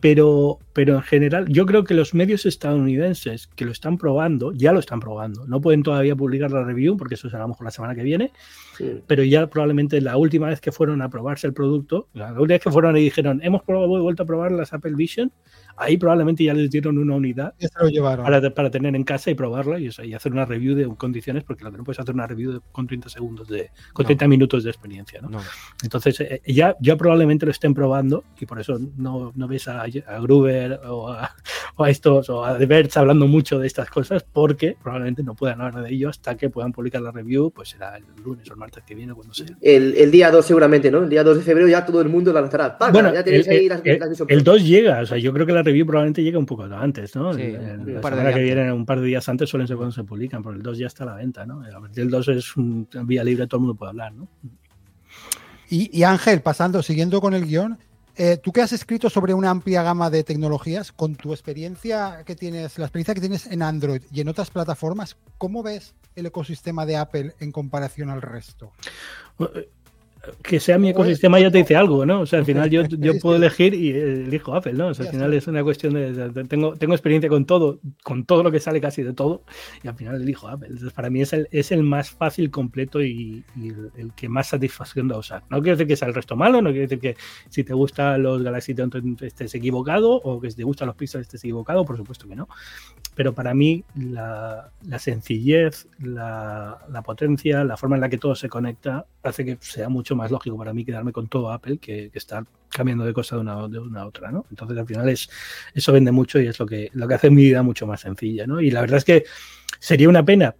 Pero, pero en general, yo creo que los medios estadounidenses que lo están probando, ya lo están probando. No pueden todavía publicar la review, porque eso será a lo mejor la semana que viene, Sí. pero ya probablemente la última vez que fueron a probarse el producto, la última vez que fueron y dijeron, hemos probado, vuelto a probar las Apple Vision, ahí probablemente ya les dieron una unidad Ya se lo llevaron. para, para tener en casa y probarla y, y hacer una review de condiciones, porque lo que no puedes hacer una review de- con 30 segundos de, con No. 30 minutos de experiencia, ¿no? No. Entonces, eh, ya, ya probablemente lo estén probando y por eso no, no ves a, a Gruber o a, o a estos o a The Verge hablando mucho de estas cosas porque probablemente no puedan hablar de ello hasta que puedan publicar la review, pues será el lunes o el martes que viene, cuando sea. El, el día 2 seguramente, ¿no? El día 2 de febrero ya todo el mundo la lanzará. Bueno, ya tenéis el, ahí las, el- las el Pro. 2 llega, o sea, yo creo que la review probablemente llega un poco antes, ¿no? Sí, El- un par de semana que días viene, un par de días antes suelen ser cuando se publican, porque el 2 ya está a la venta, ¿no? A partir del 2 es un vía libre, todo el mundo puede hablar, ¿no? Y, y Ángel, pasando, siguiendo con el guion, eh, tú que has escrito sobre una amplia gama de tecnologías, con tu experiencia que tienes, la experiencia que tienes en Android y en otras plataformas, ¿cómo ves el ecosistema de Apple en comparación al resto? Que sea mi ecosistema ya te dice algo, ¿no? O sea, al final yo, yo puedo elegir y elijo Apple, ¿no? O sea, al final es una cuestión de, tengo, tengo experiencia con todo, con todo lo que sale casi de todo, y al final elijo Apple. Entonces, para mí es el, es el más fácil, completo y, y el, el que más satisfacción da usar. No quiere decir que sea el resto malo, no quiere decir que si te gustan los Galaxy estés equivocado, o que si te gustan los Pixel estés equivocado, por supuesto que no. Pero para mí la, la sencillez, la, la potencia, la forma en la que todo se conecta, hace que sea mucho más lógico para mí quedarme con todo Apple que, que estar cambiando de cosa de una, de una a otra, ¿no? Entonces al final es, eso vende mucho y es lo que, lo que hace mi vida mucho más sencilla, ¿no? Y la verdad es que sería una pena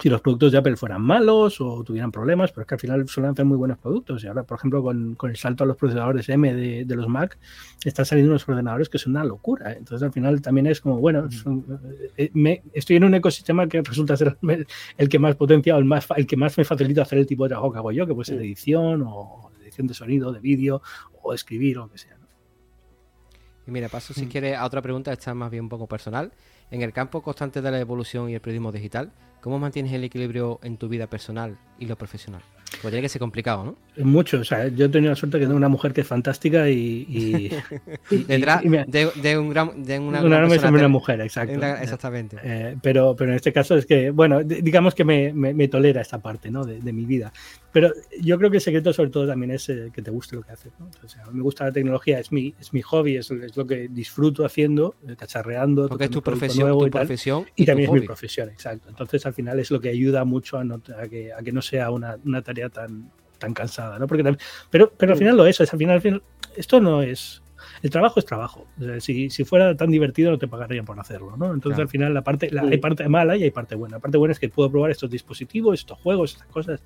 si los productos de Apple fueran malos o tuvieran problemas, pero es que al final suelen hacer muy buenos productos. Y ahora, por ejemplo, con, con el salto a los procesadores M de, de los Mac, están saliendo unos ordenadores que son una locura. ¿eh? Entonces, al final también es como, bueno, son- eh, me- estoy en un ecosistema que resulta ser el, el que más potencia o el, más, el que más me facilita hacer el tipo de trabajo que hago yo, que puede ser edición o edición de sonido, de vídeo o escribir o lo que sea. ¿no? Y mira, paso si Mm. quieres a otra pregunta, esta es más bien un poco personal. En el campo constante de la evolución y el periodismo digital, ¿cómo mantienes el equilibrio en tu vida personal y lo profesional? Pues tiene que ser complicado, ¿no? Mucho, o sea, yo he tenido la suerte de tener una mujer que es fantástica y. Detrás de, un gran. De una, una, una mujer, exacto. exactamente. Eh, pero, pero en este caso es que, bueno, digamos que me, me, tolera esta parte ¿no? de, de, mi vida. Pero yo creo que el secreto, sobre todo, también es eh, que te guste lo que haces. ¿no? O sea, me gusta la tecnología, es mi, es mi hobby, es, es lo que disfruto haciendo, eh, cacharreando. Porque es tu profesión, tu y profesión. Y, también es mi profesión, exacto. Entonces, al final es lo que ayuda mucho a, a, que, a que no sea una, una tarea tan, tan cansada, ¿no? Porque pero, pero al final lo es, al final, al final, esto no es. El trabajo es trabajo. si, si, fuera tan divertido no te pagarían por hacerlo, ¿no? Entonces al final la parte, la, hay parte mala y hay parte buena. La parte buena es que puedo probar estos dispositivos, estos juegos, estas cosas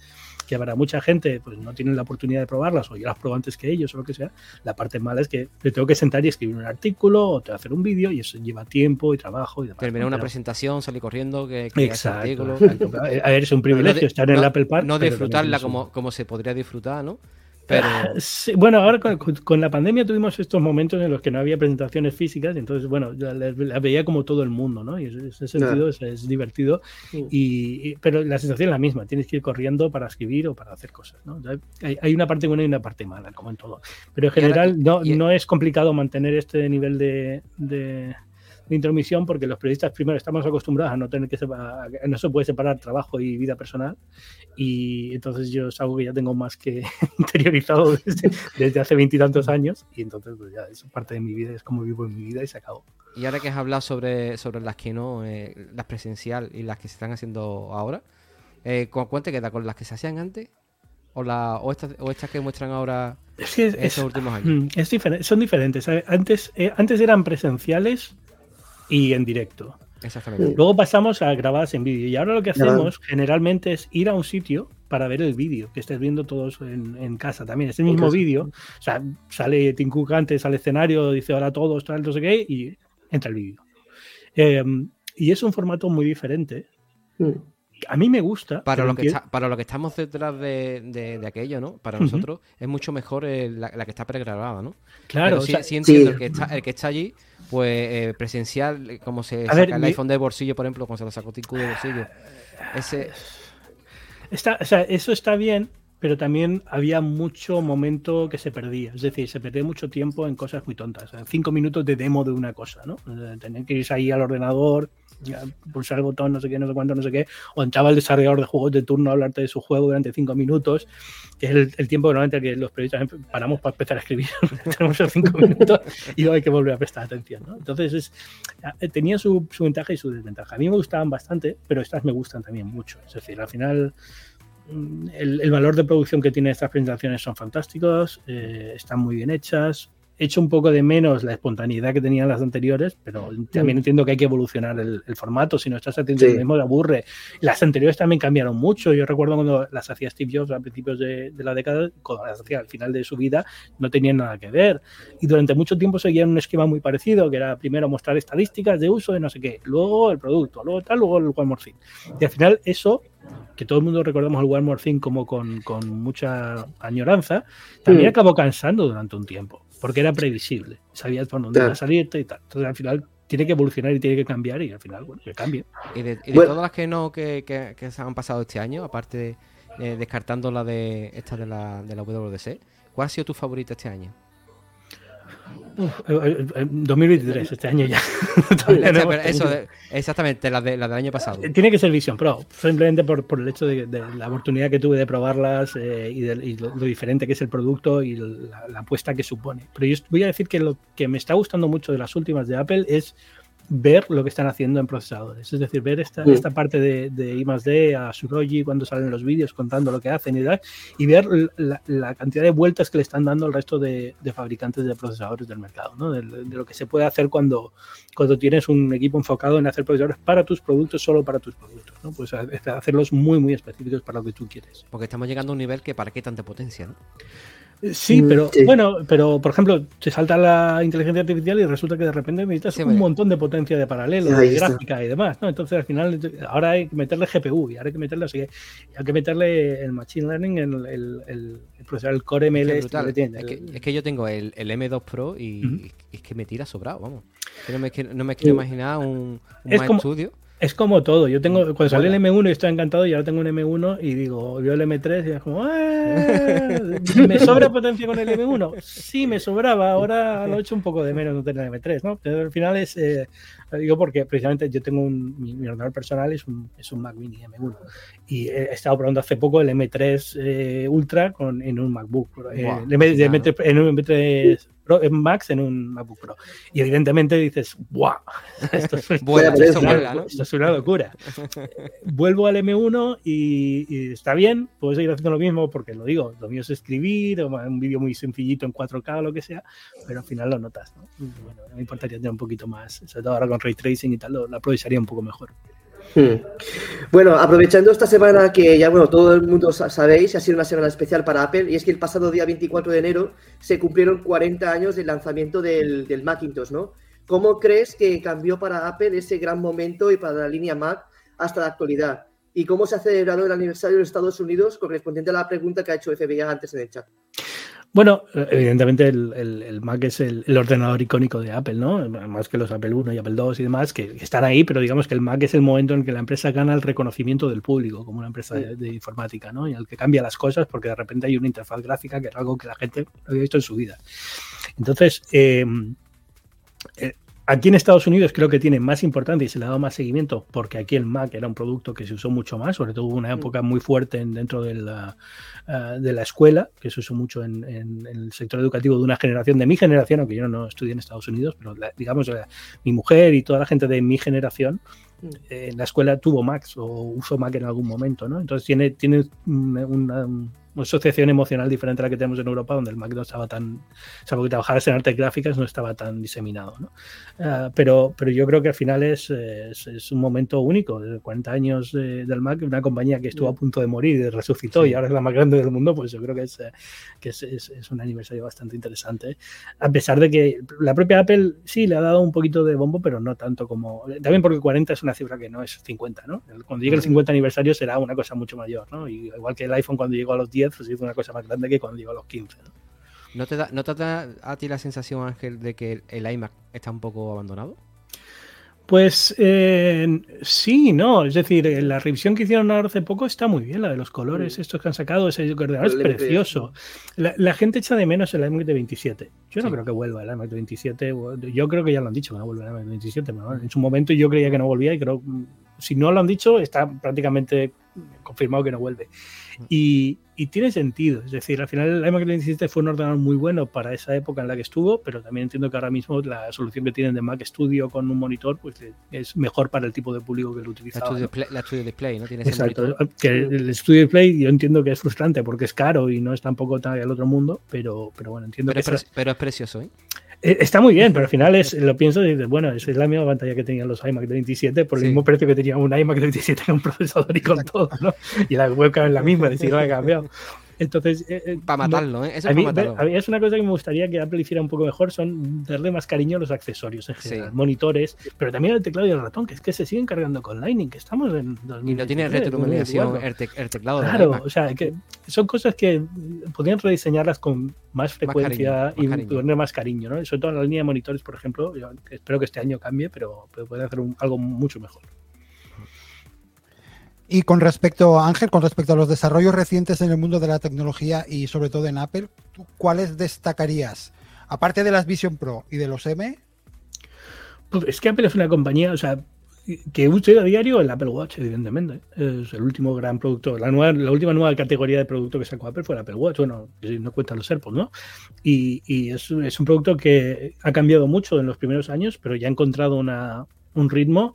que para mucha gente pues no tienen la oportunidad de probarlas o yo las pruebo antes que ellos o lo que sea. La parte mala es que te tengo que sentar y escribir un artículo o te hacer un vídeo y eso lleva tiempo y trabajo y demás. Terminar una presentación, salir corriendo, que, exacto, A ver, es un privilegio estar en el Apple Park. No disfrutarla como, como se podría disfrutar, ¿no? Bueno, ahora con, la pandemia tuvimos estos momentos en los que no había presentaciones físicas, entonces, bueno, la, veía como todo el mundo, ¿no? Y en ese sentido es, divertido, y, pero la sensación es la misma, tienes que ir corriendo para escribir o para hacer cosas, ¿no? Hay, una parte buena y una parte mala, como en todo. Pero en general no, no es complicado mantener este nivel de de intromisión porque los periodistas primero estamos acostumbrados a no tener que separar, no se puede separar trabajo y vida personal y entonces yo es algo que ya tengo más que interiorizado desde, hace veintitantos años y entonces pues ya es parte de mi vida, es como vivo en mi vida y se acabó. Y ahora que has hablado sobre, sobre las que no, eh, las presencial y las que se están haciendo ahora, eh, ¿cuánto te queda con las que se hacían antes? ¿O, la, o, estas, o estas que muestran ahora es que estos últimos años? Mm, es diferente, son diferentes. Antes, eh, antes eran presenciales y en directo. Exactamente. Luego pasamos a grabadas en vídeo. Y ahora lo que hacemos generalmente es ir a un sitio para ver el vídeo que estés viendo todos en, casa también. Es el mismo vídeo. O sea, sale Tim Cook antes al escenario, dice hola a todos, tal, no sé qué, y entra el vídeo. Em, y es un formato muy diferente. Mm. A mí me gusta. Para lo, que para lo que estamos detrás de, aquello, ¿no? Para nosotros es mucho mejor la, que está pregrabada, ¿no? Claro. sí, entiendo El, que está, el que está allí pues eh, presencial, eh, como se saca el iPhone de bolsillo, por ejemplo, como se lo sacó Tico de bolsillo. Ese... Está, o sea, eso está bien, pero también había mucho momento que se perdía. Es decir, se perdía mucho tiempo en cosas muy tontas. Cinco minutos de demo de una cosa, ¿no? Tener que irse ahí al ordenador, pulsar el botón, no sé qué, no sé cuánto, no sé qué, o entraba el desarrollador de juegos de turno a hablarte de su juego durante cinco minutos, que es el, tiempo normalmente que los periodistas paramos para empezar a escribir, tenemos esos cinco minutos y luego hay que volver a prestar atención. ¿no? Entonces, es, eh, tenía su, su, ventaja y su desventaja. A mí me gustaban bastante, pero estas me gustan también mucho. Es decir, al final... El, el valor de producción que tienen estas presentaciones son fantásticos, eh, están muy bien hechas, hecho un poco de menos la espontaneidad que tenían las anteriores, pero también entiendo que hay que evolucionar el, formato. Si no estás haciendo lo mismo, te aburre. Las anteriores también cambiaron mucho. Yo recuerdo cuando las hacía Steve Jobs a principios de, la década, cuando las hacía al final de su vida, no tenían nada que ver. Y durante mucho tiempo seguían un esquema muy parecido, que era primero mostrar estadísticas de uso de no sé qué, luego el producto, luego tal, luego el One More Thing. Y al final eso que todo el mundo recordamos al One More Thing como con, con mucha añoranza, también acabó cansando durante un tiempo porque era previsible. Sabías por dónde iba a salirte y tal. Entonces, al final, tiene que evolucionar y tiene que cambiar y al final, bueno, que cambie. Y de, todas las que no que, que, se han pasado este año, aparte de, descartando la de esta de la, de la WDC, ¿cuál ha sido tu favorita este año? 2023, este año ya. eso, exactamente, la, de, la del año pasado. Tiene que ser Vision Pro, simplemente por, por el hecho de, la oportunidad que tuve de probarlas eh, y, lo, diferente que es el producto y la, la, apuesta que supone. Pero yo voy a decir que lo que me está gustando mucho de las últimas de Apple es ver lo que están haciendo en procesadores. Es decir, ver esta, esta parte de, de I D a Suroji cuando salen los vídeos contando lo que hacen y tal, y ver la, cantidad de vueltas que le están dando el resto de, fabricantes de procesadores del mercado, ¿no? de, lo que se puede hacer cuando, cuando tienes un equipo enfocado en hacer procesadores para tus productos, solo para tus productos. ¿no? Pues hacerlos muy, muy específicos para lo que tú quieres. Porque estamos llegando a un nivel que para qué tanta potencia, ¿no? Sí, mm, pero bueno, pero por ejemplo, te salta la inteligencia artificial y resulta que de repente necesitas un montón de potencia de paralelo, de gráfica y demás, ¿no? Entonces al final ahora hay que meterle GPU y ahora hay que meterle así, hay que meterle el machine learning, el, el, el, procesador, el core ML. Es, que, es, que, yo tengo el, M2 Pro y es que me tira sobrado, vamos. no me, no me quiero imaginar un, un estudio Es como todo. Yo tengo, cuando salió el M1 y estoy encantado, y ahora tengo un M1 y digo, veo el M3 y es como, ¡Eh! ¿me sobra potencia con el M1? Sí, me sobraba. Ahora lo he hecho un poco de menos no tener M3, ¿no? Pero al final es, eh, digo porque precisamente yo tengo un, mi, ordenador personal es un, es un Mac Mini M1 y he estado probando hace poco el M3 eh, Ultra con, en un MacBook, eh, M3, en un M3 en Max en un MacBook Pro. Y evidentemente dices, ¡guau! Esto es, una, locura. Vuelvo al M1 y, está bien, puedo seguir haciendo lo mismo porque lo digo, lo mío es escribir, un vídeo muy sencillito en 4K o lo que sea, pero al final lo notas. ¿no? Bueno, me importaría tener un poquito más, sobre todo ahora con ray tracing y tal, lo, lo aprovecharía un poco mejor. Hmm. Bueno, aprovechando esta semana que ya, bueno, todo el mundo sabéis, ha sido una semana especial para Apple, y es que el pasado día 24 de enero se cumplieron 40 años del lanzamiento del, Macintosh, ¿no? ¿Cómo crees que cambió para Apple ese gran momento y para la línea Mac hasta la actualidad? ¿Y cómo se ha celebrado el aniversario de Estados Unidos correspondiente a la pregunta que ha hecho FBI antes en el chat? Bueno, evidentemente el, Mac es el, ordenador icónico de Apple, ¿no? Más que los Apple I y Apple II y demás, que, están ahí, pero digamos que el Mac es el momento en que la empresa gana el reconocimiento del público como una empresa de, informática, ¿no? Y al que cambia las cosas porque de repente hay una interfaz gráfica que es algo que la gente no había visto en su vida. Entonces, eh, eh, Aquí en Estados Unidos creo que tiene más importancia y se le ha dado más seguimiento porque aquí el Mac era un producto que se usó mucho más, sobre todo hubo una mm. época muy fuerte dentro de la, eh, de la escuela, que se usó mucho en, el sector educativo de una generación, de mi generación, aunque yo no estudié en Estados Unidos, pero digamos, mi mujer y toda la gente de mi generación mm. eh, en la escuela tuvo Mac o usó Mac en algún momento, ¿no? Entonces tiene, tiene una una asociación emocional diferente a la que tenemos en Europa, donde el Mac no estaba tan, salvo que trabajaras en artes gráficas, no estaba tan diseminado. ¿no? Ah, pero, pero yo creo que al final es, es, un momento único, de 40 años del Mac, una compañía que estuvo a punto de morir y resucitó y ahora es la más grande del mundo, pues yo creo que es, que es, es, un aniversario bastante interesante. A pesar de que la propia Apple sí le ha dado un poquito de bombo, pero no tanto como... También porque 40 es una cifra que no es 50, ¿no? Cuando llegue el 50 aniversario será una cosa mucho mayor, ¿no? Y igual que el iPhone cuando llegó a los 10 pues hizo una cosa más grande que cuando llegó a los 15. ¿no? te, da, ¿No te da a ti la sensación, Ángel, de que el iMac está un poco abandonado? Pues eh, sí, no. Es decir, eh, la revisión que hicieron ahora hace poco está muy bien, la de los colores, estos que han sacado, ese ordenador es precioso. La, gente echa de menos el iMac de 27. Yo no creo que vuelva el iMac de 27. Yo creo que ya lo han dicho que no vuelve el iMac de 27. en su momento yo creía que no volvía y creo, si no lo han dicho, está prácticamente confirmado que no vuelve. Y, tiene sentido, es decir, al final el iMac 27 fue un ordenador muy bueno para esa época en la que estuvo, pero también entiendo que ahora mismo la solución que tienen de Mac Studio con un monitor pues es mejor para el tipo de público que lo utilizaba. La Studio, Display, ¿no? Tiene Exacto, que el Studio Display yo entiendo que es frustrante porque es caro y no es tampoco tan al otro mundo, pero, pero bueno, entiendo que... Es, pero es precioso, ¿eh? Eh, está muy bien, pero al final es, lo pienso y dices, bueno, es la misma pantalla que tenían los iMac de 27 por el mismo precio que tenía un iMac de 27 con un procesador y con todo, ¿no? Y la webcam es la misma, es decir, no ha cambiado. Entonces, eh, eh, para matarlo, ¿eh? es una cosa que me gustaría que Apple hiciera un poco mejor, son darle más cariño a los accesorios en general, monitores, pero también al teclado y al ratón, que es que se siguen cargando con Lightning, que estamos en Y no tiene retroiluminación el, teclado. Claro, o sea, que son cosas que podrían rediseñarlas con más frecuencia y poner más cariño, ¿no? Sobre todo en la línea de monitores, por ejemplo, espero que este año cambie, pero, puede hacer algo mucho mejor. Y con respecto, Ángel, con respecto a los desarrollos recientes en el mundo de la tecnología y sobre todo en Apple, ¿cuáles destacarías? Aparte de las Vision Pro y de los M. Pues es que Apple es una compañía, o sea, que uso a diario el Apple Watch, evidentemente. Es el último gran producto. La, nueva, la última nueva categoría de producto que sacó Apple fue el Apple Watch. Bueno, no cuentan los AirPods, ¿no? Y, y es, es, un producto que ha cambiado mucho en los primeros años, pero ya ha encontrado una, un ritmo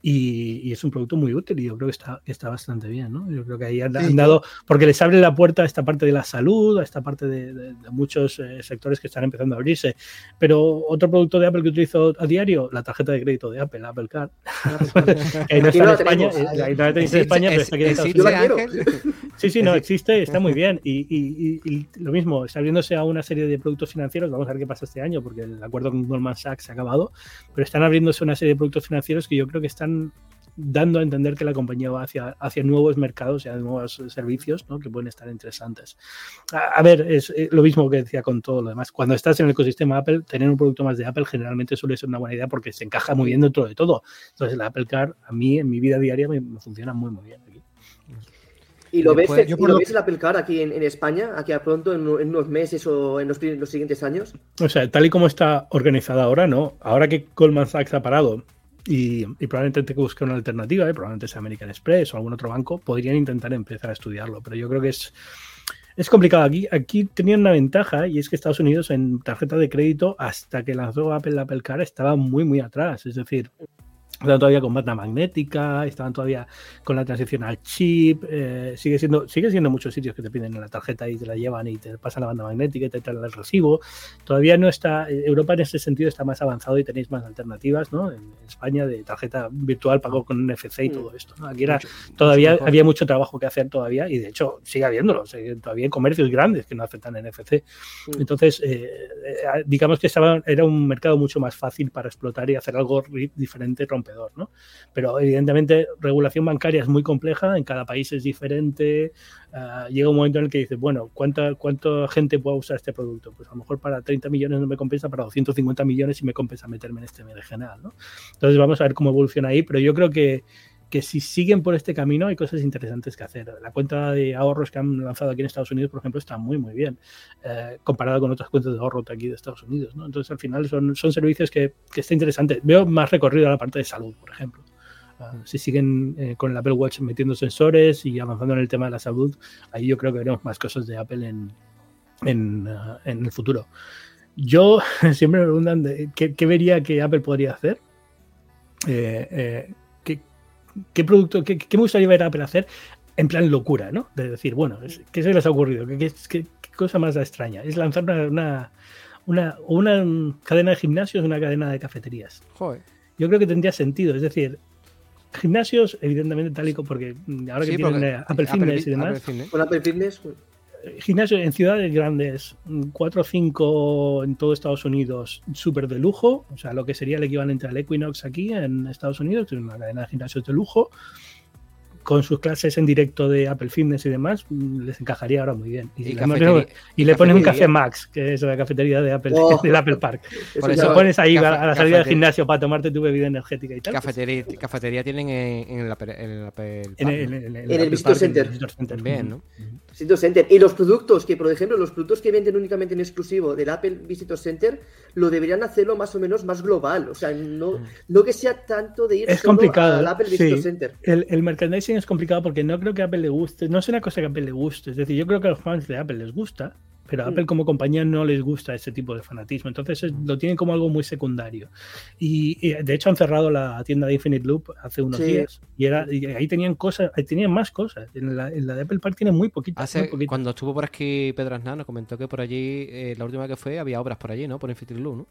y, es un producto muy útil y yo creo que está, está bastante bien, ¿no? Yo creo que ahí han, dado, porque les abre la puerta a esta parte de la salud, a esta parte de, muchos eh, sectores que están empezando a abrirse. Pero otro producto de Apple que utilizo a diario, la tarjeta de crédito de Apple, Apple Card. no está en España, eh, España, pero está aquí en Estados Unidos. Sí, sí, no, existe, está muy bien. Y, y, lo mismo, está abriéndose a una serie de productos financieros, vamos a ver qué pasa este año, porque el acuerdo con Goldman Sachs se ha acabado, pero están abriéndose una serie de productos financieros que yo creo que están dando a entender que la compañía va hacia, hacia nuevos mercados y a nuevos servicios ¿no? que pueden estar interesantes. A, ver, es eh, lo mismo que decía con todo lo demás. Cuando estás en el ecosistema Apple, tener un producto más de Apple generalmente suele ser una buena idea porque se encaja muy bien dentro de todo. Entonces, el Apple Car a mí en mi vida diaria me, funciona muy, muy bien. Aquí. ¿Y lo, ves, ¿y lo ves el Apple Car aquí en, España, aquí a pronto, en, unos meses o en los, los, siguientes años? O sea, tal y como está organizada ahora, ¿no? Ahora que Goldman Sachs ha parado y, probablemente tenga que buscar una alternativa, ¿eh? probablemente sea American Express o algún otro banco, podrían intentar empezar a estudiarlo. Pero yo creo que es, es complicado. Aquí, aquí tenían una ventaja y es que Estados Unidos en tarjeta de crédito, hasta que lanzó Apple la Apple Car, estaba muy, muy atrás. Es decir, Estaban todavía con banda magnética, estaban todavía con la transición al chip. Eh, sigue siendo sigue siendo muchos sitios que te piden la tarjeta y te la llevan y te pasan la banda magnética y te traen el recibo. Todavía no está. Europa en ese sentido está más avanzado y tenéis más alternativas, ¿no? En España de tarjeta virtual pago con NFC y todo esto. Aquí era todavía había mucho trabajo que hacer todavía y de hecho sigue habiéndolo. Todavía hay comercios grandes que no aceptan NFC. Mm. Entonces, eh, eh, digamos que estaba, era un mercado mucho más fácil para explotar y hacer algo diferente, romper Pero evidentemente regulación bancaria es muy compleja, en cada país es diferente. Ah, llega un momento en el que dices, bueno, ¿cuánta, ¿cuánta gente puede usar este producto? Pues a lo mejor para 30 millones no me compensa, para 250 millones sí me compensa meterme en este medio general, ¿no? Entonces vamos a ver cómo evoluciona ahí, pero yo creo que que si siguen por este camino hay cosas interesantes que hacer. La cuenta de ahorros que han lanzado aquí en Estados Unidos, por ejemplo, está muy, muy bien, eh, comparada con otras cuentas de ahorro de aquí de Estados Unidos. Entonces, al final son, son servicios que, que está interesante. Veo más recorrido a la parte de salud, por ejemplo. Ah, si siguen eh, con el Apple Watch metiendo sensores y avanzando en el tema de la salud, ahí yo creo que veremos más cosas de Apple en, en, ah, en el futuro. Yo siempre me preguntan de, ¿qué, ¿qué, vería que Apple podría hacer. Eh, eh ¿qué producto, qué, me gustaría ver a Apple hacer? En plan locura, ¿no? De decir, bueno, ¿qué se les ha ocurrido? ¿Qué, cosa más extraña? Es lanzar una, una, una, cadena de gimnasios, una cadena de cafeterías. Joder. Yo creo que tendría sentido. Es decir, gimnasios, evidentemente, tal y como porque ahora que tienen Apple Fitness y demás. Con Apple Fitness. Pues. Gimnasios en ciudades grandes, 4 o 5 en todo Estados Unidos, súper de lujo, o sea, lo que sería el equivalente al Equinox aquí en Estados Unidos, que es una cadena de gimnasios de lujo, con sus clases en directo de Apple Fitness y demás, mm, les encajaría ahora muy bien. Y, le pones un café Max, que es la cafetería de Apple, oh. del Apple Park. Por eso pones ahí a la salida del gimnasio para tomarte tu bebida energética y tal. Cafetería, cafetería tienen en, el Apple, en el, Apple en el, en el, Visitor Center. También, ¿no? Visitor Center. Y los productos que, por ejemplo, los productos que venden únicamente en exclusivo del Apple Visitor Center, lo deberían hacerlo más o menos más global. O sea, no, mm. no que sea tanto de ir es complicado, al Apple Visitor Center. El, el merchandising es complicado porque no creo que a Apple le guste. No es una cosa que a Apple le guste. Es decir, yo creo que a los fans de Apple les gusta, pero a Apple mm. como compañía no les gusta ese tipo de fanatismo. Entonces lo tienen como algo muy secundario. Y, de hecho han cerrado la tienda de Infinite Loop hace unos días. Y, era, ahí tenían cosas, tenían más cosas. En la, de Apple Park tienen muy poquito. Cuando estuvo por aquí Pedro Aznar nos comentó que por allí, eh, la última que fue, había obras por allí, ¿no? Por Infinite Loop, ¿no?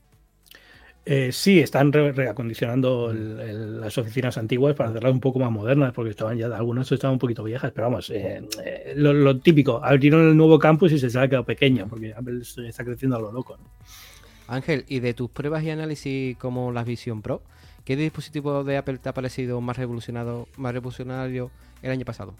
Eh, sí, están reacondicionando las oficinas antiguas para hacerlas un poco más modernas, porque estaban ya, algunas estaban un poquito viejas, pero vamos, eh, eh, lo, típico, abrieron el nuevo campus y se ha quedado pequeño, porque Apple está creciendo a lo loco. Ángel, y de tus pruebas y análisis como la Vision Pro, ¿qué dispositivo de Apple te ha parecido más revolucionado, más revolucionario el año pasado?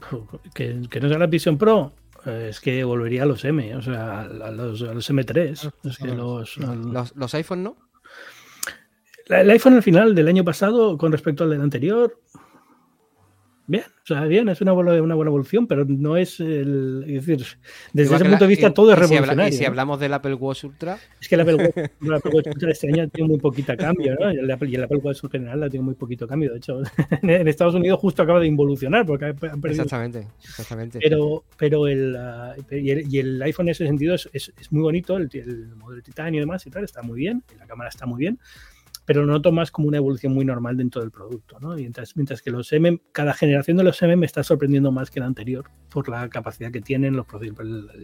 Que, que no sea la Vision Pro, es que volvería a los M, o sea, a los, M3. los, los, iPhone no. El iPhone al final del año pasado con respecto al del anterior, Bien, o sea, bien, es una buena, una buena evolución, pero no es el. Es decir, desde ese punto de vista todo es revolucionario. y si hablamos del Apple Watch Ultra. Es que el Apple Watch, Ultra este año tiene muy poquito cambio, ¿no? Y el, Apple, y el Apple Watch en general la tiene muy poquito cambio. De hecho, en Estados Unidos justo acaba de involucionar porque han perdido. Exactamente, exactamente. Pero, pero el, y el, y el iPhone en ese sentido es, es, es muy bonito, el, el modelo de titanio y demás y tal, está muy bien, la cámara está muy bien pero lo noto más como una evolución muy normal dentro del producto, ¿no? Mientras, mientras que los M, cada generación de los M me está sorprendiendo más que la anterior por la capacidad que tienen, los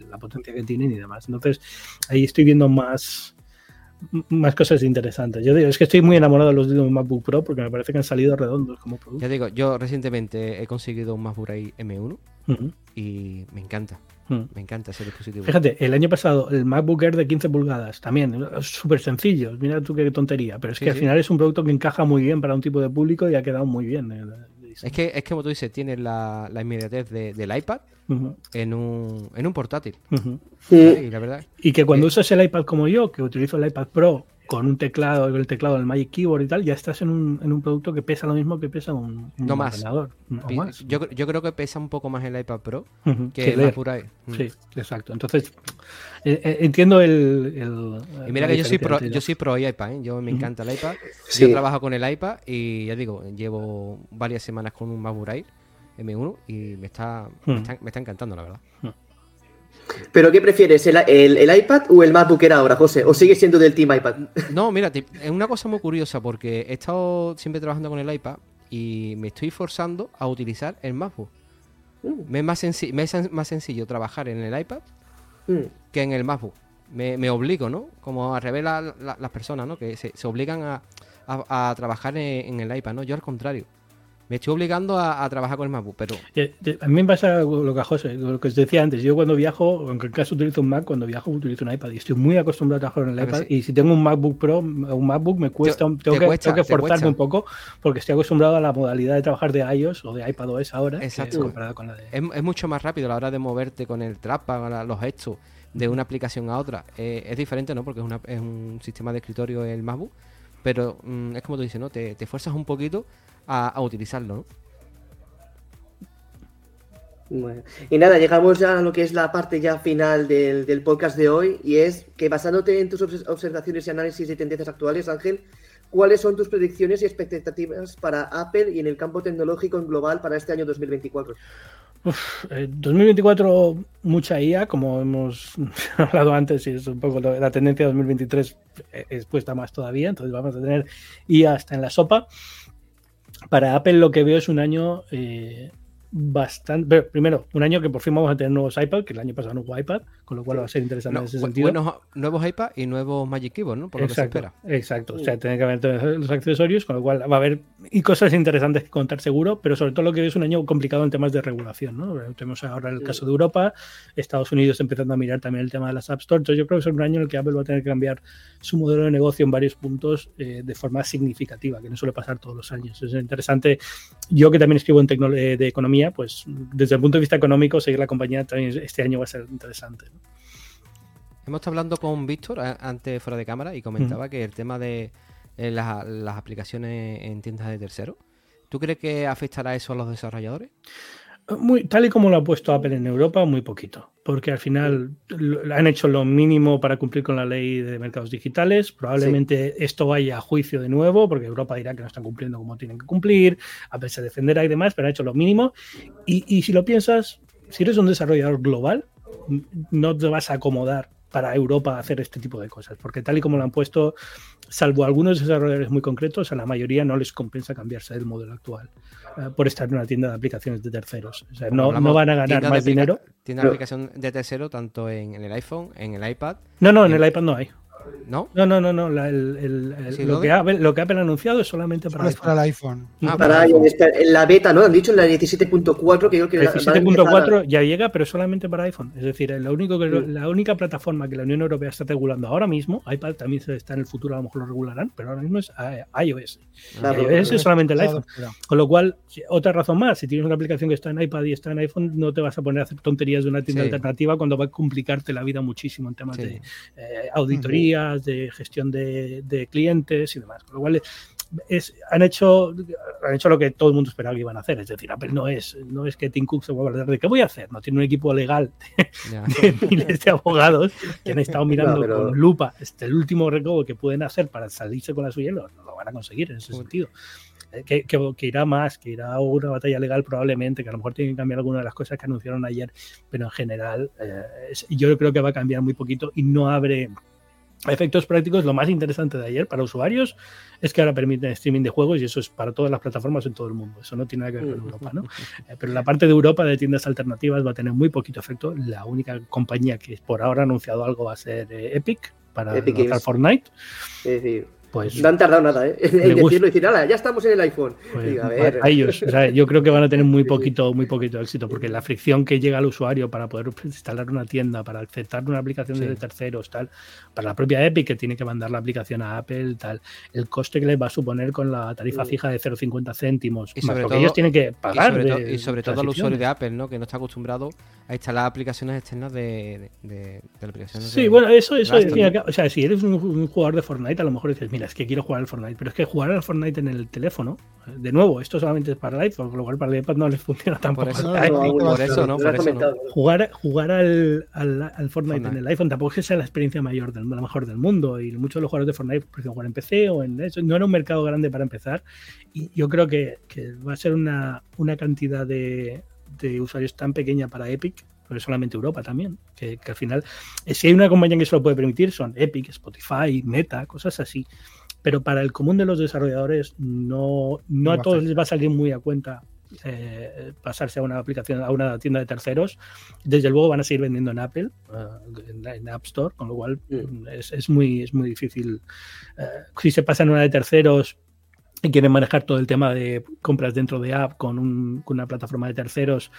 la potencia que tienen y demás. Entonces, ahí estoy viendo más, más cosas interesantes. Yo digo, es que estoy muy enamorado de los últimos MacBook Pro porque me parece que han salido redondos como producto. Ya digo, yo recientemente he conseguido un MacBook Air M1 Ujú, y me encanta. Ujú. Me encanta ese dispositivo. Fíjate, el año pasado el MacBook Air de 15 pulgadas, también, súper sencillo, mira tú qué tontería, pero es Sí, que al sí. final es un producto que encaja muy bien para un tipo de público y ha quedado muy bien. eh. Es que, es que como tú dices, tiene la, la inmediatez de- del iPad en un, en un portátil. Mm, Y la verdad, Y que cuando Eh. usas el iPad como yo, que utilizo el iPad Pro con un teclado, el teclado del Magic Keyboard y tal, ya estás en un, en un producto que pesa lo mismo que pesa un, un No más. ordenador. Yo, yo creo que pesa un poco más el iPad Pro que que el Air. Mm. Sí, exacto. Entonces, eh, eh, entiendo el. el- Y mira que yo soy pro, yo soy pro iPad, ¿eh? yo me encanta el iPad. Sí. Yo trabajo con el iPad y ya digo, llevo varias semanas con un MacBook Air M1 y me está, me está, me está encantando, la verdad. ¿Pero qué prefieres, el, el- el iPad o el MacBook Air ahora, José? ¿O sigue siendo del Team iPad? No, mira, es una cosa muy curiosa porque he estado siempre trabajando con el iPad y me estoy forzando a utilizar el MacBook. Mm, Me es más, me es más sencillo trabajar en el iPad mm. que en el MacBook. Me, me obligo, ¿no? Como a revelar las personas, ¿no? Que se, se obligan a, a- a trabajar en, en el iPad, ¿no? Yo al contrario. Me estoy obligando a, a trabajar con el MacBook, pero Eh, eh, A mí me pasa lo que a José, lo que os decía antes. Yo cuando viajo, aunque en caso utilizo un Mac, cuando viajo utilizo un iPad y estoy muy acostumbrado a trabajar en el A ver, iPad. sí. Y si tengo un MacBook Pro, un MacBook me cuesta, te tengo, que, cuesta, tengo que te forzarme un poco porque estoy acostumbrado a la modalidad de trabajar de iOS o de iPadOS ahora, Exacto. comparado con la de. es, es mucho más rápido a la hora de moverte con el trackpad, la- los gestos de una aplicación a otra. Eh, es diferente, ¿no? Porque es, una- es un sistema de escritorio el MacBook. Pero mm, es como tú dices, ¿no? Te, te fuerzas un poquito a, a utilizarlo, ¿no? Bueno, y nada, llegamos ya a lo que es la parte ya final del, del podcast de hoy y es que basándote en tus obs- observaciones y análisis de tendencias actuales, Ángel, ¿cuáles son tus predicciones y expectativas para Apple y en el campo tecnológico en global para este año 2024? Eh, 2024, mucha IA, como hemos hablado antes, y es un poco lo- la tendencia de 2023 eh, es puesta más todavía, entonces vamos a tener IA hasta en la sopa. Para Apple lo que veo es un año eh, bastante... pero, primero, un año que por fin vamos a tener nuevos iPad, que el año pasado no hubo iPad, con lo cual va a ser interesante No, en ese bu- sentido. buenos, nuevos iPad y nuevos Magic Keyboard, ¿no? Por lo exacto, que se espera. exacto. O sea, tiene que haber todos los accesorios, con lo cual va a haber y cosas interesantes que contar seguro, pero sobre todo lo que es un año complicado en temas de regulación. ¿no? Tenemos ahora el Sí. caso de Europa, Estados Unidos empezando a mirar también el tema de las App Store. Entonces yo creo que es un año en el que Apple va a tener que cambiar su modelo de negocio en varios puntos eh, de forma significativa, que no suele pasar todos los años. Es interesante. Yo que también escribo en eh, de economía, pues desde el punto de vista económico, seguir la compañía también este año va a ser interesante. ¿no? Hemos estado hablando con Víctor antes fuera de cámara y comentaba que el tema de eh, las, las aplicaciones en tiendas de terceros, ¿tú crees que afectará eso a los desarrolladores? Muy, tal y como lo ha puesto Apple en Europa, muy poquito, porque al final lo- han hecho lo mínimo para cumplir con la ley de mercados digitales. Probablemente esto vaya a juicio de nuevo, porque Europa dirá que no están cumpliendo como tienen que cumplir, Apple se defenderá y demás, pero han hecho lo mínimo. Y, y si lo piensas, si eres un desarrollador global, n- no te vas a acomodar para Europa hacer este tipo de cosas, porque tal y como lo han puesto, salvo algunos desarrolladores muy concretos, a la mayoría no les compensa cambiarse del modelo actual eh, por estar en una tienda de aplicaciones de terceros. O sea, no, Hablamos no van a ganar más dinero. Tiendas de aplicación de tercero, tanto en, en el iPhone, en el iPad, No, no, en el iPad no hay. ¿No? No, no, no, no. la- el- el- el- Sí, lo, lo que Apple, lo que Apple ha anunciado es solamente para es iPhone. para el iPhone. Ah, Para para iOS, en la beta, ¿no? Han dicho en la 17.4 que yo creo que El van a empezar 17.4 a- ya llega, pero solamente para iPhone. Es decir, lo único que, Sí. la única plataforma que la Unión Europea está regulando ahora mismo, iPad también está en el futuro, a lo mejor lo regularán, pero ahora mismo es eh, iOS. Claro, iOS claro. es solamente el Claro, iPhone. claro. Con lo cual, otra razón más, si tienes una aplicación que está en iPad y está en iPhone, no te vas a poner a hacer tonterías de una tienda Sí. alternativa cuando va a complicarte la vida muchísimo en temas Sí. de eh, auditorías, de gestión de, de clientes y demás. Con lo cual, es, han, hecho, han hecho lo que todo el mundo esperaba que iban a hacer. Es decir, Apple no es, no es que Tim Cook se vuelva a hablar de qué voy a hacer. No tiene un equipo legal Ya. de miles de abogados que han estado mirando No, pero- con lupa este, el último recodo que pueden hacer para salirse con la suya. No, no lo van a conseguir en ese Uy. sentido. Eh, Que, que- que irá más, que irá a una batalla legal probablemente, que a lo mejor tienen que cambiar algunas de las cosas que anunciaron ayer, pero en general eh, es- yo creo que va a cambiar muy poquito y no abre efectos prácticos. Lo más interesante de ayer para usuarios es que ahora permiten streaming de juegos y eso es para todas las plataformas en todo el mundo. Eso no tiene nada que ver con Europa, ¿no? Eh, Pero la parte de Europa de tiendas alternativas va a tener muy poquito efecto. La única compañía que por ahora ha anunciado algo va a ser eh, Epic, para lanzar Fortnite. Es decir, pues, no han tardado nada, ¿eh? En decirlo y decir, ya estamos en el iPhone. Pues, a, ellos, yo creo que van a tener muy poquito, muy poquito éxito, porque la fricción que llega al usuario para poder instalar una tienda, para aceptar una aplicación de terceros, tal, para la propia Epic que tiene que mandar la aplicación a Apple, tal, el coste que les va a suponer con la tarifa fija de 0,50 céntimos, y sobre todo, ellos tienen que pagar. Y sobre, todo al usuario de Apple, ¿no? Que no está acostumbrado a instalar aplicaciones externas de, de, aplicaciones. Sí, bueno, eso, eso o sea, si eres un, un, jugador de Fortnite, a lo mejor dices, mira, es que quiero jugar al Fortnite, pero es que jugar al Fortnite en el teléfono, de nuevo, esto solamente es para el iPhone, con lo cual para el iPad no les funciona tampoco. Por eso, no, por eso, no, Jugar, jugar al, al, Fortnite, en el iPhone tampoco es que sea la experiencia mayor del, la mejor del mundo, y muchos de los jugadores de Fortnite prefieren jugar en PC o en eso, no era un mercado grande para empezar, y yo creo que, que va a ser una, una cantidad de, de usuarios tan pequeña para Epic pero solamente Europa también, que, al final, eh, si hay una compañía que se lo puede permitir, son Epic, Spotify, Meta, cosas así. Pero para el común de los desarrolladores, no, no, a todos les va a salir muy a cuenta eh, pasarse a una aplicación, a una tienda de terceros. Desde luego van a seguir vendiendo en Apple, eh, en, App Store, con lo cual mm, es, es, muy, es muy difícil. si se pasan una de terceros, y quieren manejar todo el tema de compras dentro de app con, una plataforma de terceros,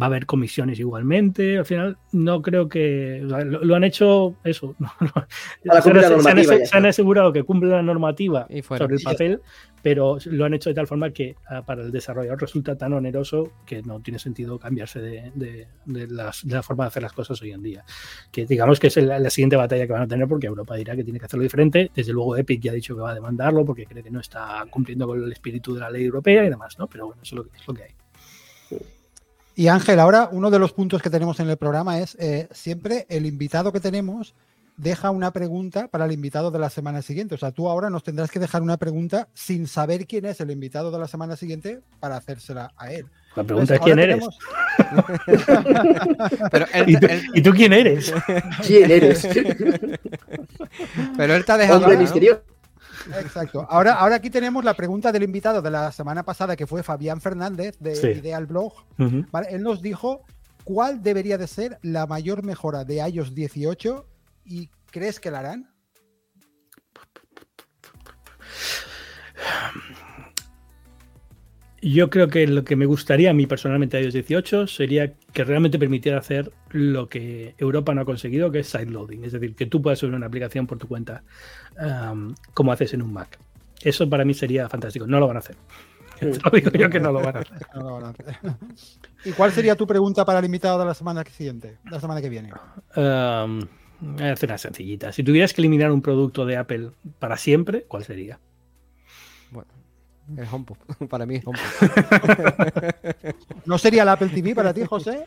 va a haber comisiones igualmente. Al final, no creo que. Lo, han hecho eso. se, han, asegurado que cumple la normativa sobre el papel, pero lo han hecho de tal forma que ah, para el desarrollador resulta tan oneroso que no tiene sentido cambiarse de, la forma de hacer las cosas hoy en día. Que digamos que es la, siguiente batalla que van a tener porque Europa dirá que tiene que hacerlo diferente. Desde luego Epic ya ha dicho que va a demandarlo porque cree que no está cumpliendo con el espíritu de la ley europea y demás, ¿no? Pero bueno, eso es lo que, es lo que hay. Y Ángel, ahora uno de los puntos que tenemos en el programa es eh, siempre el invitado que tenemos deja una pregunta para el invitado de la semana siguiente. O sea, tú ahora nos tendrás que dejar una pregunta sin saber quién es el invitado de la semana siguiente para hacérsela a él. La pregunta es quién eres. ¿Y, tú, quién eres? ¿Quién eres? Pero él te ha dejado. Hombre misterioso. Exacto. Ahora, ahora aquí tenemos la pregunta del invitado de la semana pasada, que fue Fabián Fernández, de Ideal Blog. Él nos dijo cuál debería de ser la mayor mejora de iOS 18 ¿Y crees que la harán? Yo creo que lo que me gustaría a mí personalmente a iOS 18 sería que realmente permitiera hacer lo que Europa no ha conseguido, que es sideloading. Es decir, que tú puedas subir una aplicación por tu cuenta como haces en un Mac. Eso para mí sería fantástico. No lo van a hacer. digo yo que no lo van a hacer. ¿Y cuál sería tu pregunta para el invitado de la semana siguiente, la semana que viene? Es una sencillita. Si tuvieras que eliminar un producto de Apple para siempre, ¿cuál sería? El HomePod. Para mí es HomePod. ¿No sería el Apple TV para ti, José?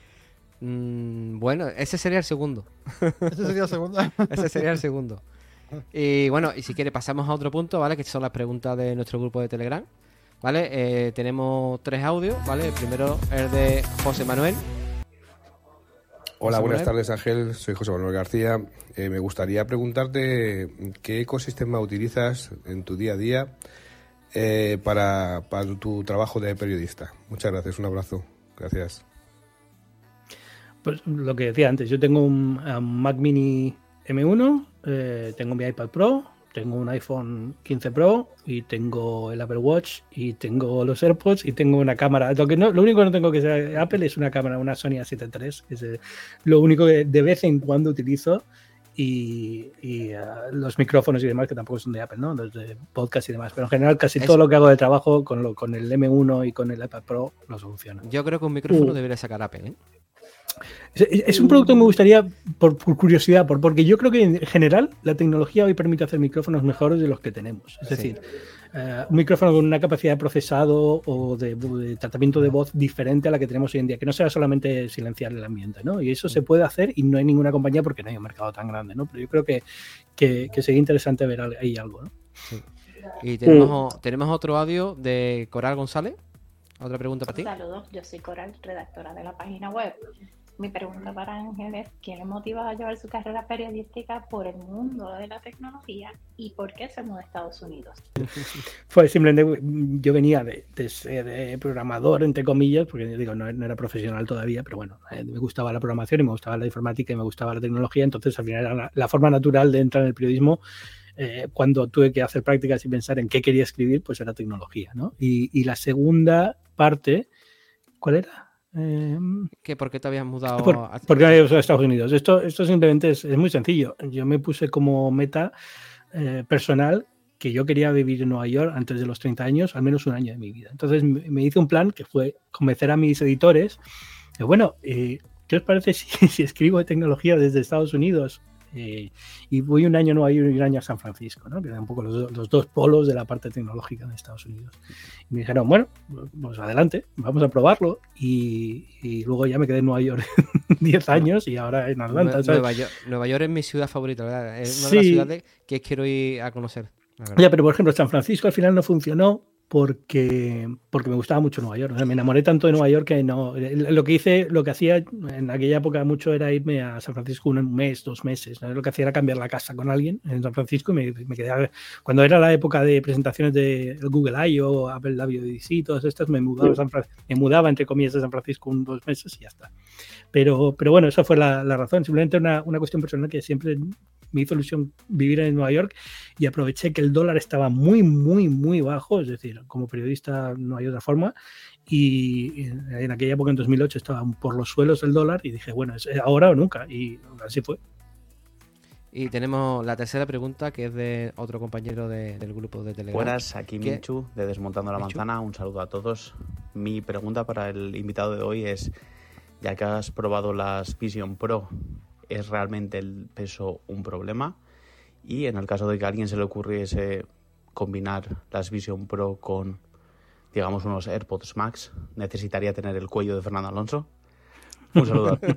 Mm, bueno, ese sería el segundo. Ese sería el segundo. ese sería el segundo. Y bueno, y si quiere pasamos a otro punto, ¿vale? Que son las preguntas de nuestro grupo de Telegram. ¿Vale? Eh, tenemos tres audios, ¿vale? El primero es de José Manuel, Hola, buenas tardes Ángel, soy José Manuel García. Eh, me gustaría preguntarte qué ecosistema utilizas en tu día a día eh, para, tu trabajo de periodista. Muchas gracias, un abrazo. Gracias. Pues lo que decía antes, yo tengo un, Mac Mini M1, eh, tengo mi iPad Pro, tengo un iPhone 15 Pro y tengo el Apple Watch y tengo los AirPods y tengo una cámara. Lo, que no, lo único que no tengo que ser Apple es una cámara, una Sony A7 III, que es eh, lo único que de vez en cuando utilizo. Y, eh, los micrófonos y demás que tampoco son de Apple, ¿no? Los de podcast y demás. Pero en general casi todo lo que hago de trabajo con, lo, con el M1 y con el iPad Pro lo soluciona. Yo creo que un micrófono uh. debería sacar Apple, ¿eh? Es, un producto que me gustaría, por, curiosidad, por, porque yo creo que en general la tecnología hoy permite hacer micrófonos mejores de los que tenemos. Es decir, eh, un micrófono con una capacidad de procesado o de, tratamiento de voz diferente a la que tenemos hoy en día, que no sea solamente silenciar el ambiente, ¿no? Y eso se puede hacer y no hay ninguna compañía porque no hay un mercado tan grande, ¿no? Pero yo creo que, que, sería interesante ver ahí algo, ¿no? Y tenemos, tenemos otro audio de Coral González. Otra pregunta para ti. Saludos, yo soy Coral, redactora de la página web. Mi pregunta para Ángel es, ¿qué le motiva a llevar su carrera periodística por el mundo de la tecnología y por qué se mudó a Estados Unidos? Pues simplemente yo venía de, ser programador, entre comillas, porque digo, no, era profesional todavía, pero bueno, eh, me gustaba la programación y me gustaba la informática y me gustaba la tecnología, entonces al final era la, forma natural de entrar en el periodismo. Eh, cuando tuve que hacer prácticas y pensar en qué quería escribir, pues era tecnología, ¿no? Y, y la segunda parte, ¿cuál era? Eh, ¿Por qué te habías mudado a... Porque a Estados Unidos. Esto, esto simplemente es, muy sencillo. Yo me puse como meta eh, personal que yo quería vivir en Nueva York antes de los 30 años, al menos un año de mi vida. Entonces me, hice un plan que fue convencer a mis editores de, bueno, eh, ¿qué os parece si, si escribo de tecnología desde Estados Unidos eh, y voy un año a Nueva York y un año a San Francisco, ¿no? que eran un poco los, dos polos de la parte tecnológica de Estados Unidos. Y me dijeron, bueno, pues adelante, vamos a probarlo. Y, luego ya me quedé en Nueva York 10 años y ahora en Atlanta. Nueva, York, Nueva, York, es mi ciudad favorita, ¿verdad? Es una de las ciudades que quiero ir a conocer. Ya, pero por ejemplo, San Francisco al final no funcionó porque, porque me gustaba mucho Nueva York. me enamoré tanto de Nueva York que no. Lo que hice, lo que hacía en aquella época mucho era irme a San Francisco un mes, dos meses. Lo que hacía era cambiar la casa con alguien en San Francisco y me, quedaba. Cuando era la época de presentaciones de Google I.O., Apple WDC y todas estas, me mudaba, me mudaba entre comillas de San Francisco un dos meses y ya está. Pero, pero bueno, esa fue la, razón. Simplemente una, una cuestión personal que siempre me hizo ilusión vivir en Nueva York y aproveché que el dólar estaba muy, muy, muy bajo, es decir, como periodista no hay otra forma, y en aquella época, en 2008, estaba por los suelos el dólar y dije, bueno, es ahora o nunca, y así fue. Y tenemos la tercera pregunta que es de otro compañero del grupo de Telegram. Buenas, aquí Minchu de Desmontando la Manzana. Un saludo a todos. Mi pregunta para el invitado de hoy es, ya que has probado las Vision Pro ¿Es realmente el peso un problema? Y en el caso de que a alguien se le ocurriese combinar las Vision Pro con, digamos, unos AirPods Max, ¿necesitaría tener el cuello de Fernando Alonso? Un saludo.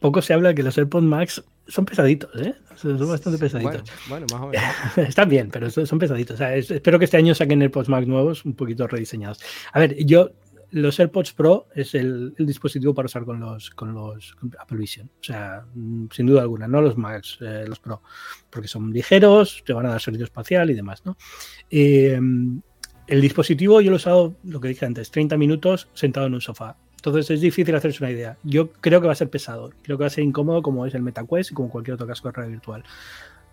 Poco se habla que los AirPods Max son pesaditos, ¿eh? Son bastante pesaditos. Bueno, más o menos. Están bien, pero son pesaditos. espero que este año saquen AirPods Max nuevos, un poquito rediseñados. A ver, yo los AirPods Pro es el, dispositivo para usar con los, con los Apple Vision. O sea, mm, sin duda alguna, no los Max, eh, los Pro, porque son ligeros, te van a dar sonido espacial y demás, ¿no? Em, el dispositivo yo lo he usado, lo que dije antes, 30 minutos sentado en un sofá. Entonces es difícil hacerse una idea. Yo creo que va a ser pesado, creo que va a ser incómodo como es el MetaQuest y como cualquier otro casco de realidad virtual.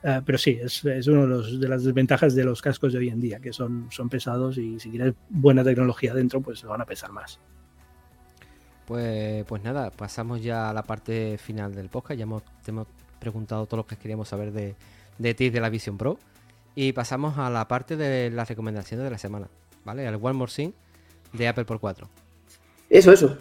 Eh, pero sí, es, es una de, de, las desventajas de los cascos de hoy en día, que son, son pesados y si quieres buena tecnología dentro, pues van a pesar más. Pues, pues nada, pasamos ya a la parte final del podcast. Ya hemos, te hemos preguntado todo lo que queríamos saber de, de ti de la Vision Pro. Y pasamos a la parte de las recomendaciones de la semana, ¿vale? Al One More Thing de Apple por 4. Eso, eso.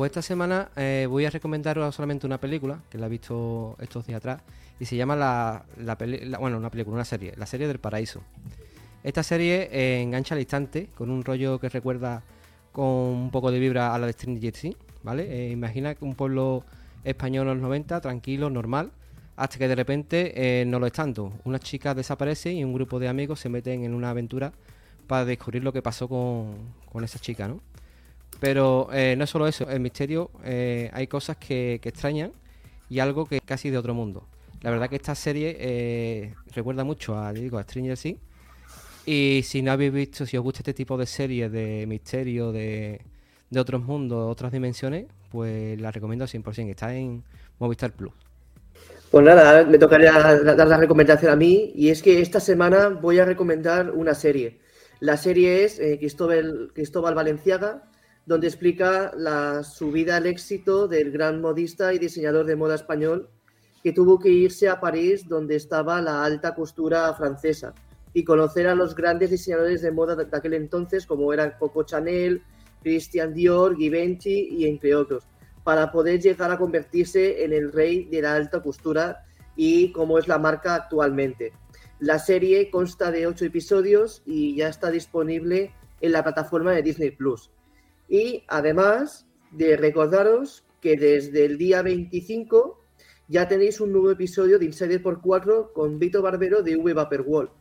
Pues esta semana eh, voy a recomendaros solamente una película, que la he visto estos días atrás, y se llama la, bueno, una película, una serie, la serie del paraíso. Esta serie eh, engancha al instante, con un rollo que recuerda con un poco de vibra a la de Stranger Things, ¿vale? Eh, imagina que un pueblo español en los 90, tranquilo, normal, hasta que de repente no lo es tanto. Una chica desaparece y un grupo de amigos se meten en una aventura para descubrir lo que pasó con, con esa chica, ¿no? Pero eh, no es solo eso, el misterio, eh, hay cosas que, extrañan y algo que casi de otro mundo. La verdad que esta serie eh, recuerda mucho a, digo, a Stranger Things. Y si no habéis visto, si os gusta este tipo de series de misterio, de, de otros mundos, otras dimensiones, pues la recomiendo 100%. Está en Movistar Plus. Pues nada, me tocaría dar la recomendación a mí. Y es que esta semana voy a recomendar una serie. La serie es Cristóbal, Cristóbal Valenciaga, donde explica la subida al éxito del gran modista y diseñador de moda español que tuvo que irse a París donde estaba la alta costura francesa y conocer a los grandes diseñadores de moda de aquel entonces como eran Coco Chanel, Christian Dior, Givenchy y entre otros, para poder llegar a convertirse en el rey de la alta costura y como es la marca actualmente. La serie consta de ocho episodios y ya está disponible en la plataforma de Disney Plus. Y además de recordaros que desde el día 25 ya tenéis un nuevo episodio de Insider por 4 con Vito Barbero de V Vaporwall,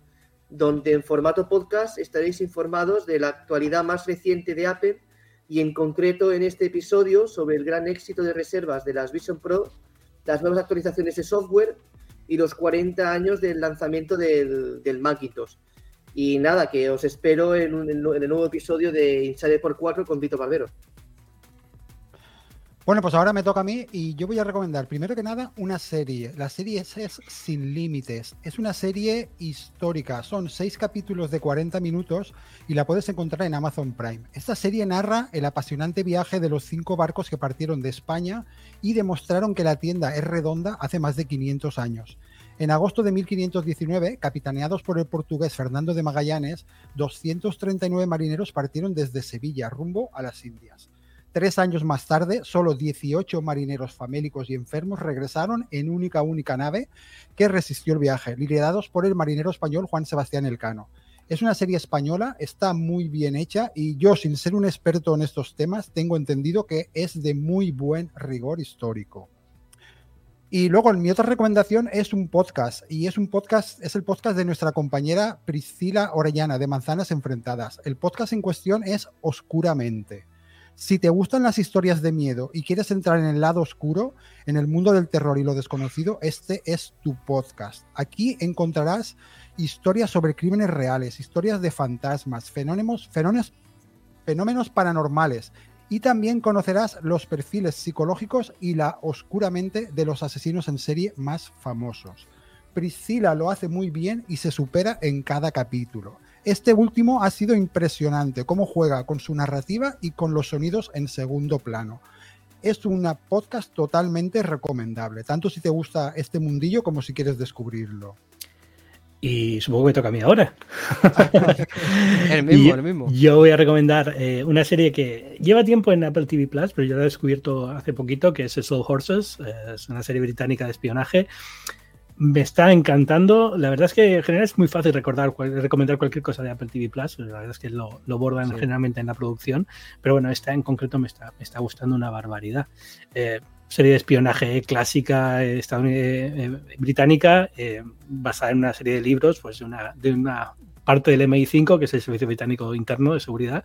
donde en formato podcast estaréis informados de la actualidad más reciente de Apple y en concreto en este episodio sobre el gran éxito de reservas de las Vision Pro, las nuevas actualizaciones de software y los 40 años del lanzamiento del, del Macintosh. Y nada, que os espero en, el nuevo episodio de Insider por 4 con Vito Barbero. Bueno, pues ahora me toca a mí y yo voy a recomendar, primero que nada, una serie. La serie es, es, Sin Límites. Es una serie histórica. Son seis capítulos de 40 minutos y la puedes encontrar en Amazon Prime. Esta serie narra el apasionante viaje de los cinco barcos que partieron de España y demostraron que la tienda es redonda hace más de 500 años. En agosto de 1519, capitaneados por el portugués Fernando de Magallanes, 239 marineros partieron desde Sevilla rumbo a las Indias. Tres años más tarde, solo 18 marineros famélicos y enfermos regresaron en única única nave que resistió el viaje, liderados por el marinero español Juan Sebastián Elcano. Es una serie española, está muy bien hecha y yo, sin ser un experto en estos temas, tengo entendido que es de muy buen rigor histórico. Y luego mi otra recomendación es un podcast y es un podcast, es el podcast de nuestra compañera Priscila Orellana de Manzanas Enfrentadas. El podcast en cuestión es Oscuramente. Si te gustan las historias de miedo y quieres entrar en el lado oscuro, en el mundo del terror y lo desconocido, este es tu podcast. Aquí encontrarás historias sobre crímenes reales, historias de fantasmas, fenómenos, fenómenos, fenómenos paranormales y también conocerás los perfiles psicológicos y la oscuramente de los asesinos en serie más famosos. Priscila lo hace muy bien y se supera en cada capítulo. Este último ha sido impresionante, cómo juega con su narrativa y con los sonidos en segundo plano. Es una podcast totalmente recomendable, tanto si te gusta este mundillo como si quieres descubrirlo. Y supongo que me toca a mí ahora. el mismo, el mismo. Yo voy a recomendar eh, una serie que lleva tiempo en Apple TV Plus, pero yo la he descubierto hace poquito, que es Soul Horses. Eh, es una serie británica de espionaje me está encantando. La verdad es que en general es muy fácil recordar, recomendar cualquier cosa de Apple TV Plus. La verdad es que lo, lo bordan sí. generalmente en la producción. Pero bueno, esta en concreto me está, me está gustando una barbaridad. Eh, serie de espionaje clásica eh, eh, británica, basada en una serie de libros, pues de una, de una parte del MI5, que es el Servicio Británico Interno de Seguridad,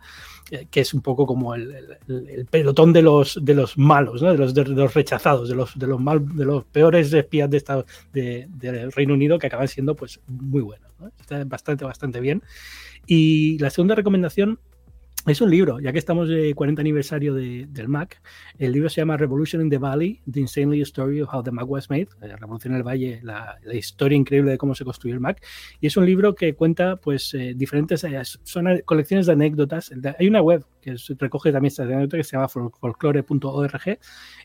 eh, que es un poco como el, el, el, pelotón de los, de los malos, ¿no? de, los, de, los, rechazados, de los, de los, mal, de los peores espías de esta, de, del Reino Unido que acaban siendo pues muy buenos. ¿no? Está bastante, bastante bien. Y la segunda recomendación es un libro, ya que estamos de 40 aniversario de, del Mac. El libro se llama Revolution in the Valley, The Insanely Story of How the Mac Was Made, la Revolución en el Valle, la, la, historia increíble de cómo se construyó el Mac. Y es un libro que cuenta pues eh, diferentes, eh, son colecciones de anécdotas. Hay una web que recoge también estas anécdotas que se llama folklore.org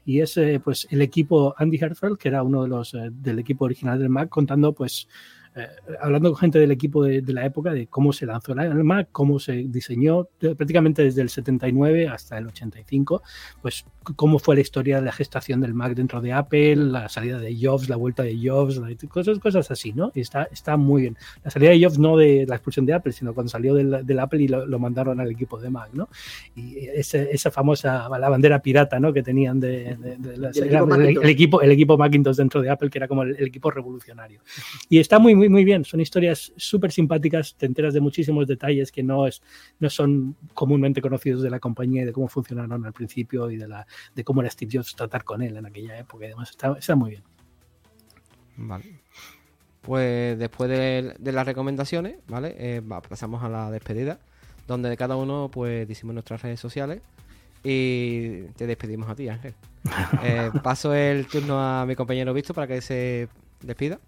y es eh, pues el equipo Andy Herfeld, que era uno de los del equipo original del Mac, contando pues eh, hablando con gente del equipo de, de, la época de cómo se lanzó el Mac, cómo se diseñó de, prácticamente desde el 79 hasta el 85, pues cómo fue la historia de la gestación del Mac dentro de Apple, la salida de Jobs, la vuelta de Jobs, cosas, cosas así, ¿no? Y está, está muy bien. La salida de Jobs no de la expulsión de Apple, sino cuando salió del, del Apple y lo, lo, mandaron al equipo de Mac, ¿no? Y ese, esa famosa, la bandera pirata, ¿no? Que tenían de, de las, el, equipo el, el, equipo, el equipo Macintosh dentro de Apple, que era como el, el equipo revolucionario. Y está muy, muy, muy bien. Son historias súper simpáticas, te enteras de muchísimos detalles que no, es, no son comúnmente conocidos de la compañía y de cómo funcionaron al principio y de, la, de cómo era Steve Jobs tratar con él en aquella época y demás. Está, está muy bien. Vale. Pues después de, de las recomendaciones, ¿vale? Eh, va, pasamos a la despedida, donde cada uno pues decimos nuestras redes sociales y te despedimos a ti, Ángel. eh, paso el turno a mi compañero Visto para que se despida.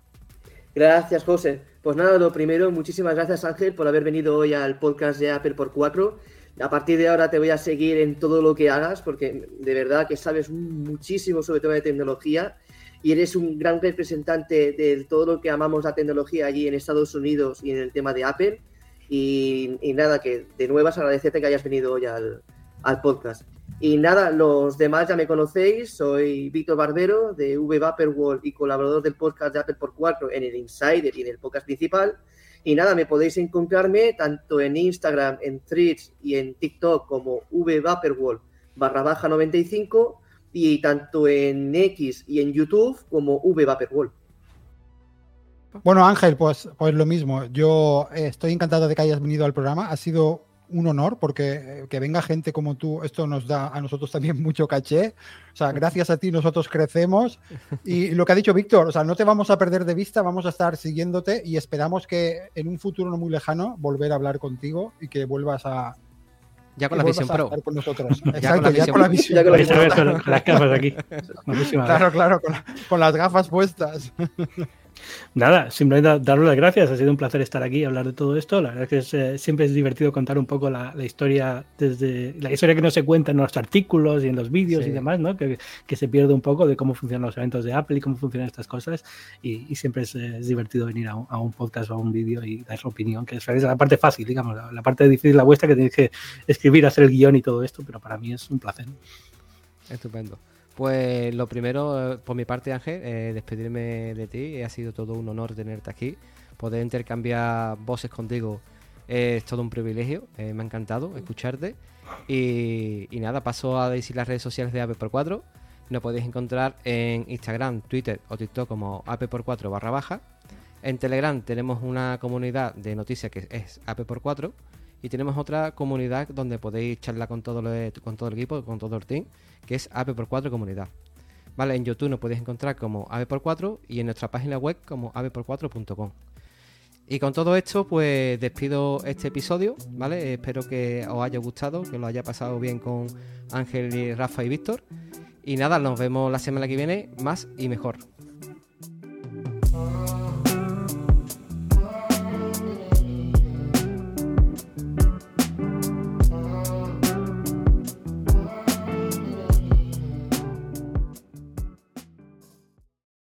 Gracias, José. Pues nada, lo primero, muchísimas gracias, Ángel, por haber venido hoy al podcast de Apple por 4. A partir de ahora te voy a seguir en todo lo que hagas, porque de verdad que sabes muchísimo sobre todo de tecnología y eres un gran representante de todo lo que amamos la tecnología allí en Estados Unidos y en el tema de Apple. Y, y nada, que de nuevas agradecerte que hayas venido hoy al, al podcast. Y nada, los demás ya me conocéis, soy Víctor Barbero de V Vaporwall y colaborador del podcast de Apple por 4 en el Insider y en el podcast principal. Y nada, me podéis encontrarme tanto en Instagram, en Threads y en TikTok como V Vaporwall barra baja 95 y tanto en X y en YouTube como V. Bueno, Ángel, pues, pues lo mismo. Yo eh, estoy encantado de que hayas venido al programa. Ha sido un honor porque eh, que venga gente como tú, esto nos da a nosotros también mucho caché. O sea, gracias a ti nosotros crecemos. Y lo que ha dicho Víctor, o sea, no te vamos a perder de vista, vamos a estar siguiéndote y esperamos que en un futuro no muy lejano volver a hablar contigo y que vuelvas a, ya con la visión pro. Con nosotros. Exacto, ya con la visión, pro. Con las gafas aquí. Claro, claro, con, con, las gafas puestas. Nada, simplemente darle las gracias. Ha sido un placer estar aquí y hablar de todo esto. La verdad es que eh, siempre es divertido contar un poco la, historia desde la historia que no se cuenta en los artículos y en los vídeos y demás, ¿no? Que, se pierde un poco de cómo funcionan los eventos de Apple y cómo funcionan estas cosas. Y, siempre es, divertido venir a un, podcast o a un vídeo y dar su opinión, que es, la parte fácil, digamos, la, parte difícil, la vuestra, que tenéis que escribir, hacer el guion y todo esto, pero para mí es un placer. Estupendo. Pues lo primero, por mi parte, Ángel, eh, despedirme de ti. Ha sido todo un honor tenerte aquí. Poder intercambiar voces contigo es todo un privilegio. Eh, me ha encantado escucharte. Y, nada, paso a decir las redes sociales de AP por 4. Nos podéis encontrar en Instagram, Twitter o TikTok como AP por 4 barra baja. En Telegram tenemos una comunidad de noticias que es AP por 4 y tenemos otra comunidad donde podéis charlar con todo, con todo el equipo, con todo el team, que es AP por 4 Comunidad. Vale, en YouTube nos podéis encontrar como AP por 4 y en nuestra página web como avepor4.com. Y con todo esto, pues despido este episodio, ¿vale? Espero que os haya gustado, que lo haya pasado bien con Ángel, Rafa y Víctor. Y nada, nos vemos la semana que viene más y mejor.